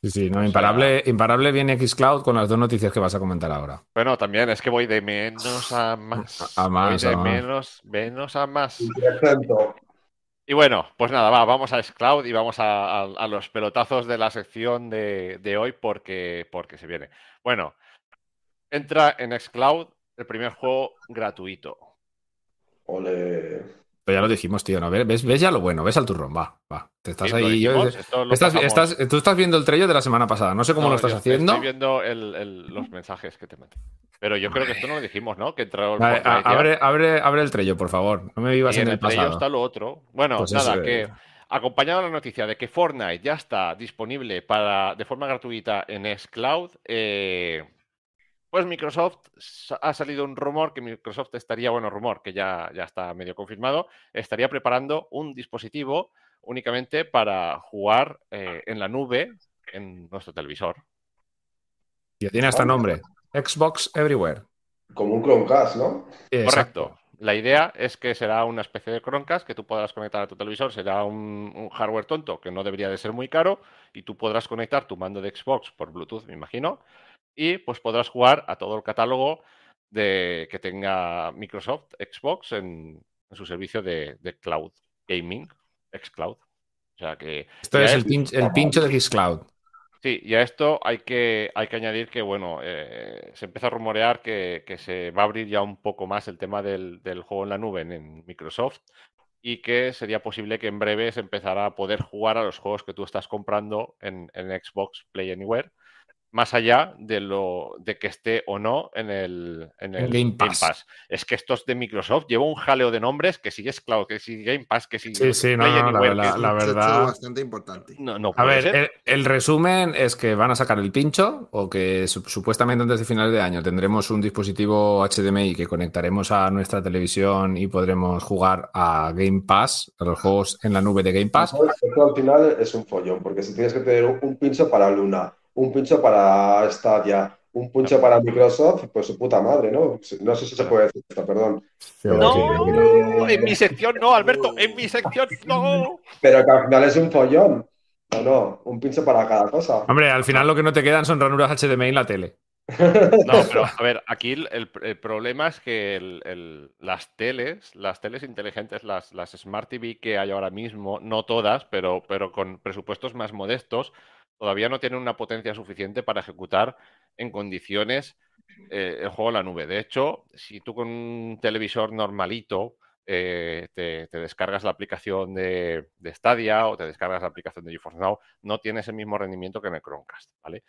Sí, sí, no, imparable, imparable viene Xcloud con las dos noticias que vas a comentar ahora. Bueno, también es que voy de menos a más. A más, Voy de a más. menos, menos a más. Y bueno, pues nada, va, vamos a Xcloud y vamos a, a- a los pelotazos de la sección de, de hoy porque, porque se viene. Bueno, entra en Xcloud el primer juego gratuito. Ole. Pero ya lo dijimos, tío, ¿no? ¿Ves, ves ya lo bueno, ves al turrón, va, va. Te estás Sí, ahí. dijimos, estás, estás- tú estás viendo el trello de la semana pasada, no sé cómo No, lo estás haciendo. Estoy viendo el- el- los mensajes que te mandé. Pero yo creo que esto no lo dijimos, ¿no? Que entró el Vale, abre, abre, abre el trello, por favor. No me vivas Y en en el, el pasado. está lo otro. Bueno, Pues nada, que acompañado de la noticia de que Fortnite ya está disponible para de forma gratuita en Xcloud, eh, pues Microsoft ha salido un rumor que Microsoft estaría, bueno, rumor que ya, ya está medio confirmado, estaría preparando un dispositivo únicamente para jugar eh, en la nube en nuestro televisor. Ya tiene hasta nombre. Xbox Everywhere. Como un Chromecast, ¿no? Exacto. Correcto. La idea es que será una especie de Chromecast que tú podrás conectar a tu televisor. Será un, un hardware tonto que no debería de ser muy caro y tú podrás conectar tu mando de Xbox por Bluetooth, me imagino, y pues podrás jugar a todo el catálogo de que tenga Microsoft Xbox en, en su servicio de, de cloud gaming, xCloud. O sea que Esto es es- el, pin- el pincho de Xcloud. Sí, y a esto hay que, hay que añadir que, bueno, eh, se empieza a rumorear que, que se va a abrir ya un poco más el tema del, del juego en la nube en, en Microsoft y que sería posible que en breve se empezara a poder jugar a los juegos que tú estás comprando en, en Xbox Play Anywhere, más allá de lo de que esté o no en el, en el Game Pass. Es que estos de Microsoft lleva un jaleo de nombres que si es Cloud, que si Game Pass, que si Sí, sí, no, no, la- la- que- Es un la verdad- bastante importante. no, no A ver, el, el resumen es que van a sacar el pincho o que su- supuestamente antes de finales de año tendremos un dispositivo HDMI que conectaremos a nuestra televisión y podremos jugar a Game Pass, a los juegos en la nube de Game Pass. Esto al final es un follón, porque si tienes que tener un pincho para Luna, un pincho para Stadia, un pincho para Microsoft, pues su puta madre, ¿no? No sé si se puede decir esto, perdón. No, en mi sección no, Alberto, en mi sección no. Pero que al final es un follón. No, no, un pincho para cada cosa. Hombre, al final lo que no te quedan son ranuras HDMI en la tele. No, pero a ver, aquí el, el- el problema es que el- el- las teles, las teles inteligentes, las, las Smart TV que hay ahora mismo, no todas, pero, pero con presupuestos más modestos, todavía no tienen una potencia suficiente para ejecutar en condiciones eh, el juego en la nube. De hecho, si tú con un televisor normalito eh, te, te descargas la aplicación de, de Stadia o te descargas la aplicación de GeForce Now, no tienes el mismo rendimiento que en el Chromecast, ¿vale?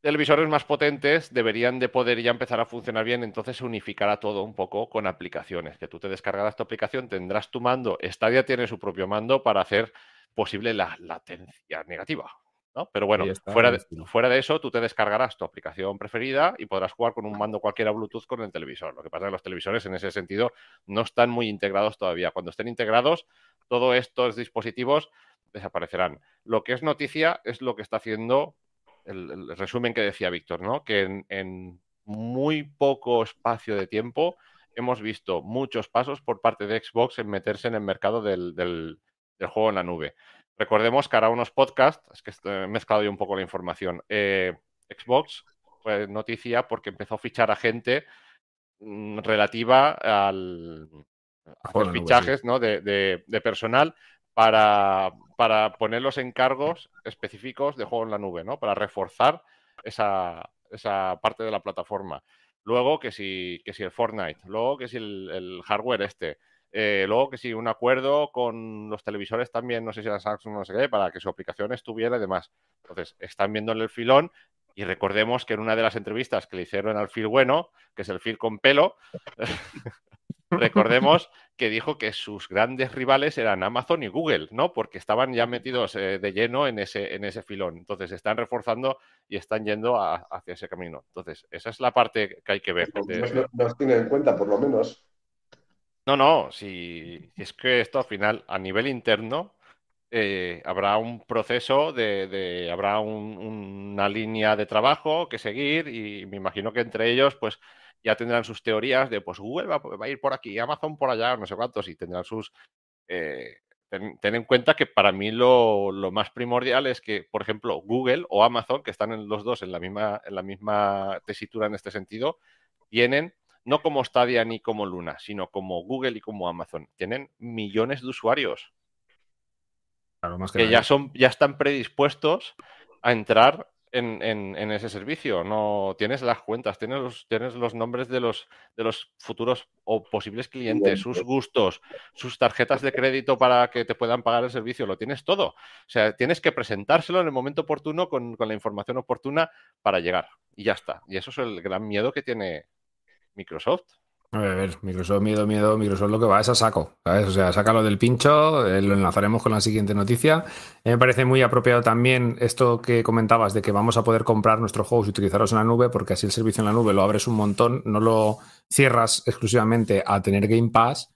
televisores más potentes deberían de poder ya empezar a funcionar bien, entonces se unificará todo un poco con aplicaciones, que tú te descargarás tu aplicación, tendrás tu mando, Stadia tiene su propio mando para hacer posible la latencia negativa. ¿no? Pero bueno, está, fuera, de, fuera de eso, tú te descargarás tu aplicación preferida y podrás jugar con un mando cualquiera Bluetooth con el televisor. Lo que pasa es que los televisores en ese sentido no están muy integrados todavía. Cuando estén integrados, todos estos dispositivos desaparecerán. Lo que es noticia es lo que está haciendo el, el resumen que decía Víctor, ¿no? Que en, en muy poco espacio de tiempo hemos visto muchos pasos por parte de Xbox en meterse en el mercado del, del- del juego en la nube. Recordemos que hará unos podcasts, es que he mezclado yo un poco la información. Eh, Xbox fue noticia porque empezó a fichar a gente mm, relativa al a nube, fichajes ¿no? de, de- de personal para, para poner los encargos específicos de juego en la nube, ¿no? Para reforzar esa, esa parte de la plataforma. Luego que si, que si el Fortnite, luego que si el, el hardware este, eh, luego que si un acuerdo con los televisores también, no sé si era Samsung, no sé qué, para que su aplicación estuviera y demás. Entonces, están viéndole el filón y recordemos que en una de las entrevistas que le hicieron al Phil bueno, que es el Phil con pelo, recordemos que dijo que sus grandes rivales eran Amazon y Google, ¿no? Porque estaban ya metidos eh, de lleno en ese, en ese filón. Entonces, están reforzando y están yendo a- hacia ese camino. Entonces, esa es la parte que hay que ver. de- No, no os tiene en cuenta, por lo menos. No, no, si, es que esto al final, a nivel interno, eh, habrá un proceso de, habrá un- una línea de trabajo que seguir y me imagino que entre ellos, pues ya tendrán sus teorías de, pues Google va, a ir por aquí, Amazon por allá, no sé cuántos, y tendrán sus... eh, ten, ten en cuenta que para mí lo, lo más primordial es que, por ejemplo, Google o Amazon, que están en los dos en la misma, en la misma tesitura en este sentido, tienen no como Stadia ni como Luna, sino como Google y como Amazon. Tienen millones de usuarios Claro, más que ya son, ya están predispuestos a entrar en, en- en ese servicio. No tienes las cuentas, tienes los, tienes los nombres de los, de los futuros o posibles clientes, sus gustos, sus tarjetas de crédito para que te puedan pagar el servicio, lo tienes todo. O sea, tienes que presentárselo en el momento oportuno con, con la información oportuna para llegar. Y ya está. Y eso es el gran miedo que tiene Microsoft. A ver, a ver, Microsoft, miedo, miedo, Microsoft lo que va es a saco. O sea, sácalo del pincho, eh, lo enlazaremos con la siguiente noticia. Me parece muy apropiado también esto que comentabas de que vamos a poder comprar nuestros juegos y utilizarlos en la nube, porque así el servicio en la nube lo abres un montón, no lo cierras exclusivamente a tener Game Pass.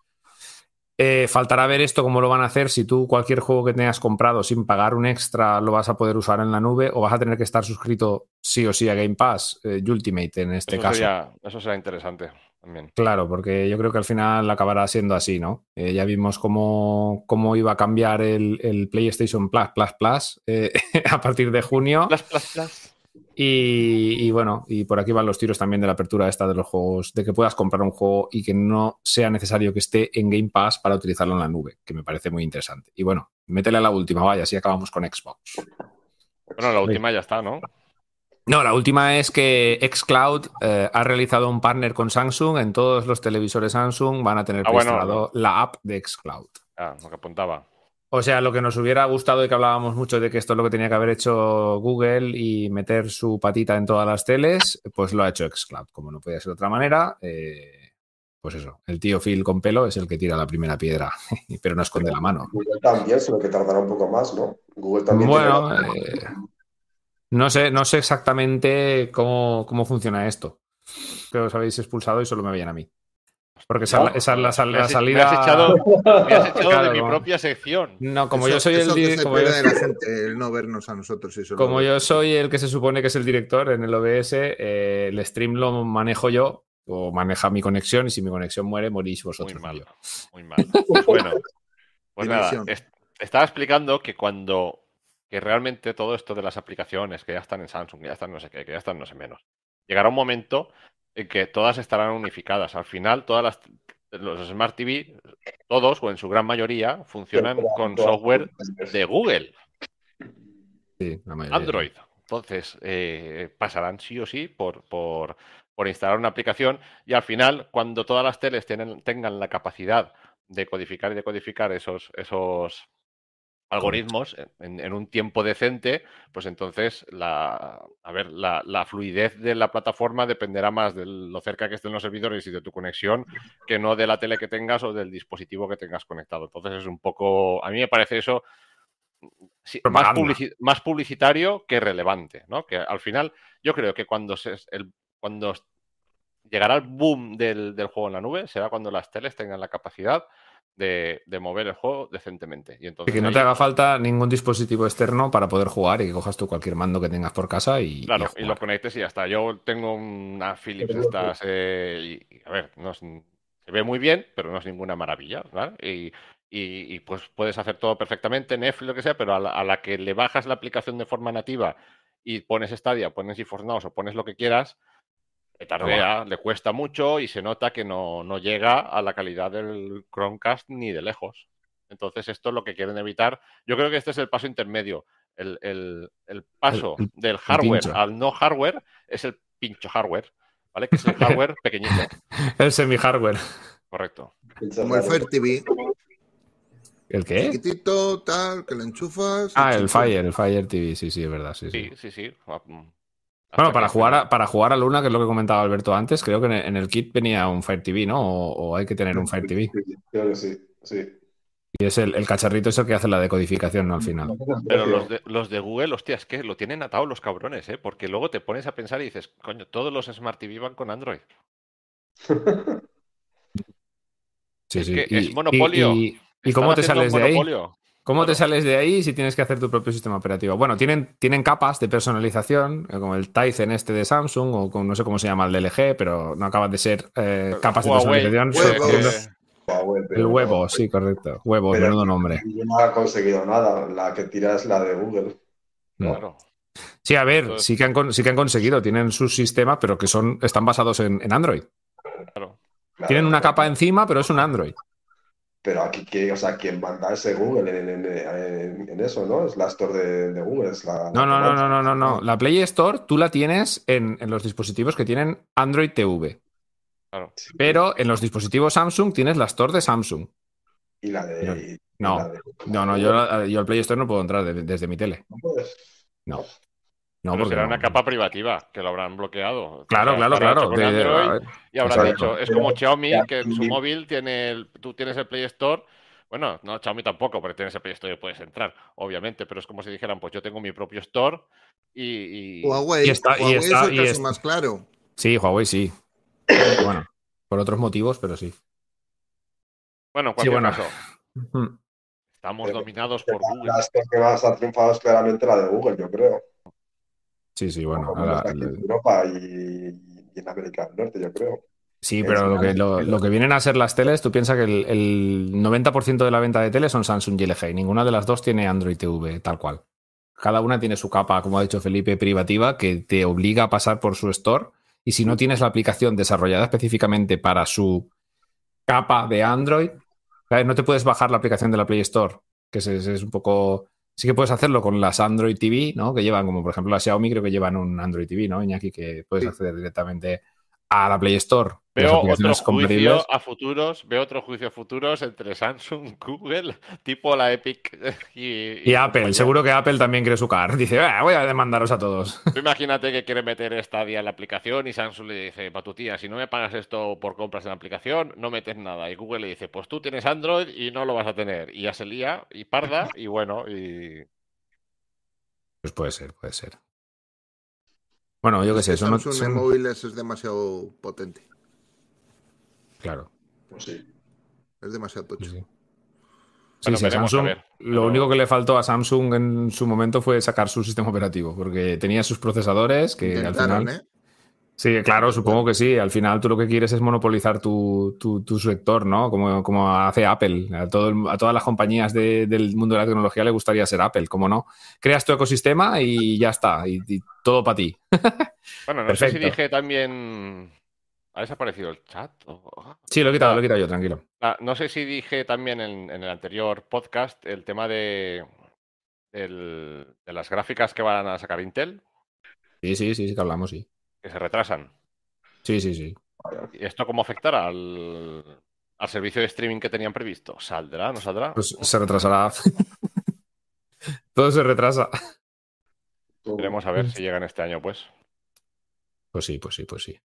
Eh, faltará ver esto cómo lo van a hacer si tú cualquier juego que tengas comprado sin pagar un extra lo vas a poder usar en la nube o vas a tener que estar suscrito sí o sí a Game Pass, eh, Ultimate en este Eso caso. sería, eso será interesante también. Claro, porque yo creo que al final acabará siendo así, ¿no? Eh, ya vimos cómo, cómo iba a cambiar el, el PlayStation Plus Plus Plus eh, a partir de junio. Plas, plas, plas. Y, y bueno, y por aquí van los tiros también de la apertura esta de los juegos, de que puedas comprar un juego y que no sea necesario que esté en Game Pass para utilizarlo en la nube, que me parece muy interesante. Y bueno, métele a la última, vaya, así acabamos con Xbox. Bueno, la última ya está, ¿no? No, la última es que Xcloud eh, ha realizado un partner con Samsung. En todos los televisores Samsung van a tener Ah, bueno, la app de Xcloud. Ah, lo que apuntaba. O sea, lo que nos hubiera gustado y que hablábamos mucho de que esto es lo que tenía que haber hecho Google y meter su patita en todas las teles, pues lo ha hecho Xcloud. Como no podía ser de otra manera, eh, pues eso, el tío Phil con pelo es el que tira la primera piedra, pero no esconde la mano. Google también, solo que tardará un poco más, ¿no? Google también. Bueno, tiene- eh, no sé, no sé exactamente cómo, cómo funciona esto. Que os habéis expulsado y solo me veían a mí. Porque esa, No, esa es la, sal- Me la has, salida. me has echado, me has echado Claro, de mi propia sección. No, como Eso- yo soy el eso que di- se como yo- pierde de la gente, el no vernos a nosotros como yo soy el que se supone que es el director en el OBS, eh, el stream lo manejo yo o maneja mi conexión y si mi conexión muere, morís Muy vosotros. no mal, yo. muy mal. Pues bueno, pues nada, es- estaba explicando que cuando que realmente todo esto de las aplicaciones que ya están en Samsung, que ya están no sé qué, que ya están no sé menos, llegará un momento en que todas estarán unificadas. Al final, todas las los Smart TV, todos o en su gran mayoría, funcionan con software de Google. Sí, la mayoría. Android. Entonces, eh, pasarán sí o sí por, por, por instalar una aplicación y al final, cuando todas las teles tienen, tengan la capacidad de codificar y decodificar esos, esos algoritmos en, en, un tiempo decente, pues entonces la, a ver, la, la, fluidez de la plataforma dependerá más de lo cerca que estén los servidores y de tu conexión que no de la tele que tengas o del dispositivo que tengas conectado. Entonces es un poco, a mí me parece eso sí, más, publici más, publicitario que relevante, ¿no? Que al final yo creo que cuando, se, el, cuando llegará el boom del, del juego en la nube será cuando las teles tengan la capacidad de, de, mover el juego decentemente. Y, entonces, y que no ahí... te haga falta ningún dispositivo externo para poder jugar y que cojas tú cualquier mando que tengas por casa y. Claro, y, y lo conectes y ya está. Yo tengo una Philips estas. Eh, y, a ver, no es, se ve muy bien, pero no es ninguna maravilla. ¿vale? Y, y, pues puedes hacer todo perfectamente, Netflix, lo que sea, pero a la, a la, que le bajas la aplicación de forma nativa y pones Stadia, pones GeForce Now o pones lo que quieras, tardea, le cuesta mucho y se nota que no, no, llega a la calidad del Chromecast ni de lejos. Entonces, esto es lo que quieren evitar. Yo creo que este es el paso intermedio. El, el, el paso el, del hardware al no hardware es el pincho hardware, ¿vale? Que es el hardware pequeñito. El semi-hardware. Correcto. Como el Fire TV. ¿El qué? Chiquitito, tal, que lo enchufas. Ah, el Fire, el Fire TV, sí, sí, es verdad. Sí, sí, sí. sí. Bueno, para jugar, a, para jugar a Luna, que es lo que comentaba Alberto antes, creo que en el, en el kit venía un Fire TV, ¿no? O, o, hay que tener un Fire TV. Creo que sí, sí. Y es el, el, cacharrito es el que hace la decodificación, ¿no? Al final. Pero los de, los de Google, hostia, es que lo tienen atado los cabrones, ¿eh? Porque luego te pones a pensar y dices, coño, todos los Smart TV van con Android. Sí, es sí. Que y, es monopolio. ¿Y, y, y cómo te sales de ahí? ¿Cómo te sales de ahí si tienes que hacer tu propio sistema operativo? Bueno, tienen, tienen capas de personalización, eh, como el Tizen este de Samsung, o con, no sé cómo se llama el de LG, pero no acaban de ser eh, capas Huawei, de personalización. Huawei, el huevo, sí, correcto. Huevo, menudo nombre. No ha conseguido nada. La que tira es la de Google. Claro. Sí, a ver, sí que, han, sí que han conseguido, tienen sus sistemas, pero que son, están basados en, en Android. Claro. Tienen una capa encima, pero es un Android. Pero aquí, o sea, quien manda ese Google en, en, en, en, eso, ¿no? Es la Store de, de Google. Es la, no, no, no, no, no, no, no. La Play Store tú la tienes en, los dispositivos que tienen Android TV. Claro. Pero en los dispositivos Samsung tienes la Store de Samsung. Y la de. No, la de, no, no, yo, yo al Play Store no puedo entrar de, desde mi tele. ¿No puedes? No. Porque será no. una capa privativa que lo habrán bloqueado. Claro, claro, claro. De, Android, y habrán dicho, es como Xiaomi, que en su móvil tiene el, tú tienes el Play Store. Bueno, no, Xiaomi tampoco, porque tienes el Play Store y puedes entrar, obviamente, pero es como si dijeran, pues yo tengo mi propio store y. y... Huawei, y está, Huawei y está, es el y caso es... más claro. Sí, Huawei sí. bueno, por otros motivos, pero sí. Bueno, en cualquier sí, bueno. caso. Estamos pero, dominados por Google. La que más ha triunfado es claramente la de Google, yo creo. Sí, sí, bueno. Ahora, aquí en Europa y, y, en América del Norte, yo creo. Sí, pero lo que, lo, lo que, vienen a ser las teles, tú piensas que el, el 90% de la venta de teles son Samsung y LG. Y ninguna de las dos tiene Android TV, tal cual. Cada una tiene su capa, como ha dicho Felipe, privativa, que te obliga a pasar por su store. Y si no tienes la aplicación desarrollada específicamente para su capa de Android, no te puedes bajar la aplicación de la Play Store, que es, es un poco Sí que puedes hacerlo con las Android TV, ¿no? Que llevan, como por ejemplo la Xiaomi, creo que llevan un Android TV, ¿no, Iñaki? Que puedes sí. acceder directamente a la Play Store. Veo otro juicio a futuros, veo otro juicio a futuros entre Samsung, Google, tipo la Epic y, y, y Apple. Compañía. Seguro que Apple también quiere su car. Dice, ah, voy a demandaros a todos. Tú imagínate que quiere meter esta día en la aplicación y Samsung le dice, para tu tía, si no me pagas esto por compras en la aplicación, no metes nada. Y Google le dice, pues tú tienes Android y no lo vas a tener. Y ya se lía y parda y bueno, y... Pues puede ser, puede ser. Bueno, yo qué sé, eso no Samsung en móviles es demasiado potente. Claro. Pues sí. Es demasiado tocho. Sí, sí. sí, Samsung, lo único que le faltó a Samsung en su momento fue sacar su sistema operativo, porque tenía sus procesadores que Intentaron, al final. ¿eh? Sí, claro, supongo que sí. Al final tú lo que quieres es monopolizar tu, tu, tu sector, ¿no? Como, como, hace Apple. A, todo el, a todas las compañías de, del mundo de la tecnología le gustaría ser Apple, ¿cómo no? Creas tu ecosistema y ya está. Y, y todo para ti. bueno, no Perfecto. sé si dije también. ¿Ha desaparecido el chat? ¿O... Sí, lo he quitado, ah, lo he quitado yo, tranquilo. Ah, no sé si dije también en, en el anterior podcast el tema de, el, de las gráficas que van a sacar Intel. Sí, sí, sí, sí que hablamos, sí que se retrasan. Sí, sí, sí. ¿Y esto cómo afectará al, al servicio de streaming que tenían previsto? ¿Saldrá? ¿No saldrá? Pues se retrasará. Todo se retrasa. Veremos a ver si llegan este año, pues. Pues sí, pues sí, pues sí.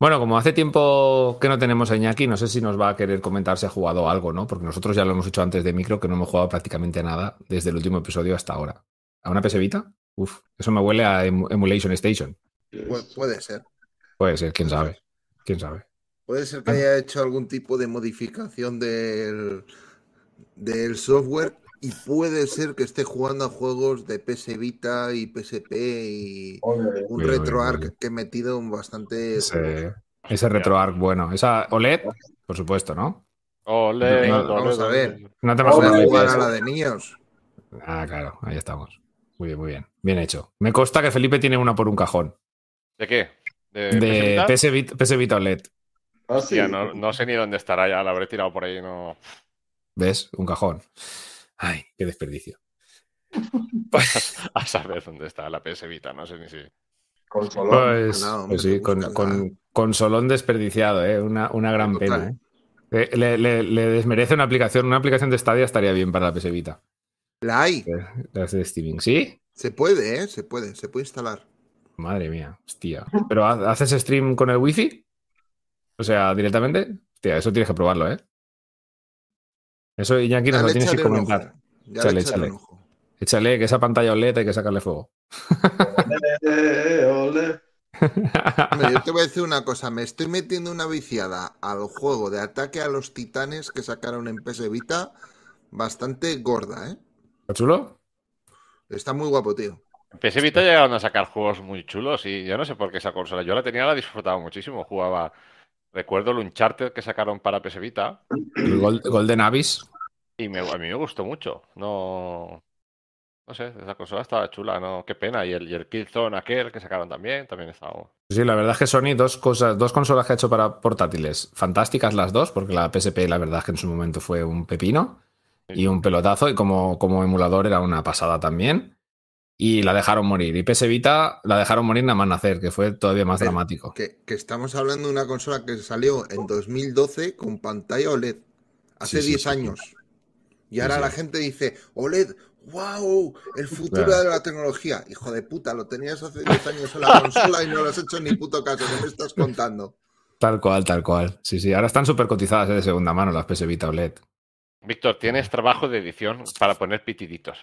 Bueno, como hace tiempo que no tenemos a Iñaki, no sé si nos va a querer comentar si ha jugado algo, ¿no? Porque nosotros ya lo hemos hecho antes de micro, que no hemos jugado prácticamente nada desde el último episodio hasta ahora. ¿A una PS Vita? Uf, eso me huele a em- Emulation Station. Pu- puede ser. Puede ser, quién sabe. Quién sabe. Puede ser que haya hecho algún tipo de modificación del, del software y puede ser que esté jugando a juegos de PS Vita y PSP y un RetroArch que he metido un bastante... Ese, ese RetroArch, bueno. Esa OLED, por supuesto, ¿no? Ole, No, ole, vamos a ver. No te vas a jugar a la de niños. Ah, claro, ahí estamos. Muy bien, muy bien. Bien hecho. Me consta que Felipe tiene una por un cajón. ¿De qué? ¿De, De PS Vita? PS Vita, PS Vita OLED. Ah, sí. No, no sé ni dónde estará ya, la habré tirado por ahí, no. ¿Ves? Un cajón. Ay, qué desperdicio. A saber dónde está la PS Vita, no sé ni si. Consolón. Pues, No, hombre, pues sí, con, con, con Solón desperdiciado, ¿eh? Una, una gran Total. pena, ¿eh? Eh, Le, le- le desmerece una aplicación. Una aplicación de Stadia estaría bien para la PS Vita. La hay. Las de streaming. ¿Sí? Se puede, ¿eh? Se puede. Se puede instalar. Madre mía, hostia. ¿Pero ha- haces stream con el wifi? O sea, directamente. Hostia, eso tienes que probarlo, ¿eh? Eso, Iñaki, nos lo tienes que comentar. Ya Échale, échale. Échale que esa pantalla OLED hay que sacarle fuego. Hombre, yo te voy a decir una cosa, me estoy metiendo una viciada al juego de ataque a los titanes que sacaron en PS Vita bastante gorda, ¿eh? ¿Está chulo? Está muy guapo, tío. PS Vita llegaron a sacar juegos muy chulos y yo no sé por qué esa consola. Yo la tenía, la disfrutaba muchísimo. Jugaba. Recuerdo el Uncharted que sacaron para PS Vita El Gol- Golden Abyss. y me- a mí me gustó mucho. No. No sé, esa consola estaba chula, no, qué pena. Y el, y el Killzone aquel que sacaron también, también estaba. Sí, la verdad es que Sony, dos cosas, dos consolas que ha hecho para portátiles, fantásticas las dos, porque la PSP, la verdad es que en su momento fue un pepino y un pelotazo, y como, como emulador era una pasada también. Y la dejaron morir. Y PS Vita la dejaron morir nada más nacer, que fue todavía más dramático. Que, que estamos hablando de una consola que salió en 2012 con pantalla OLED. Hace Sí, sí, 10 sí. años. Y ahora la gente dice, OLED, wow, el futuro Claro. de la tecnología. Hijo de puta, lo tenías hace 10 años en la consola y no lo has hecho ni puto caso. ¿Qué me estás contando? Tal cual, tal cual. Sí, sí. Ahora están súper cotizadas eh, de segunda mano las PS Vita OLED. Víctor, tienes trabajo de edición para poner pitiditos.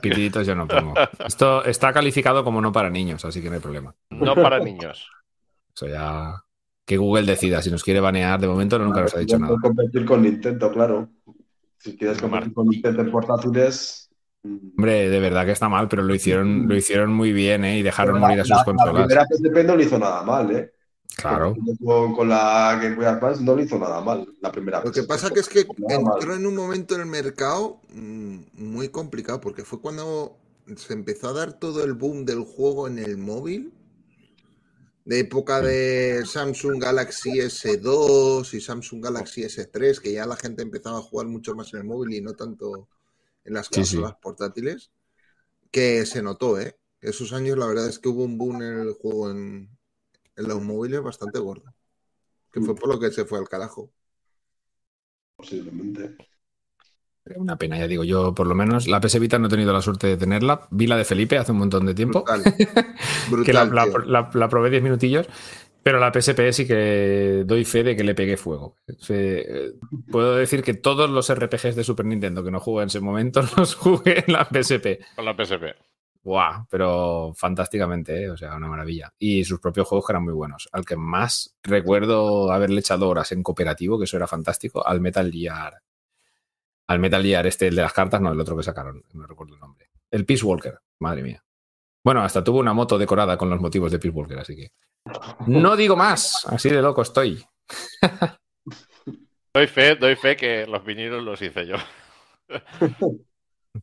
Pitiditos yo no pongo. Esto está calificado como no para niños, así que no hay problema. No para niños. Eso ya. Que Google decida. Si nos quiere banear, de momento nunca nos ha dicho nada. competir con Nintendo, claro. Si quieres competir con Nintendo en portátiles. mm, Hombre, de verdad que está mal, pero lo hicieron, lo hicieron muy bien, ¿eh? Y dejaron la- morir a sus la- La consolas. primera PSP no lo hizo nada mal, ¿eh? Claro. Con, con la Game Boy Advance no lo hizo nada mal, la primera Lo que pasa que es que entró en un momento en el mercado mm, muy complicado, porque fue cuando se empezó a dar todo el boom del juego en el móvil, de época de Samsung Galaxy S2 y Samsung Galaxy S3, que ya la gente empezaba a jugar mucho más en el móvil y no tanto en las Sí, sí. consolas portátiles, que se notó, ¿eh? Esos años la verdad es que hubo un boom en el juego en, en los móviles bastante gordo, que fue por lo que se fue al carajo. Posiblemente. Una pena, ya digo. Yo, por lo menos, la PS Vita no he tenido la suerte de tenerla. Vi la de Felipe hace un montón de tiempo. Brutal. que la, Brutal, la- la- la probé 10 minutillos. Pero la PSP sí que doy fe de que le pegué fuego. Se- eh, puedo decir que todos los RPGs de Super Nintendo que no jugué en ese momento los jugué en la PSP. Con la PSP. Guau, pero fantásticamente, ¿eh? o sea, una maravilla. Y sus propios juegos que eran muy buenos. Al que más recuerdo haberle echado horas en cooperativo, que eso era fantástico, al Metal Gear. Al Metal Gear este, el de las cartas, no, el otro que sacaron, no recuerdo el nombre. El Peace Walker, madre mía. Bueno, hasta tuvo una moto decorada con los motivos de Peace Walker, así que. No digo más, así de loco estoy. Doy fe, doy fe que los vinilos los hice yo.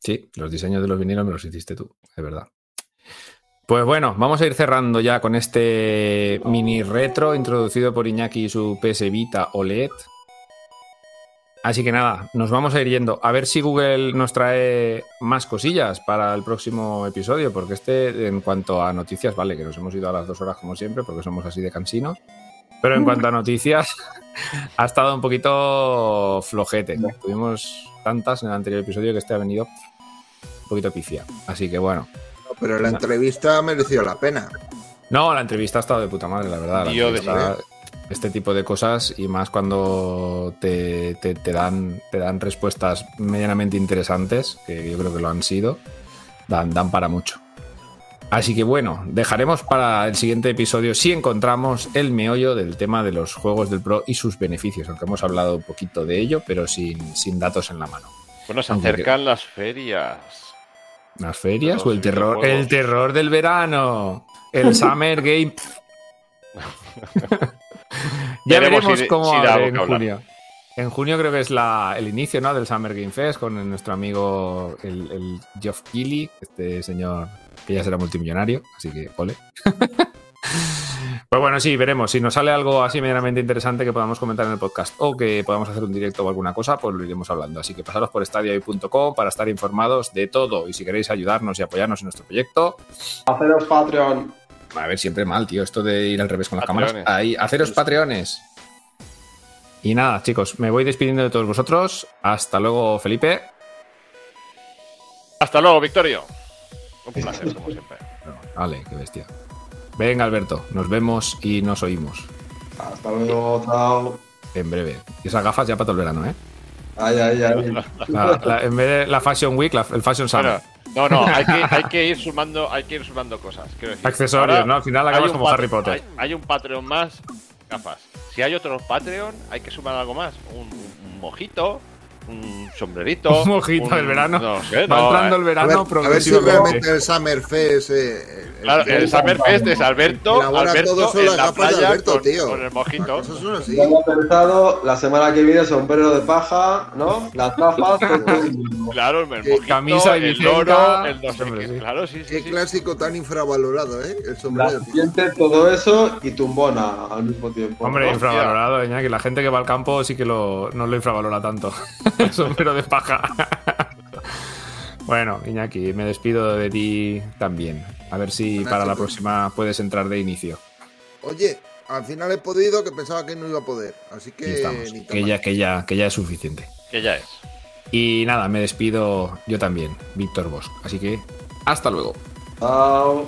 Sí, los diseños de los vinilos me los hiciste tú, es verdad. Pues bueno, vamos a ir cerrando ya con este mini retro introducido por Iñaki y su PS Vita OLED. Así que nada, nos vamos a ir yendo. A ver si Google nos trae más cosillas para el próximo episodio, porque este, en cuanto a noticias, vale, que nos hemos ido a las dos horas como siempre, porque somos así de cansinos. Pero en cuanto a noticias, ha estado un poquito flojete. Tuvimos tantas en el anterior episodio que este ha venido un poquito pifia. Así que bueno. Pero la entrevista mereció la pena. No, la entrevista ha estado de puta madre, la verdad. La de entrevista- este tipo de cosas y más cuando te, te- te dan, te dan respuestas medianamente interesantes, que yo creo que lo han sido, dan, dan para mucho. Así que bueno, dejaremos para el siguiente episodio si encontramos el meollo del tema de los juegos del Pro y sus beneficios, aunque hemos hablado un poquito de ello, pero sin, sin datos en la mano. Bueno, se Aunque- acercan las ferias. ¿Las ferias o el terror? videojuegos. El terror del verano. El Summer Game. ya Veremos veremos si- cómo si abre en junio. En junio creo que es la, el inicio ¿no? del Summer Game Fest con nuestro amigo el, el Geoff Keighley, este señor que ya será multimillonario, así que ole. Pues bueno, sí, veremos. Si nos sale algo así medianamente interesante que podamos comentar en el podcast o que podamos hacer un directo o alguna cosa, pues lo iremos hablando. Así que pasaros por estadiohoy.com para estar informados de todo. Y si queréis ayudarnos y apoyarnos en nuestro proyecto, Haceros Patreon. a ver, siempre mal, tío, esto de ir al revés con las cámaras. Ahí, haceros patreones. Y nada, chicos, me voy despidiendo de todos vosotros. Hasta luego, Felipe. Hasta luego, Victorio. Un placer, como siempre. Vale, qué bestia. Venga, Alberto, nos vemos y nos oímos Hasta luego, chao. en breve. Y esas gafas ya para todo el verano, ¿eh? Ay, ay, ay. La- la- en vez de la Fashion Week, la- el Fashion Summer. Bueno, no, no, hay que, hay que ir sumando, hay que ir sumando cosas. decir. Accesorios, Ahora ¿no? Al final acabas como Harry Potter. Hay, hay un Patreon más, gafas. Si hay otro Patreon, hay que sumar algo más. Un, un mojito, un sombrerito. Un mojito del verano. No sé, Va no, entrando el eh, A verano ver, a ver si realmente el Summer Fest. eh, el- Claro, el- el Summerfest es Alberto, Alberto son en las la gafas de playa Alberto, con, tío. con el mojito. Pensado, la semana que viene sombrero de paja, ¿no? Las gafas, el. Claro, el Eh, mojito, camisa y el loro, el no sé qué. Claro, sí, sí. Qué sí. clásico tan infravalorado, ¿eh? El sombrero. tío. siguiente, todo eso y tumbona al mismo tiempo. Hombre, infravalorado, Iñaki. La gente que va al campo sí que lo, no lo infravalora tanto. Sombrero de paja. bueno, Iñaki, me despido de ti también. A ver si para la próxima puedes entrar de inicio. Oye, al final he podido que pensaba que no iba a poder. Así que. estamos. ni tan Que ya, que, ya, que ya es suficiente. Que ya es. Y nada, me despido yo también, Víctor Bosch. Así que hasta luego. Chao.